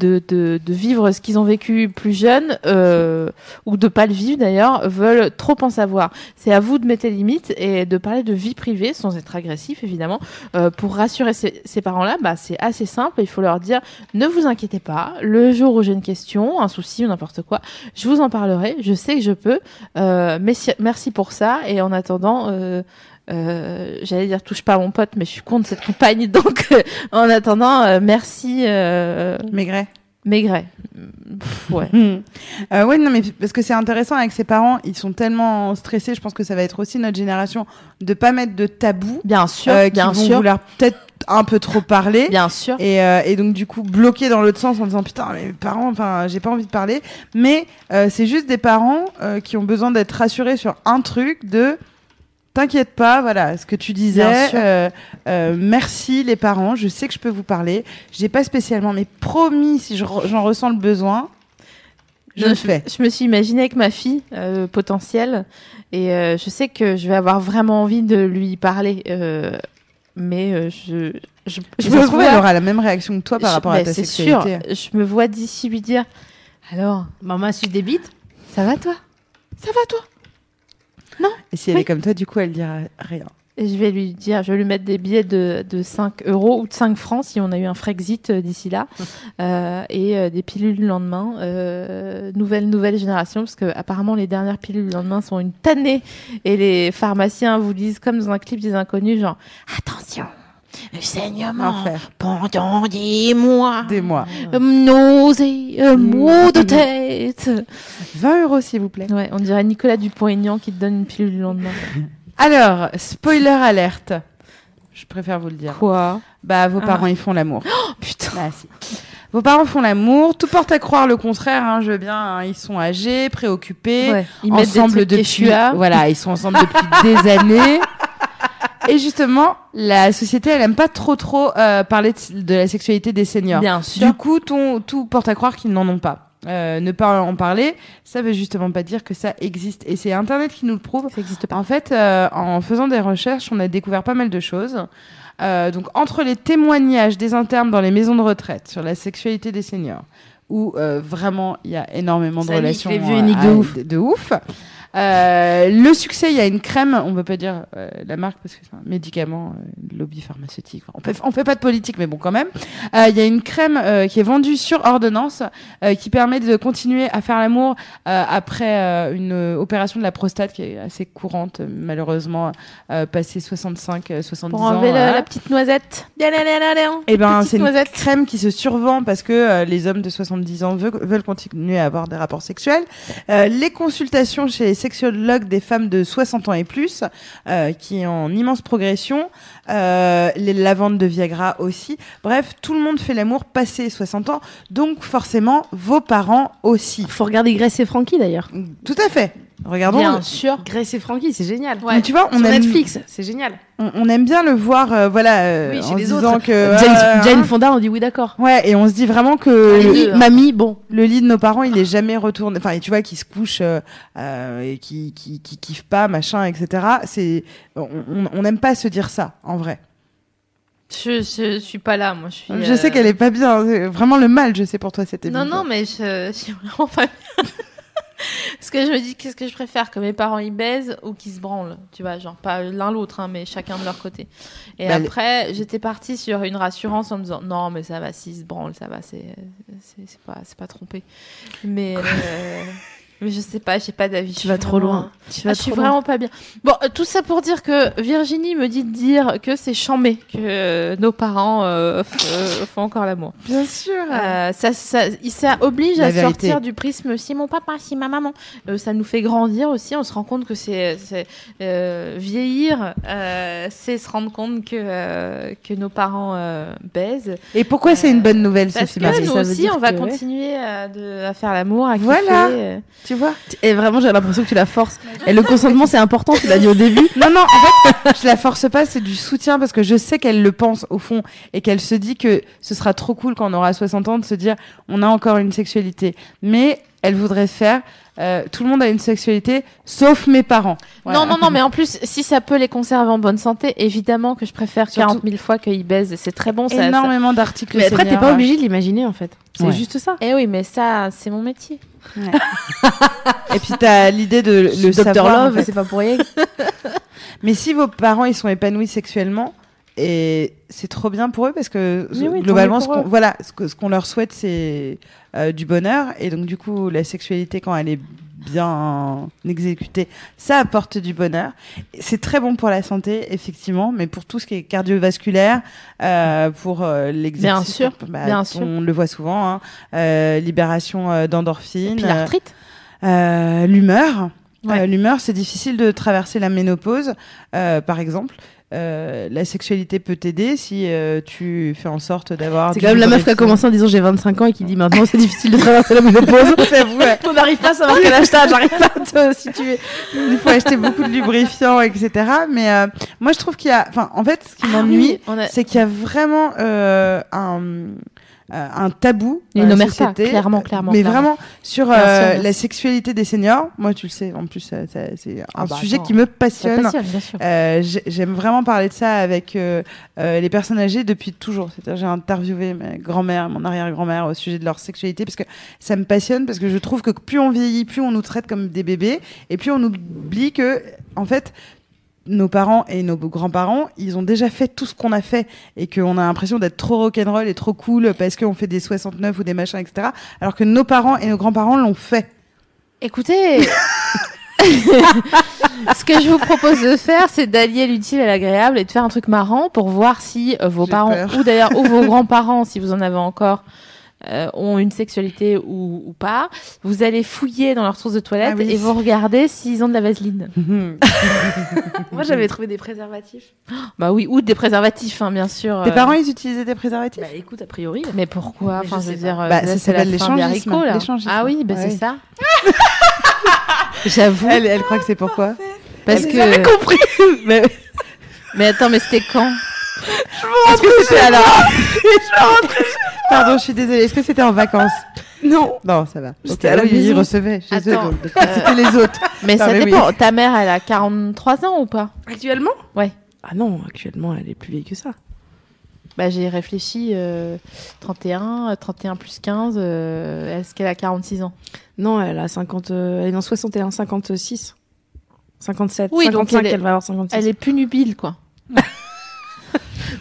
de, vivre ce qu'ils ont vécu plus jeunes, euh, ou de pas le vivre d'ailleurs, veulent trop en savoir. C'est à vous de mettre les limites et de parler de vie privée, sans être agressif évidemment, euh, pour rassurer ces, parents-là, bah, c'est assez simple. Il faut leur dire ne vous inquiétez pas. Le jour où j'ai une question, un souci ou n'importe quoi, je vous en parlerai. Je sais que je peux. Euh, merci, merci pour ça. Et en attendant. Euh, euh, j'allais dire touche pas à mon pote mais je suis contre cette campagne (laughs) donc euh, en attendant euh, merci euh, Maigret. Maigret Pff, ouais (laughs) Euh, ouais, non, mais parce que c'est intéressant avec ses parents, ils sont tellement stressés. Je pense que ça va être aussi notre génération de pas mettre de tabou, bien sûr qui bien vont sûr vouloir peut-être un peu trop parler. bien sûr Et, euh, et donc du coup bloqué dans l'autre sens en disant putain mes parents enfin j'ai pas envie de parler mais euh, c'est juste des parents euh, qui ont besoin d'être rassurés sur un truc de t'inquiète pas voilà ce que tu disais euh, euh, merci les parents je sais que je peux vous parler. J'ai pas spécialement mais promis si je re- j'en ressens le besoin je le fais. Je me suis imaginée avec ma fille euh, potentielle et je sais que je vais avoir vraiment envie de lui parler, mais je je, je me trouve vois- elle aura la même réaction que toi par je- rapport à ta c'est sexualité. sûr. Je me vois d'ici lui dire alors Maman suce des bites? Ça va toi, ça va toi? Et si elle Oui. est comme toi du coup elle dira rien Et je vais lui dire, je vais lui mettre des billets de, de 5 euros ou de 5 francs si on a eu un Frexit euh, d'ici là. Euh, et euh, des pilules le lendemain. Euh, nouvelle, nouvelle génération, parce que apparemment les dernières pilules le lendemain sont une tannée. Et les pharmaciens vous disent, comme dans un clip des inconnus, genre, attention, saignement Enfer. pendant des mois. des mois Euh, Nausée, euh, maux de tête. 20 euros s'il vous plaît Ouais, on dirait Nicolas Dupont-Aignan qui te donne une pilule le lendemain. (laughs) Alors, spoiler alerte. Je préfère vous le dire. Quoi? Bah, vos Ah. parents, ils font l'amour. (gasps) Oh putain. Ah, si. Vos parents font l'amour. Tout porte à croire le contraire. Hein, je veux bien. hein, ils sont âgés, préoccupés, Ouais, ils mettent ensemble des trucs depuis. Voilà, ils sont ensemble depuis des (laughs) années. Et justement, la société, elle aime pas trop trop euh, parler de, de la sexualité des seniors. Bien sûr. Du coup, ton- tout porte à croire qu'ils n'en ont pas. Euh, ne pas en parler, ça veut justement pas dire que ça existe. Et c'est Internet qui nous le prouve. Ça existe pas. En fait, euh, en faisant des recherches, on a découvert pas mal de choses. Euh, donc, entre les témoignages des internes dans les maisons de retraite sur la sexualité des seniors, où euh, vraiment il y a énormément de Ça relations les vieux et nique de à- ouf. de, de ouf, Euh, le succès, il y a une crème, on ne veut pas dire euh, la marque parce que c'est un médicament, euh, lobby pharmaceutique. Enfin, on on fait pas de politique, mais bon, quand même. Euh, Il y a une crème euh, qui est vendue sur ordonnance euh, qui permet de continuer à faire l'amour euh, après euh, une euh, opération de la prostate qui est assez courante, malheureusement, euh, passé 65, euh, 70 Pour ans. enlever la, la petite noisette. Eh ben, c'est une crème qui se survend parce que euh, les hommes de 70 ans veulent, veulent continuer à avoir des rapports sexuels. Euh, les consultations chez les sexologues des femmes de 60 ans et plus, euh, qui est en immense progression. Euh, les, la vente de Viagra aussi. Bref, tout le monde fait l'amour passé 60 ans, donc forcément vos parents aussi. Faut regarder Grace et Frankie d'ailleurs. Tout à fait. Regardons. Bien sûr. Grace et Frankie, c'est génial. Mais tu vois, on Sur aime, Netflix, c'est génial. on, on aime bien le voir, euh, voilà, euh, Oui, chez en les se autres. disant que Jane, euh, Jane hein. Fonda, on dit oui, d'accord. Ouais, et on se dit vraiment que Les le, deux, hein. Mamie, bon. le lit de nos parents, il est jamais retourné. Enfin, et tu vois, qui se couche euh, et qui, qui, qui kiffe pas, machin, etc. C'est, on n'aime pas se dire ça, en vrai. Je, je, je suis pas là, moi. Je, suis, Je sais qu'elle est pas bien. Vraiment le mal, je sais pour toi, cette Non, non, mais je, je suis vraiment pas bien. Parce que je me dis, qu'est-ce que je préfère Que mes parents ils baisent ou qu'ils se branlent Tu vois, genre pas l'un l'autre, hein, mais chacun de leur côté. Et Bah, après, j'étais partie sur une rassurance en me disant, non, mais ça va, s'ils se branlent, ça va, c'est pas, c'est pas trompé. Mais, (laughs) euh, mais je sais pas, j'ai pas d'avis. Tu vas trop loin. Tu vas Ah, je suis trop loin. vraiment pas bien. Bon, euh, tout ça pour dire que Virginie me dit de dire que c'est chambé que euh, nos parents euh, font encore l'amour. Bien sûr. Euh, ça, ça, ça oblige La à vérité. sortir du prisme si mon papa, si ma maman. Ça nous fait grandir aussi. On se rend compte que c'est vieillir, c'est se rendre compte que que nos parents baisent. Et pourquoi c'est une bonne nouvelle, Parce Sophie que Marie? Nous aussi, on va que, continuer à, de, à faire l'amour, à kiffer. Voilà. Tu vois Et vraiment, j'ai l'impression que tu la forces. Et le consentement, c'est important, tu l'as dit au début. Non, non, en fait, je la force pas, c'est du soutien parce que je sais qu'elle le pense au fond et qu'elle se dit que ce sera trop cool quand on aura 60 ans de se dire on a encore une sexualité. Mais elle voudrait faire euh, tout le monde a une sexualité sauf mes parents. Voilà. Non, non, non, mais en plus, si ça peut les conserver en bonne santé, évidemment que je préfère Surtout- 40 000 fois qu'ils baisent. C'est très bon, ça. ça- énormément d'articles. Mais après, t'es pas obligé de l'imaginer, en fait. C'est Ouais. juste ça. Eh oui, mais ça, c'est mon métier. (laughs) Et puis t'as l'idée de le Dr savoir. en Love, fait. c'est pas pour rien. (laughs) Mais si vos parents ils sont épanouis sexuellement, et c'est trop bien pour eux parce que Oui, oui, globalement, ce qu'on, voilà, ce qu'on leur souhaite, c'est euh, du bonheur. Et donc, du coup, la sexualité, quand elle est bien exécutée, ça apporte du bonheur. C'est très bon pour la santé, effectivement, mais pour tout ce qui est cardiovasculaire, euh, pour euh, l'exercice. Bien sûr, bah, bien sûr. On le voit souvent, hein, euh, libération euh, d'endorphines. L'arthrite. Euh, l'humeur. Ouais. L'humeur, c'est difficile de traverser la ménopause, euh, par exemple. Euh, la sexualité peut t'aider si euh, tu fais en sorte d'avoir. C'est quand même la meuf qui a commencé en disant j'ai 25 ans et qui dit maintenant c'est difficile de traverser la ménopause. (laughs) Ouais. On n'arrive pas à savoir quel t'as, j'arrive pas à te situer. Il faut acheter beaucoup de lubrifiants, etc. Mais euh, moi, je trouve qu'il y a. Enfin, en fait, ce qui m'ennuie, on a- c'est qu'il y a vraiment euh, un. Euh, un tabou Une dans la omerta, société, clairement, clairement, mais clairement. vraiment sur euh, la sexualité des seniors. Moi, tu le sais, en plus, c'est un Ah bah sujet attends. qui me passionne. passionne. Euh, J'aime vraiment parler de ça avec euh, euh, les personnes âgées depuis toujours. C'est-à-dire, j'ai interviewé ma grand-mère, mon arrière-grand-mère au sujet de leur sexualité parce que ça me passionne parce que je trouve que plus on vieillit, plus on nous traite comme des bébés et plus on oublie que, en fait, nos parents et nos grands-parents, ils ont déjà fait tout ce qu'on a fait et qu'on a l'impression d'être trop rock'n'roll et trop cool parce qu'on fait des 69 ou des machins, etc. Alors que nos parents et nos grands-parents l'ont fait. Écoutez, (laughs) ce que je vous propose de faire, c'est d'allier l'utile à l'agréable et de faire un truc marrant pour voir si euh, vos parents, peur. ou d'ailleurs, ou vos grands-parents, si vous en avez encore, euh, ont une sexualité ou, ou pas. Vous allez fouiller dans leurs sources de toilette Ah oui. et vous regardez s'ils ont de la vaseline. (laughs) Moi j'avais trouvé des préservatifs. Bah oui, ou des préservatifs, hein, bien sûr. Tes euh. parents, ils utilisaient des préservatifs? Bah écoute, a priori. Mais pourquoi? Mais Enfin, je je veux dire, euh, Bah, là, ça s'appelle l'échangisme. Ah oui, bah Ouais. c'est ça. (laughs) J'avoue. Elle, elle croit que c'est pourquoi? Parce Elle que. avait compris. (laughs) mais Mais attends, mais c'était quand? Est-ce que c'était alors Pardon, je suis désolée. Est-ce que c'était en vacances (laughs) Non. Non, ça va. C'était à la oui, ils recevaient chez eux. Attends, donc C'était les autres. Mais Non, ça mais oui. dépend. Ta mère, elle a 43 ans ou pas? Actuellement? Ouais. Ah non, actuellement elle est plus vieille que ça. Bah, j'ai réfléchi. euh, 31, euh, 31 plus 15. euh, Est-ce qu'elle a 46 ans? Non, elle a 50. euh, elle est dans 61, 56. 57. Oui, donc 55, elle est- elle va avoir 56. Elle est plus nubile, quoi. (laughs)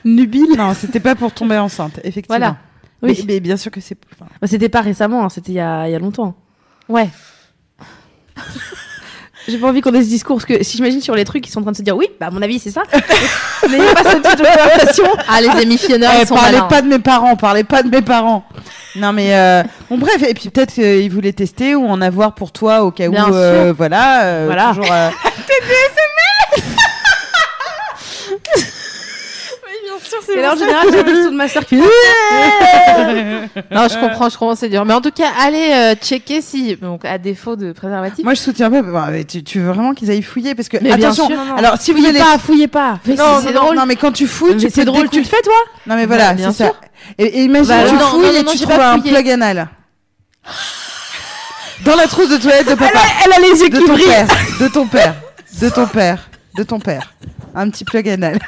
nubile? Non, c'était pas pour tomber enceinte, effectivement. Voilà. Oui. mais bien sûr que c'est. enfin, Bah, c'était pas récemment, hein, c'était il y a, il y a longtemps. Ouais. (laughs) J'ai pas envie qu'on ait ce discours parce que si j'imagine sur les trucs, ils sont en train de se dire oui, bah à mon avis c'est ça. (laughs) N'ayez pas ce type de conversation. Ah, les émissionneurs, eh, ils sont parlez malins. pas de mes parents, parlez pas de mes parents. Non mais euh, bon bref et puis peut-être qu'ils voulaient tester ou en avoir pour toi au cas Bien où euh, voilà euh, Voilà. toujours, (laughs) euh, Et là en général, j'ai plutôt de ma sœur qui Non, je comprends, je comprends, c'est dur. Mais en tout cas, allez euh, checker si, donc à défaut de préservatif. moi je soutiens pas bah, mais tu, tu veux vraiment qu'ils aillent fouiller parce que Mais bien attention sûr, non, non. alors si vous fouillez allez pas, fouillez pas. Mais non, c'est non, drôle. non mais quand tu fouilles tu Mais c'est drôle, tu le fais toi non mais voilà Bah, bien c'est sûr. ça et, et imagine Bah, tu non, fouilles non, non, et non, tu j'ai trouves pas un fouillé. plug anal dans la trousse de toilette de papa Elle a les yeux de qui ton brillent. père de ton père (laughs) de ton père de ton père un petit plug anal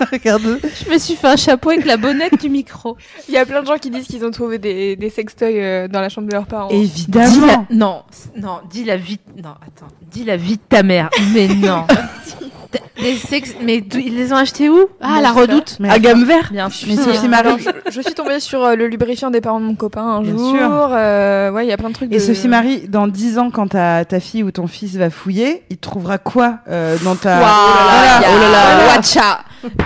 (laughs) regarde Je me suis fait un chapeau avec la bonnette du micro. Il y a plein de gens qui disent qu'ils ont trouvé des, des sextoys euh, dans la chambre de leurs parents. Dis la... évidemment Non, non, dis la vie. Non, attends, dis la vie de ta mère. Mais non. (laughs) Des. Mais ils les ont achetés où? Ah, Bon, la redoute. Mais À gamme vert. Bien sûr. Mais Sophie Marie Alors, je, je suis tombée sur euh, le lubrifiant des parents de mon copain un Bien jour. sûr. euh, ouais, il y a plein de trucs. Et de... Sophie Marie, dans 10 ans, quand ta, ta fille ou ton fils va fouiller, il trouvera quoi euh, dans ta. Waouh, Voilà. oh là là, Voilà. watcha.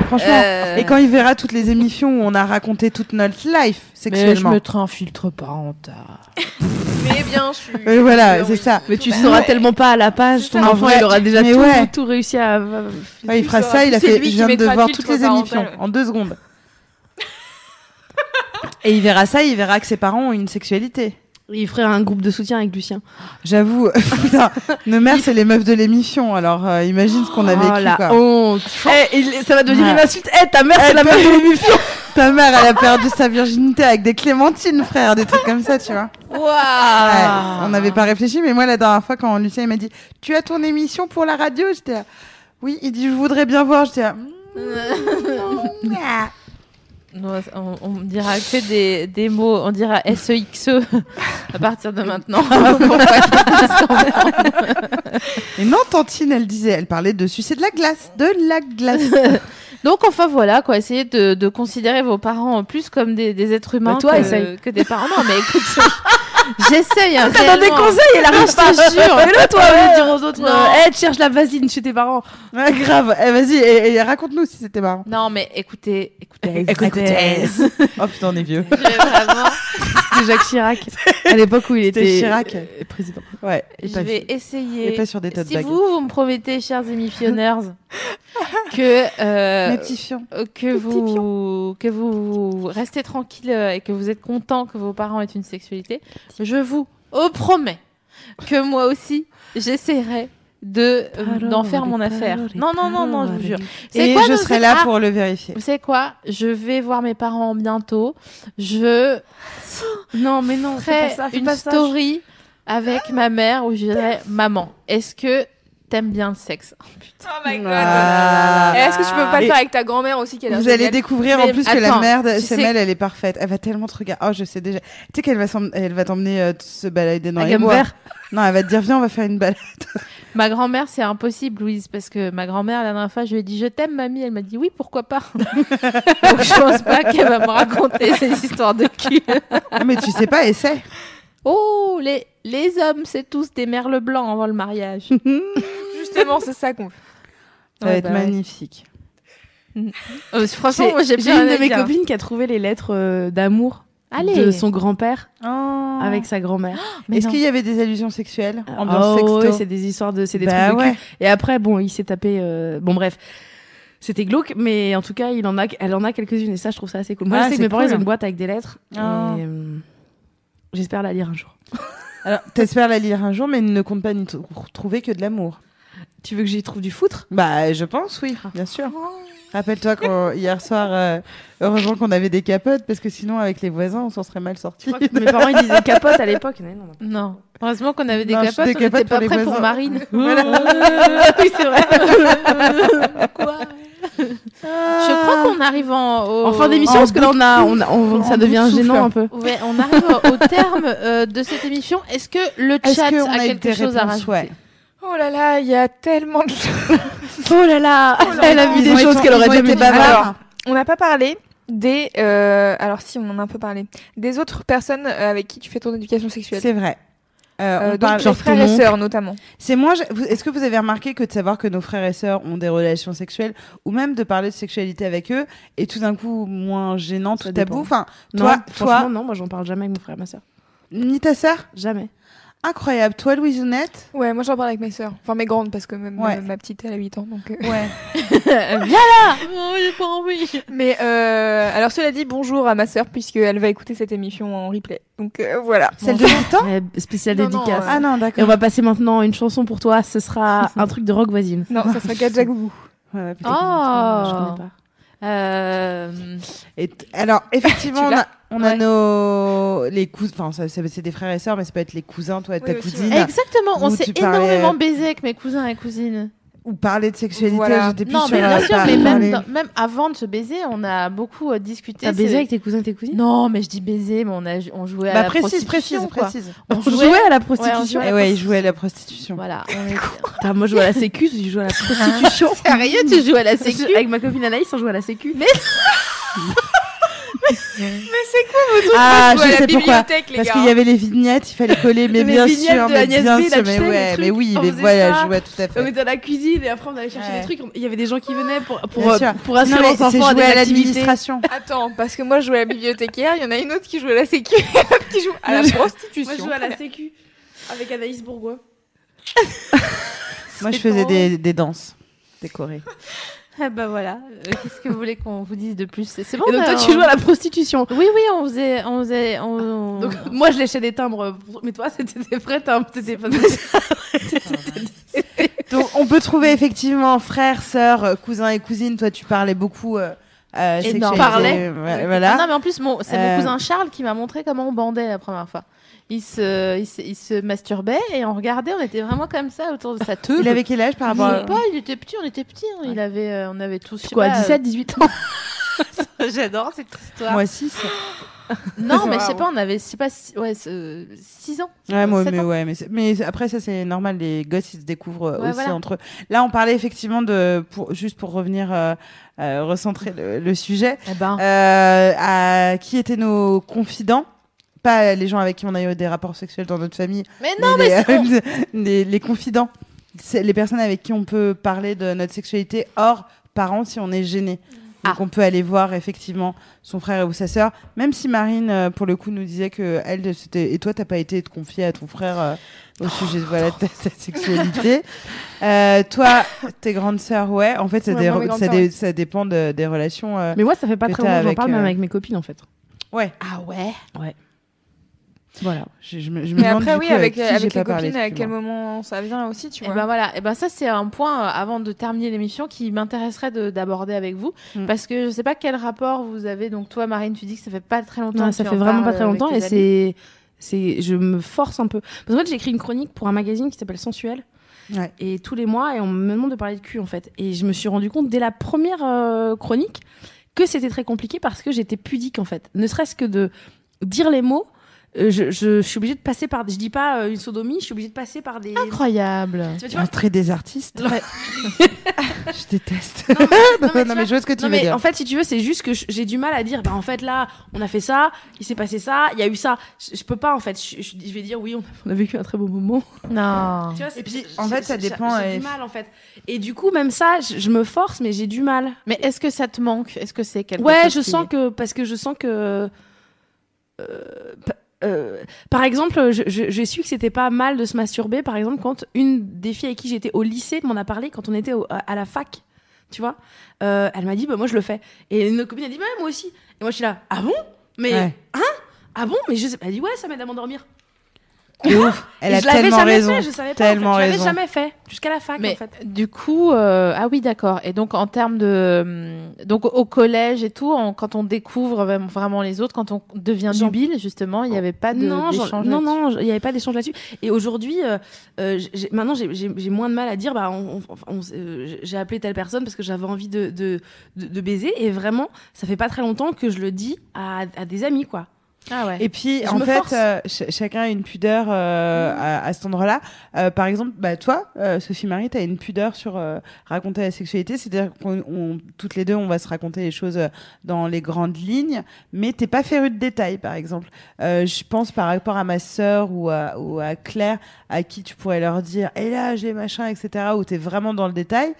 Franchement. Euh, Et quand il verra toutes les émissions où on a raconté toute notre life Mais je sexuellement. mettrai un filtre parental. (laughs) Mais bien sûr. Et voilà, c'est ça. Mais tu Bah, seras ouais. tellement pas à la page, ton enfant il aura déjà tout, ouais. tout réussi à. Ouais, il fera ça, il a fait. c'est Je viens de voir toutes les émissions en deux secondes. Et il verra ça, il verra que ses parents ont une sexualité. Il ferait un groupe de soutien avec Lucien. J'avoue, (laughs) putain, nos mères, c'est les meufs de l'émission. Alors, euh, imagine ce qu'on a vécu, oh la quoi. honte. Eh, il- ça va devenir Ouais. une insulte. Eh, ta mère c'est Eh, la ta- meuf de l'émission. (laughs) Ta mère, elle a perdu sa virginité avec des clémentines, frère, des trucs comme ça, tu vois. Waouh. Ouais, on n'avait pas réfléchi, mais moi, la dernière fois, quand Lucien il m'a dit Tu as ton émission pour la radio? J'étais là, Oui, il dit Je voudrais bien voir. Là, (laughs) Mm, ah. Non, on, on dira que des, des mots, on dira SEXE à partir de maintenant. (laughs) Et (laughs) non, Tantine, elle disait Elle parlait de sucer de la glace. De la glace. Donc enfin voilà quoi, essayez de, de considérer vos parents plus comme des, des êtres humains Bah, toi, que, que des parents. Non mais écoute, j'essaye. Hein, T'as des conseils, elle arrive Je pas. te jure. Fais-le toi, au lieu de dire aux autres. Non. euh, Eh, tu cherches la vaseline chez tes parents. Ouais, grave. Eh, Vas-y, et, et raconte-nous si c'était marrant. Non mais écoutez, écoutez, (laughs) Écoutez. (laughs) Oh putain, on est vieux. (laughs) Je vais vraiment, C'était Jacques Chirac. À l'époque où il était Chirac. euh, président. Ouais. Je pas vais essayer. Et pas sur des si vous, vous me promettez, chers émissionneurs, que euh, Mes euh, que vous que vous restez tranquille euh, et que vous êtes content que vos parents aient une sexualité, je vous promets que moi aussi j'essaierai de euh, d'en faire mon affaire. Non non non non, je vous jure. C'est Et quoi je serai là pour le vérifier. Vous savez quoi? Je vais voir mes parents bientôt. Je (gasps) Non, mais non, ferai pas ça, une pas ça. story avec ma mère où je dirais (gasps) maman, est-ce que t'aimes bien le sexe Oh my god. Ah. Et Est-ce que tu peux pas le faire avec ta grand-mère aussi qui a l'air Vous allez géniale découvrir Mais en plus que la attends, mère de tu SML, sais- elle est parfaite. Elle va tellement te regarder. Oh, je sais déjà. Tu sais qu'elle va, s'em- elle va t'emmener euh, se balader dans À les bois. Non, elle va te dire viens, on va faire une balade. (laughs) Ma grand-mère, c'est impossible, Louise, parce que ma grand-mère, la dernière fois, je lui ai dit je t'aime, mamie. Elle m'a dit oui, pourquoi pas? (laughs) Donc je pense pas qu'elle va me raconter ces histoires de cul. Ah, mais tu sais pas, essaie. Oh, les, les hommes, c'est tous des merles blancs avant le mariage. (laughs) Justement, c'est ça qu'on (laughs) Ça va Ouais, être bah ouais. magnifique. Euh, franchement, moi, j'ai une de mes dire. copines qui a trouvé les lettres euh, d'amour de son grand-père Oh. avec sa grand-mère. (gasps) Est-ce qu'il y avait des allusions sexuelles Ambiance oh, ouais, c'est des histoires de, c'est des Bah trucs de cul. ouais. Et après, bon, il s'est tapé. euh, Bon, bref. C'était glauque, mais en tout cas, il en a, elle en a quelques-unes et ça, je trouve ça assez cool. Moi, Ah, je sais que c'est mes parents, cool. ils ont une boîte avec des lettres. Et, euh, J'espère la lire un jour. (laughs) Alors, t'espères la lire un jour, mais ne compte pas n'y trouver que de l'amour. Tu veux que j'y trouve du foutre? Bah, je pense, oui, bien sûr. Rappelle-toi quand hier soir, euh, heureusement qu'on avait des capotes, parce que sinon, avec les voisins, on s'en serait mal sortis. Mes parents, ils disaient capote à l'époque. Mais non, non. Non. Heureusement qu'on avait des Non, je- capotes, des on capotes n'était pas pour les prêts pour voisins. Marine. (laughs) Voilà. (laughs) oui, c'est vrai. (laughs) Quoi? Je crois qu'on arrive en, au- En fin d'émission, parce que là, on a, on a- on- ça devient souffle. gênant un peu. Ouais, on arrive au terme euh, de cette émission. Est-ce que le Est-ce chat qu'on a a eu quelque des chose à réponses rajouter? Ouais. Oh là là, il y a tellement de choses. Oh là là, elle a vu des choses qu'elle aurait jamais. Alors, on n'a pas parlé des. euh, alors si, on en a un peu parlé. Des autres personnes euh, avec qui tu fais ton éducation sexuelle. C'est vrai. Euh, Euh, on donc parle- les genre frères et sœurs notamment. C'est moi. Est-ce que vous avez remarqué que de savoir que nos frères et sœurs ont des relations sexuelles, ou même de parler de sexualité avec eux, est tout d'un coup moins gênant, tout tabou? Enfin, Non, toi, toi, franchement, non, moi j'en parle jamais avec mon frère et ma sœur. ni ta sœur? Jamais. Incroyable. Toi, Louisounette. Ouais, moi j'en parle avec mes sœurs. Enfin mes grandes parce que même Ouais. ma petite elle a 8 ans donc. euh. Ouais. (laughs) Oh, j'ai pas envie. Mais euh, alors cela dit bonjour à ma sœur puisqu'elle va écouter cette émission en replay. Donc euh, voilà. Celle de 8 ans. Euh, spéciale Non, dédicace. euh, Ah non, Et d'accord. on va passer maintenant une chanson pour toi. Ce sera (laughs) un truc de rock voisine. Non, ça sera Gadjagougou. Ouais, ouais. Oh. Je connais pas. Euh, Et alors, effectivement, (laughs) on a, on a Ouais. nos les cousins. Enfin, c'est des frères et sœurs, mais ça peut être les cousins, toi et ta aussi, cousine. Exactement, on s'est parlais- énormément baisé avec mes cousins et cousines. Ou parler de sexualité. Voilà. J'étais plus Non, sur mais bien euh, sûr, mais même, dans- même avant de se baiser, on a beaucoup euh, discuté. T'as baisé avec tes cousins et tes cousines? Non, mais je dis baiser, mais on, a, on jouait à Bah, la précise, précise, prostitution, quoi. précise. On On jouait, jouait à la Ouais, prostitution. on jouait Et ouais, ils jouaient à la prostitution. Voilà. (laughs) Putain, moi je joue à la sécu, tu joues à la prostitution. (laughs) Sérieux, tu joues à la sécu? Avec ma copine Anaïs, on joue à la sécu. Mais (laughs) (laughs) Ah, Moi, je je joue à la sais pourquoi. bibliothèque, les Parce qu'il y avait les vignettes, il fallait coller, mais Les bien sûr, de mais bien sûr, mais sais, les ouais, trucs, mais oui, on mais voilà, je vois tout à on fait. était à la cuisine et après on allait chercher Ouais. des trucs. Il y avait des gens qui venaient pour, pour, pour assurer mais c'est enfants à des activités. Attends, parce que moi je jouais à la bibliothécaire, il y en a une autre qui joue à la sécu, (laughs) qui joue à la Moi, je- prostitution. Moi je joue à la sécu avec Anaïs Bourgois. (laughs) Moi, je faisais des, des danses décorées. (laughs) Ah bah voilà. Euh, Qu'est-ce que vous voulez qu'on vous dise de plus? C'est bon. Et donc bah, toi tu joues à la prostitution. Oui, oui, on faisait, on faisait, on- Donc moi je léchais des timbres, mais toi c'était des vrais timbres, c'était pas (laughs) (laughs) Donc, on peut trouver effectivement frères, sœurs, euh, cousins et cousines. Toi, tu parlais beaucoup. Euh, euh, Et parlais. ouais, Ah Voilà. non, mais en plus, mon- c'est Euh, mon cousin Charles qui m'a montré comment on bandait la première fois. Il se, il se, il se masturbait et on regardait, on était vraiment comme ça autour de sa teub. Il avait quel âge par Je rapport sais à... pas, il était petit, on était petits. hein. Il avait, euh, on avait tous, je sais quoi, pas, 17, 18 ans. euh, (laughs) J'adore cette histoire. Moi, 6. non, mais je sais pas, on avait, je sais pas, 6 ouais, 6 ans. Ouais, moi, mais, ans. ouais, mais, après, ça, c'est normal. Les gosses, ils se découvrent euh, Ouais, aussi voilà. entre eux. Là, on parlait effectivement de. Pour, juste pour revenir, euh, euh, recentrer le, le sujet. Eh ben, Euh, à qui étaient nos confidents? Pas les gens avec qui on a eu des rapports sexuels dans notre famille. mais non, mais, les, c'est- (laughs) les, les confidents. C'est les personnes avec qui on peut parler de notre sexualité hors parents si on est gêné. Donc Ah. on peut aller voir effectivement son frère ou sa sœur, même si Marine euh, pour le coup nous disait que elle c'était et toi t'as pas été te confier à ton frère euh, au sujet (laughs) de voilà, ta, ta sexualité. Euh, toi tes grandes sœurs ouais en fait ça, Ouais, moi, ouais. dépend de- des relations. euh, Mais moi ça fait pas Que très longtemps, j'en avec, parle même euh, avec mes copines en fait. Ouais. ah ouais. Voilà. Je, je me, je me Mais après, oui, coup, avec, qui j'ai avec les copines, à quel moment ça vient aussi, tu Et vois. ben voilà, et ben ça c'est un point euh, avant de terminer l'émission qui m'intéresserait de- d'aborder avec vous Mm. parce que je sais pas quel rapport vous avez donc toi Marine tu dis que ça fait pas très longtemps Non, que ça tu fait en vraiment pas très avec longtemps et c'est c'est je me force un peu. Parce qu'en fait, j'ai écrit une chronique pour un magazine qui s'appelle Sensuel Ouais. et tous les mois et on me demande de parler de cul en fait. Et je me suis rendu compte dès la première euh, chronique que c'était très compliqué parce que j'étais pudique en fait. Ne serait-ce que de dire les mots, euh, je, je, je suis obligée de passer par je dis pas euh, une sodomie, je suis obligée de passer par des incroyable. tu vois, tu vois Un trait des artistes. (laughs) je déteste. Non, mais- (laughs) non, mais tu non, vois- mais je vois ce que tu Non veux mais dire. en fait si tu veux c'est juste que je- j'ai du mal à dire bah en fait là on a fait ça il s'est passé ça il y a eu ça je, je peux pas en fait je, je- je vais dire oui on a, on a vécu un très beau moment Non. Tu vois, c'est- Et puis, j'ai- en fait, ça dépend, J'ai euh, du mal en fait. Et du coup, même ça, je, je me force, mais j'ai du mal. Mais est-ce que ça te manque? Est-ce que c'est quelque Ouais, chose je qui- sens que parce que je sens que. euh, euh, par exemple, j'ai su que c'était pas mal de se masturber. Par exemple, quand une des filles avec qui j'étais au lycée m'en a parlé quand on était au- à, la fac, tu vois, euh, elle m'a dit bah moi je le fais. Et une copine a dit bah moi aussi. Et moi je suis là ah bon? Mais Ouais. hein? Ah bon? Mais je sais. Elle dit ouais ça m'aide à m'endormir. Ouf. Elle Et a je tellement jamais raison. fait, je savais pas. Tellement en fait. Je l'avais raison. jamais fait jusqu'à la fac Mais en fait. du coup, euh, ah oui, d'accord. Et donc en termes de, hum, donc au collège et tout, on- quand on découvre vraiment- vraiment les autres, quand on devient nubile, justement, il n'y avait pas de non, d'échange non, là-dessus. non, il n'y avait pas d'échange là-dessus. Et aujourd'hui, euh, euh, j'ai- maintenant, j'ai- j'ai j'ai moins de mal à dire, bah, on- on- on- euh, j'ai appelé telle personne parce que j'avais envie de, de, de, de baiser. Et vraiment, ça fait pas très longtemps que je le dis à, à des amis, quoi. Ah ouais. Et puis, Je en fait, euh, ch- chacun a une pudeur euh, à, à cet endroit-là. Euh, par exemple, bah, toi, euh, Sophie Marie, tu as une pudeur sur euh, raconter la sexualité. C'est-à-dire qu'on on- toutes les deux, on va se raconter les choses dans les grandes lignes, mais t'es pas féru de détails, par exemple. Euh, je pense par rapport à ma sœur ou à, ou à Claire, à qui tu pourrais leur dire « Et là, j'ai machin, etc. » où t'es vraiment dans le détail.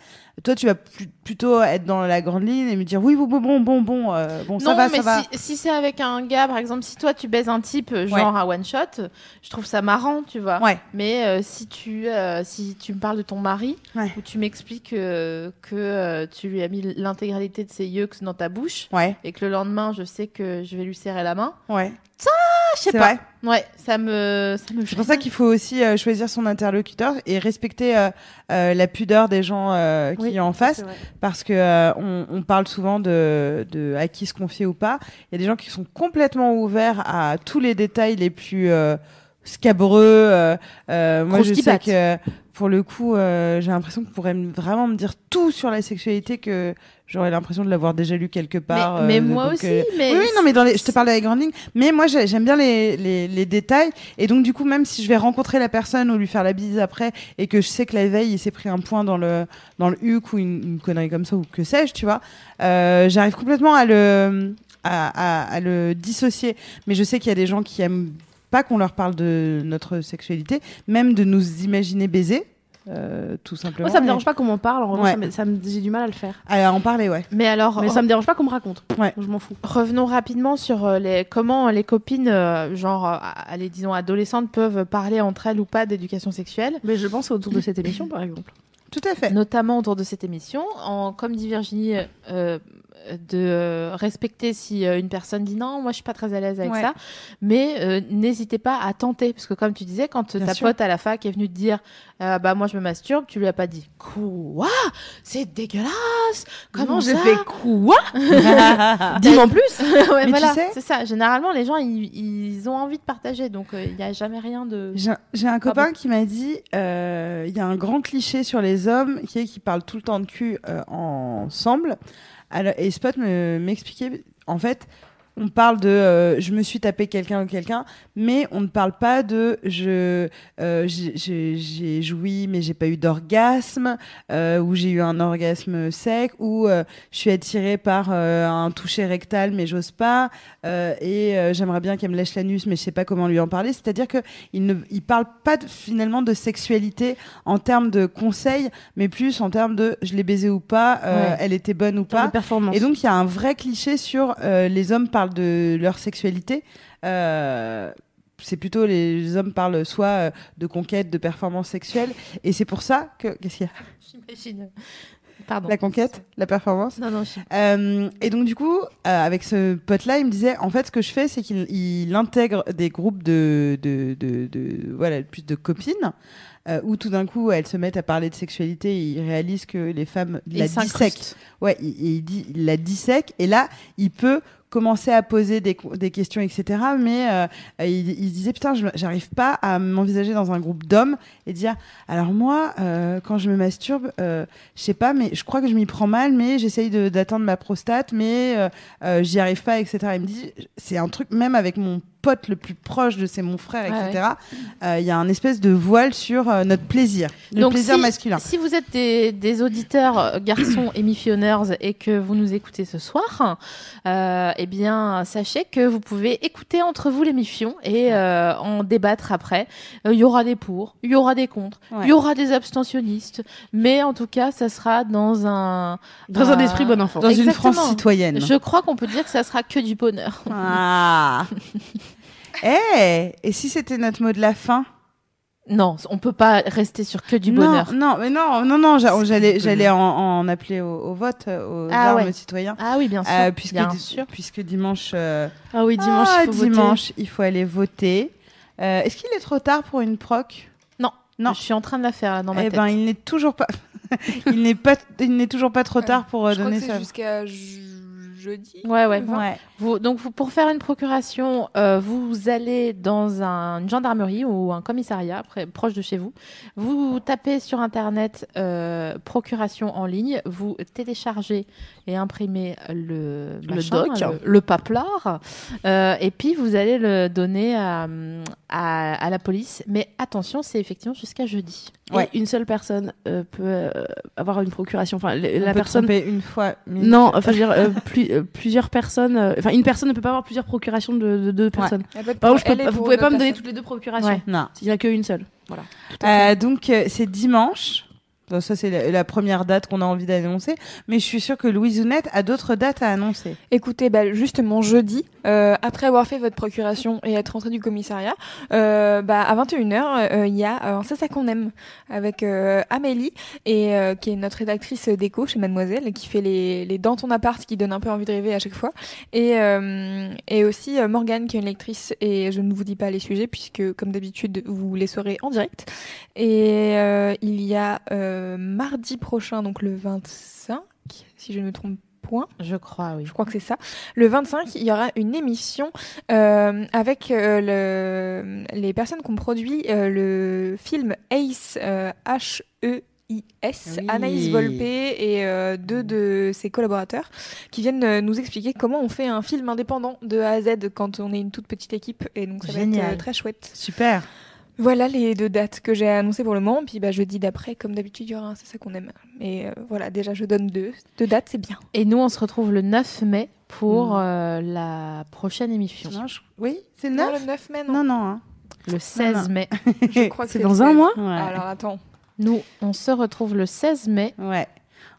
Toi, tu vas plus- plutôt être dans la grande ligne et me dire « Oui, bon, bon, bon, bon, bon, euh, bon ça non, va, mais ça va. si, si c'est avec un gars, par exemple, si toi tu baises un type euh, genre un one shot, je trouve ça marrant, tu vois. Ouais. Mais euh, si tu euh, si tu me parles de ton mari Ouais. ou tu m'expliques euh, que euh, tu lui as mis l'intégralité de ses yeux dans ta bouche Ouais, et que le lendemain je sais que je vais lui serrer la main, ouais. ah, je sais pas. vrai. Ouais, ça me ça me C'est pour ça qu'il faut aussi euh, choisir son interlocuteur et respecter euh, euh, la pudeur des gens euh, qui Oui, est en face, parce que euh, on, on parle souvent de, de à qui se confier ou pas. Il y a des gens qui sont complètement ouverts à tous les détails les plus euh, scabreux. euh, euh, moi, je sais que pour le coup, euh, j'ai l'impression qu'on pourrait me- vraiment me dire tout sur la sexualité que j'aurais l'impression de l'avoir déjà lu quelque part. mais, mais euh, moi donc, aussi, euh, mais oui, oui, non, mais dans les, je te parle les grandes lignes. Mais moi, j'ai- j'aime bien les, les, les détails. Et donc, du coup, même si je vais rencontrer la personne ou lui faire la bise après, et que je sais que la veille, il s'est pris un point dans le, dans le huc ou une, une connerie comme ça, ou que sais-je, tu vois, euh, j'arrive complètement à le, à, à, à le dissocier. Mais je sais qu'il y a des gens qui aiment pas qu'on leur parle de notre sexualité, même de nous imaginer baiser. euh, tout simplement. Moi, ça me dérange pas qu'on m'en parle. En revanche, Ouais. ça me- ça me- j'ai du mal à le faire. À en parler, ouais. mais alors Mais ça me dérange pas qu'on me raconte. Ouais. Je m'en fous. Revenons rapidement sur euh, les, comment les copines, euh, genre, euh, allez, disons, adolescentes, peuvent parler entre elles ou pas d'éducation sexuelle. Mais je pense autour de cette émission, par exemple. Tout à fait. notamment autour de cette émission, en, comme dit Virginie, euh, de euh, respecter si euh, une personne dit non, moi je suis pas très à l'aise avec Ouais. ça, mais euh, n'hésitez pas à tenter, parce que comme tu disais, quand Bien ta sûr. pote à la fac est venue te dire, euh, bah moi je me masturbe, tu lui as pas dit quoi, c'est dégueulasse, comment ça fait quoi? (laughs) Dis-moi en plus. Ouais, Mais tu voilà, sais- c'est ça. Généralement, les gens ils, ils ont envie de partager, donc euh, il y a jamais rien de. J'ai un copain qui m'a dit euh, il y a un grand cliché sur les hommes qui est qu'ils parlent tout le temps de cul euh, ensemble. Alors, et Spot me- m'expliquait, en fait, on parle de euh, je me suis tapé quelqu'un ou quelqu'un, mais on ne parle pas de je euh, j'ai- joui mais j'ai pas eu d'orgasme, euh, ou j'ai eu un orgasme sec, ou euh, je suis attirée par euh, un toucher rectal mais j'ose pas, euh, et euh, j'aimerais bien qu'elle me lèche l'anus mais je sais pas comment lui en parler. C'est-à-dire que il ne il parle pas de- finalement de sexualité en termes de conseils, mais plus en termes de je l'ai baisé ou pas, euh, Ouais. elle était bonne ou Pas performance. Et donc, il y a un vrai cliché sur euh, les hommes parlent de leur sexualité. Euh, c'est plutôt les hommes parlent soit euh, de conquête, de performance sexuelle. Et c'est pour ça que. Qu'est-ce qu'il y a? (laughs) J'imagine. Pardon. La conquête La performance? Non, non, je- Euh, et donc du coup, euh, avec ce pote-là, il me disait, en fait, ce que je fais, c'est qu'il il intègre des groupes de, de, de, de- voilà, plus de copines, euh, où tout d'un coup, elles se mettent à parler de sexualité, et il réalise que les femmes Il la dissèquent. Ouais, il, il dit, il la dissèque, et là, il peut commencer à poser des, des questions, etc. Mais euh, il, il se disait, putain, j'arrive pas à m'envisager dans un groupe d'hommes et dire, alors moi, euh, quand je me masturbe, euh, je sais pas, mais je crois que je m'y prends mal, mais j'essaye d'atteindre ma prostate, mais euh, euh, j'y arrive pas, etc. Il me dit, c'est un truc, même avec mon pote le plus proche de c'est mon frère, etc. euh, Il y a un espèce de voile sur euh, notre plaisir, le Donc, plaisir si- masculin. Si vous êtes des, des auditeurs euh, garçons émissionneurs et que vous nous écoutez ce soir, euh, eh bien, sachez que vous pouvez écouter entre vous l'émission et euh, en débattre après. Il y aura des pour, il y aura des contre, il Ouais. y aura des abstentionnistes, mais en tout cas, ça sera dans un Dans un esprit bon enfant. Dans une. France citoyenne. Je crois qu'on peut dire que ça sera que du bonheur. Ah (laughs) Eh Et si c'était notre mot de la fin? Non, on peut pas rester sur que du non, bonheur. Non, mais non, non, non, j'a- j'allais, j'allais en, en appeler au, au vote, euh, aux Ah armes ouais. citoyens. Ah oui, bien sûr. Euh, puisque, bien sûr. puisque dimanche, euh, Ah oui, dimanche, ah, il faut voter. dimanche, il faut aller voter. Euh, est-ce qu'il est trop tard pour une proc? Non, Non. je suis en train de la faire là, dans ma Eh tête. ben, il n'est toujours pas, (laughs) il n'est pas, il n'est toujours pas trop tard pour euh, Je crois donner que c'est ça. jusqu'à ju- jeudi. Ouais, ouais. Vingt. Ouais. Vous, donc, vous, pour faire une procuration, euh, vous allez dans un, une gendarmerie ou un commissariat près- proche de chez vous. Vous tapez sur Internet euh, procuration en ligne. Vous téléchargez et imprimez le, Le machin, doc. le, le paplard. Euh, et puis, vous allez le donner à, à, à la police. Mais attention, c'est effectivement jusqu'à jeudi. Ouais. Et une seule personne euh, peut euh, avoir une procuration. Enfin, l- On la peut personne. tromper une fois. mais- Non, enfin, je veux dire, euh, (laughs) plus- euh, plusieurs personnes. euh, Enfin, une personne ne peut pas avoir plusieurs procurations de, de deux personnes. Par je peux vous pouvez pas me donner toutes les deux procurations. Ouais. Non. Il n'y a qu'une seule. Voilà. Euh, donc euh, c'est dimanche. Donc, ça c'est la, première date qu'on a envie d'annoncer, mais je suis sûre que Louise Ounette a d'autres dates à annoncer. Écoutez, bah, justement, jeudi, euh, après avoir fait votre procuration et être rentré du commissariat, euh, bah, à 21h, euh, il y a C'est ça qu'on aime avec Amélie, et, qui est notre rédactrice d'écho chez Mademoiselle, qui fait les, les dans ton appart qui donne un peu envie de rêver à chaque fois. Et, et aussi Morgane, qui est une lectrice, et je ne vous dis pas les sujets, puisque comme d'habitude, vous les saurez en direct. Et il y a euh, mardi prochain, donc le 25, si je ne me trompe point. Je crois, oui. Je crois que c'est ça. Le 25, il y aura une émission euh, avec euh, le, les personnes qui ont produit euh, le film Ace, H-E-I-S, Oui. Anaïs Volpe et euh, deux de ses collaborateurs qui viennent euh, nous expliquer comment on fait un film indépendant de A à Z quand on est une toute petite équipe. Et donc ça va Génial. être euh, très chouette. Super. Voilà les deux dates que j'ai annoncées pour le moment. Puis bah, jeudi d'après, comme d'habitude, il y aura un C'est ça qu'on aime. Et euh, voilà, déjà je donne deux. Deux dates, c'est bien. Et nous, on se retrouve le 9 mai pour Mm. euh, la prochaine émission. Non, je- Oui, c'est le Non, 9 le 9 mai, non. Non, non. Hein. Le 16 non. mai. (laughs) Je crois (laughs) que C'est le dans un 16. mois Ouais. Alors attends. Nous, on se retrouve le 16 mai. Ouais.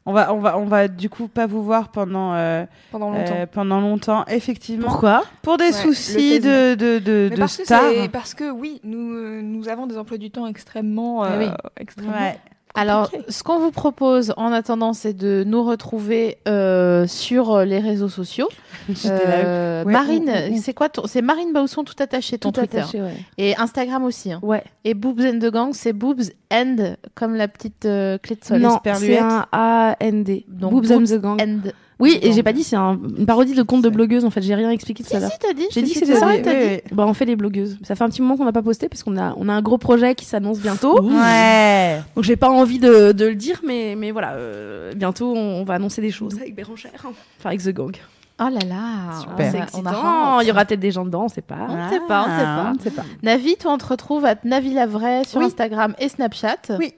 On va, on va, on va du coup pas vous voir pendant euh, Pendant longtemps. euh, pendant longtemps, effectivement. Pourquoi Pour des Ouais, soucis le 16 de de de, Mais de parce, que stars. parce que oui, nous, euh, nous avons des emplois du temps extrêmement, euh, Eh oui. extrêmement Ouais. Alors, ce qu'on vous propose en attendant, c'est de nous retrouver euh, sur les réseaux sociaux. (laughs) Euh, Ouais, Marine, c'est quoi ton- C'est Marine Bausson tout attaché ton Tout Twitter. attaché, ouais. Et Instagram aussi. hein. Ouais. Et Boobs and the Gang, c'est Boobs and comme la petite euh, clé de sol. non, c'est un A-N-D. Donc, Boobs and the Gang. and Oui, et j'ai pas dit, c'est un- une parodie de conte de blogueuse en fait. J'ai rien expliqué tout Si, à l'heure. si, t'as dit. J'ai dit que c'était ça, t'as dit. Bah, on fait les blogueuses. Ça fait un petit moment qu'on n'a pas posté parce qu'on a, on a un gros projet qui s'annonce bientôt. Ouais. Donc j'ai pas envie de, de le dire, mais, mais voilà, euh, bientôt on, on va annoncer des choses avec Bérangère. Enfin, avec The Gang. Oh là là. Super. on a- C'est on a excitant. hâte. Il y aura peut-être des gens dedans, on sait pas. On ne sait pas, on ne sait Ah, pas. on ne sait pas. Navi, toi, on te retrouve à Navi la vraie sur Oui. Instagram et Snapchat. Oui.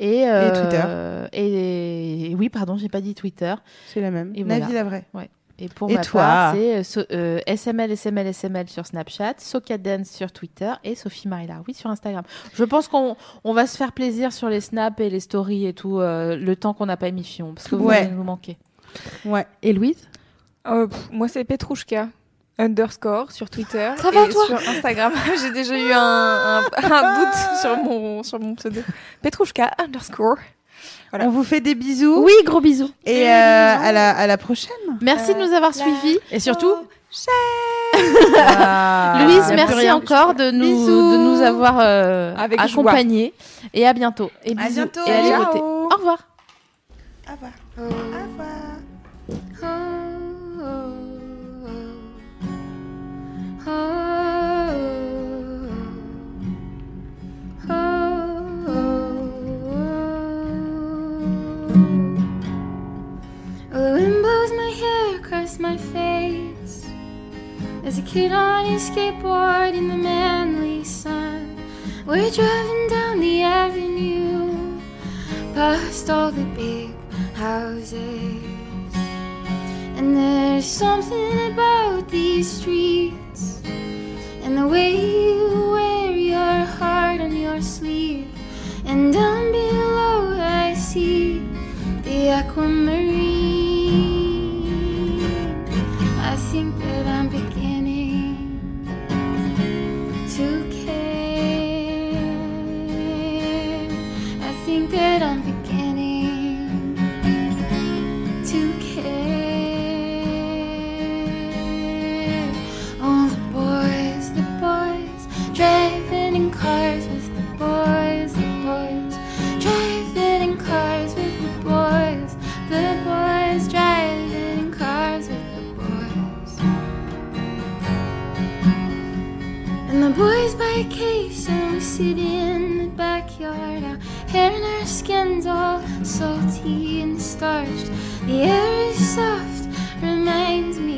Et, euh, Twitter. Et, et oui, pardon, j'ai pas dit Twitter. C'est la même. Et Navi voilà. la vraie. Et pour Et ma toi part, c'est euh, so- euh, SML, SML, SML sur Snapchat, Socadance sur Twitter et Sophie Marie Laroui sur Instagram. Je pense qu'on on va se faire plaisir sur les snaps et les stories et tout euh, le temps qu'on n'a pas émission parce que vous Ouais. allez nous manquer. Ouais. Et Louise? Euh, pff, moi, c'est Petrouchka underscore sur Twitter. Ça va, et toi Sur Instagram, (laughs) j'ai déjà eu un, un- un (laughs) doute sur mon, sur mon pseudo. Petrouchka underscore. Voilà. On vous fait des bisous. Oui, gros bisous. Et Et euh, à la à la prochaine. Merci de nous avoir suivis. Et surtout, Ah. (laughs) Louise, merci encore de nous, Bisous. de nous avoir euh, Avec accompagnés. Et à bientôt. Et bisous. bientôt. Et allez voter. Au revoir. Au revoir. Au revoir. Kid on his skateboard in the manly sun. We're driving down the avenue past all the big houses. And there's something about these streets and the way you wear your heart on your sleeve. And down below, I see the aquamarine. I think that I'm case and we sit in the backyard. Our hair and our skin's all salty and starched. The air is soft, reminds me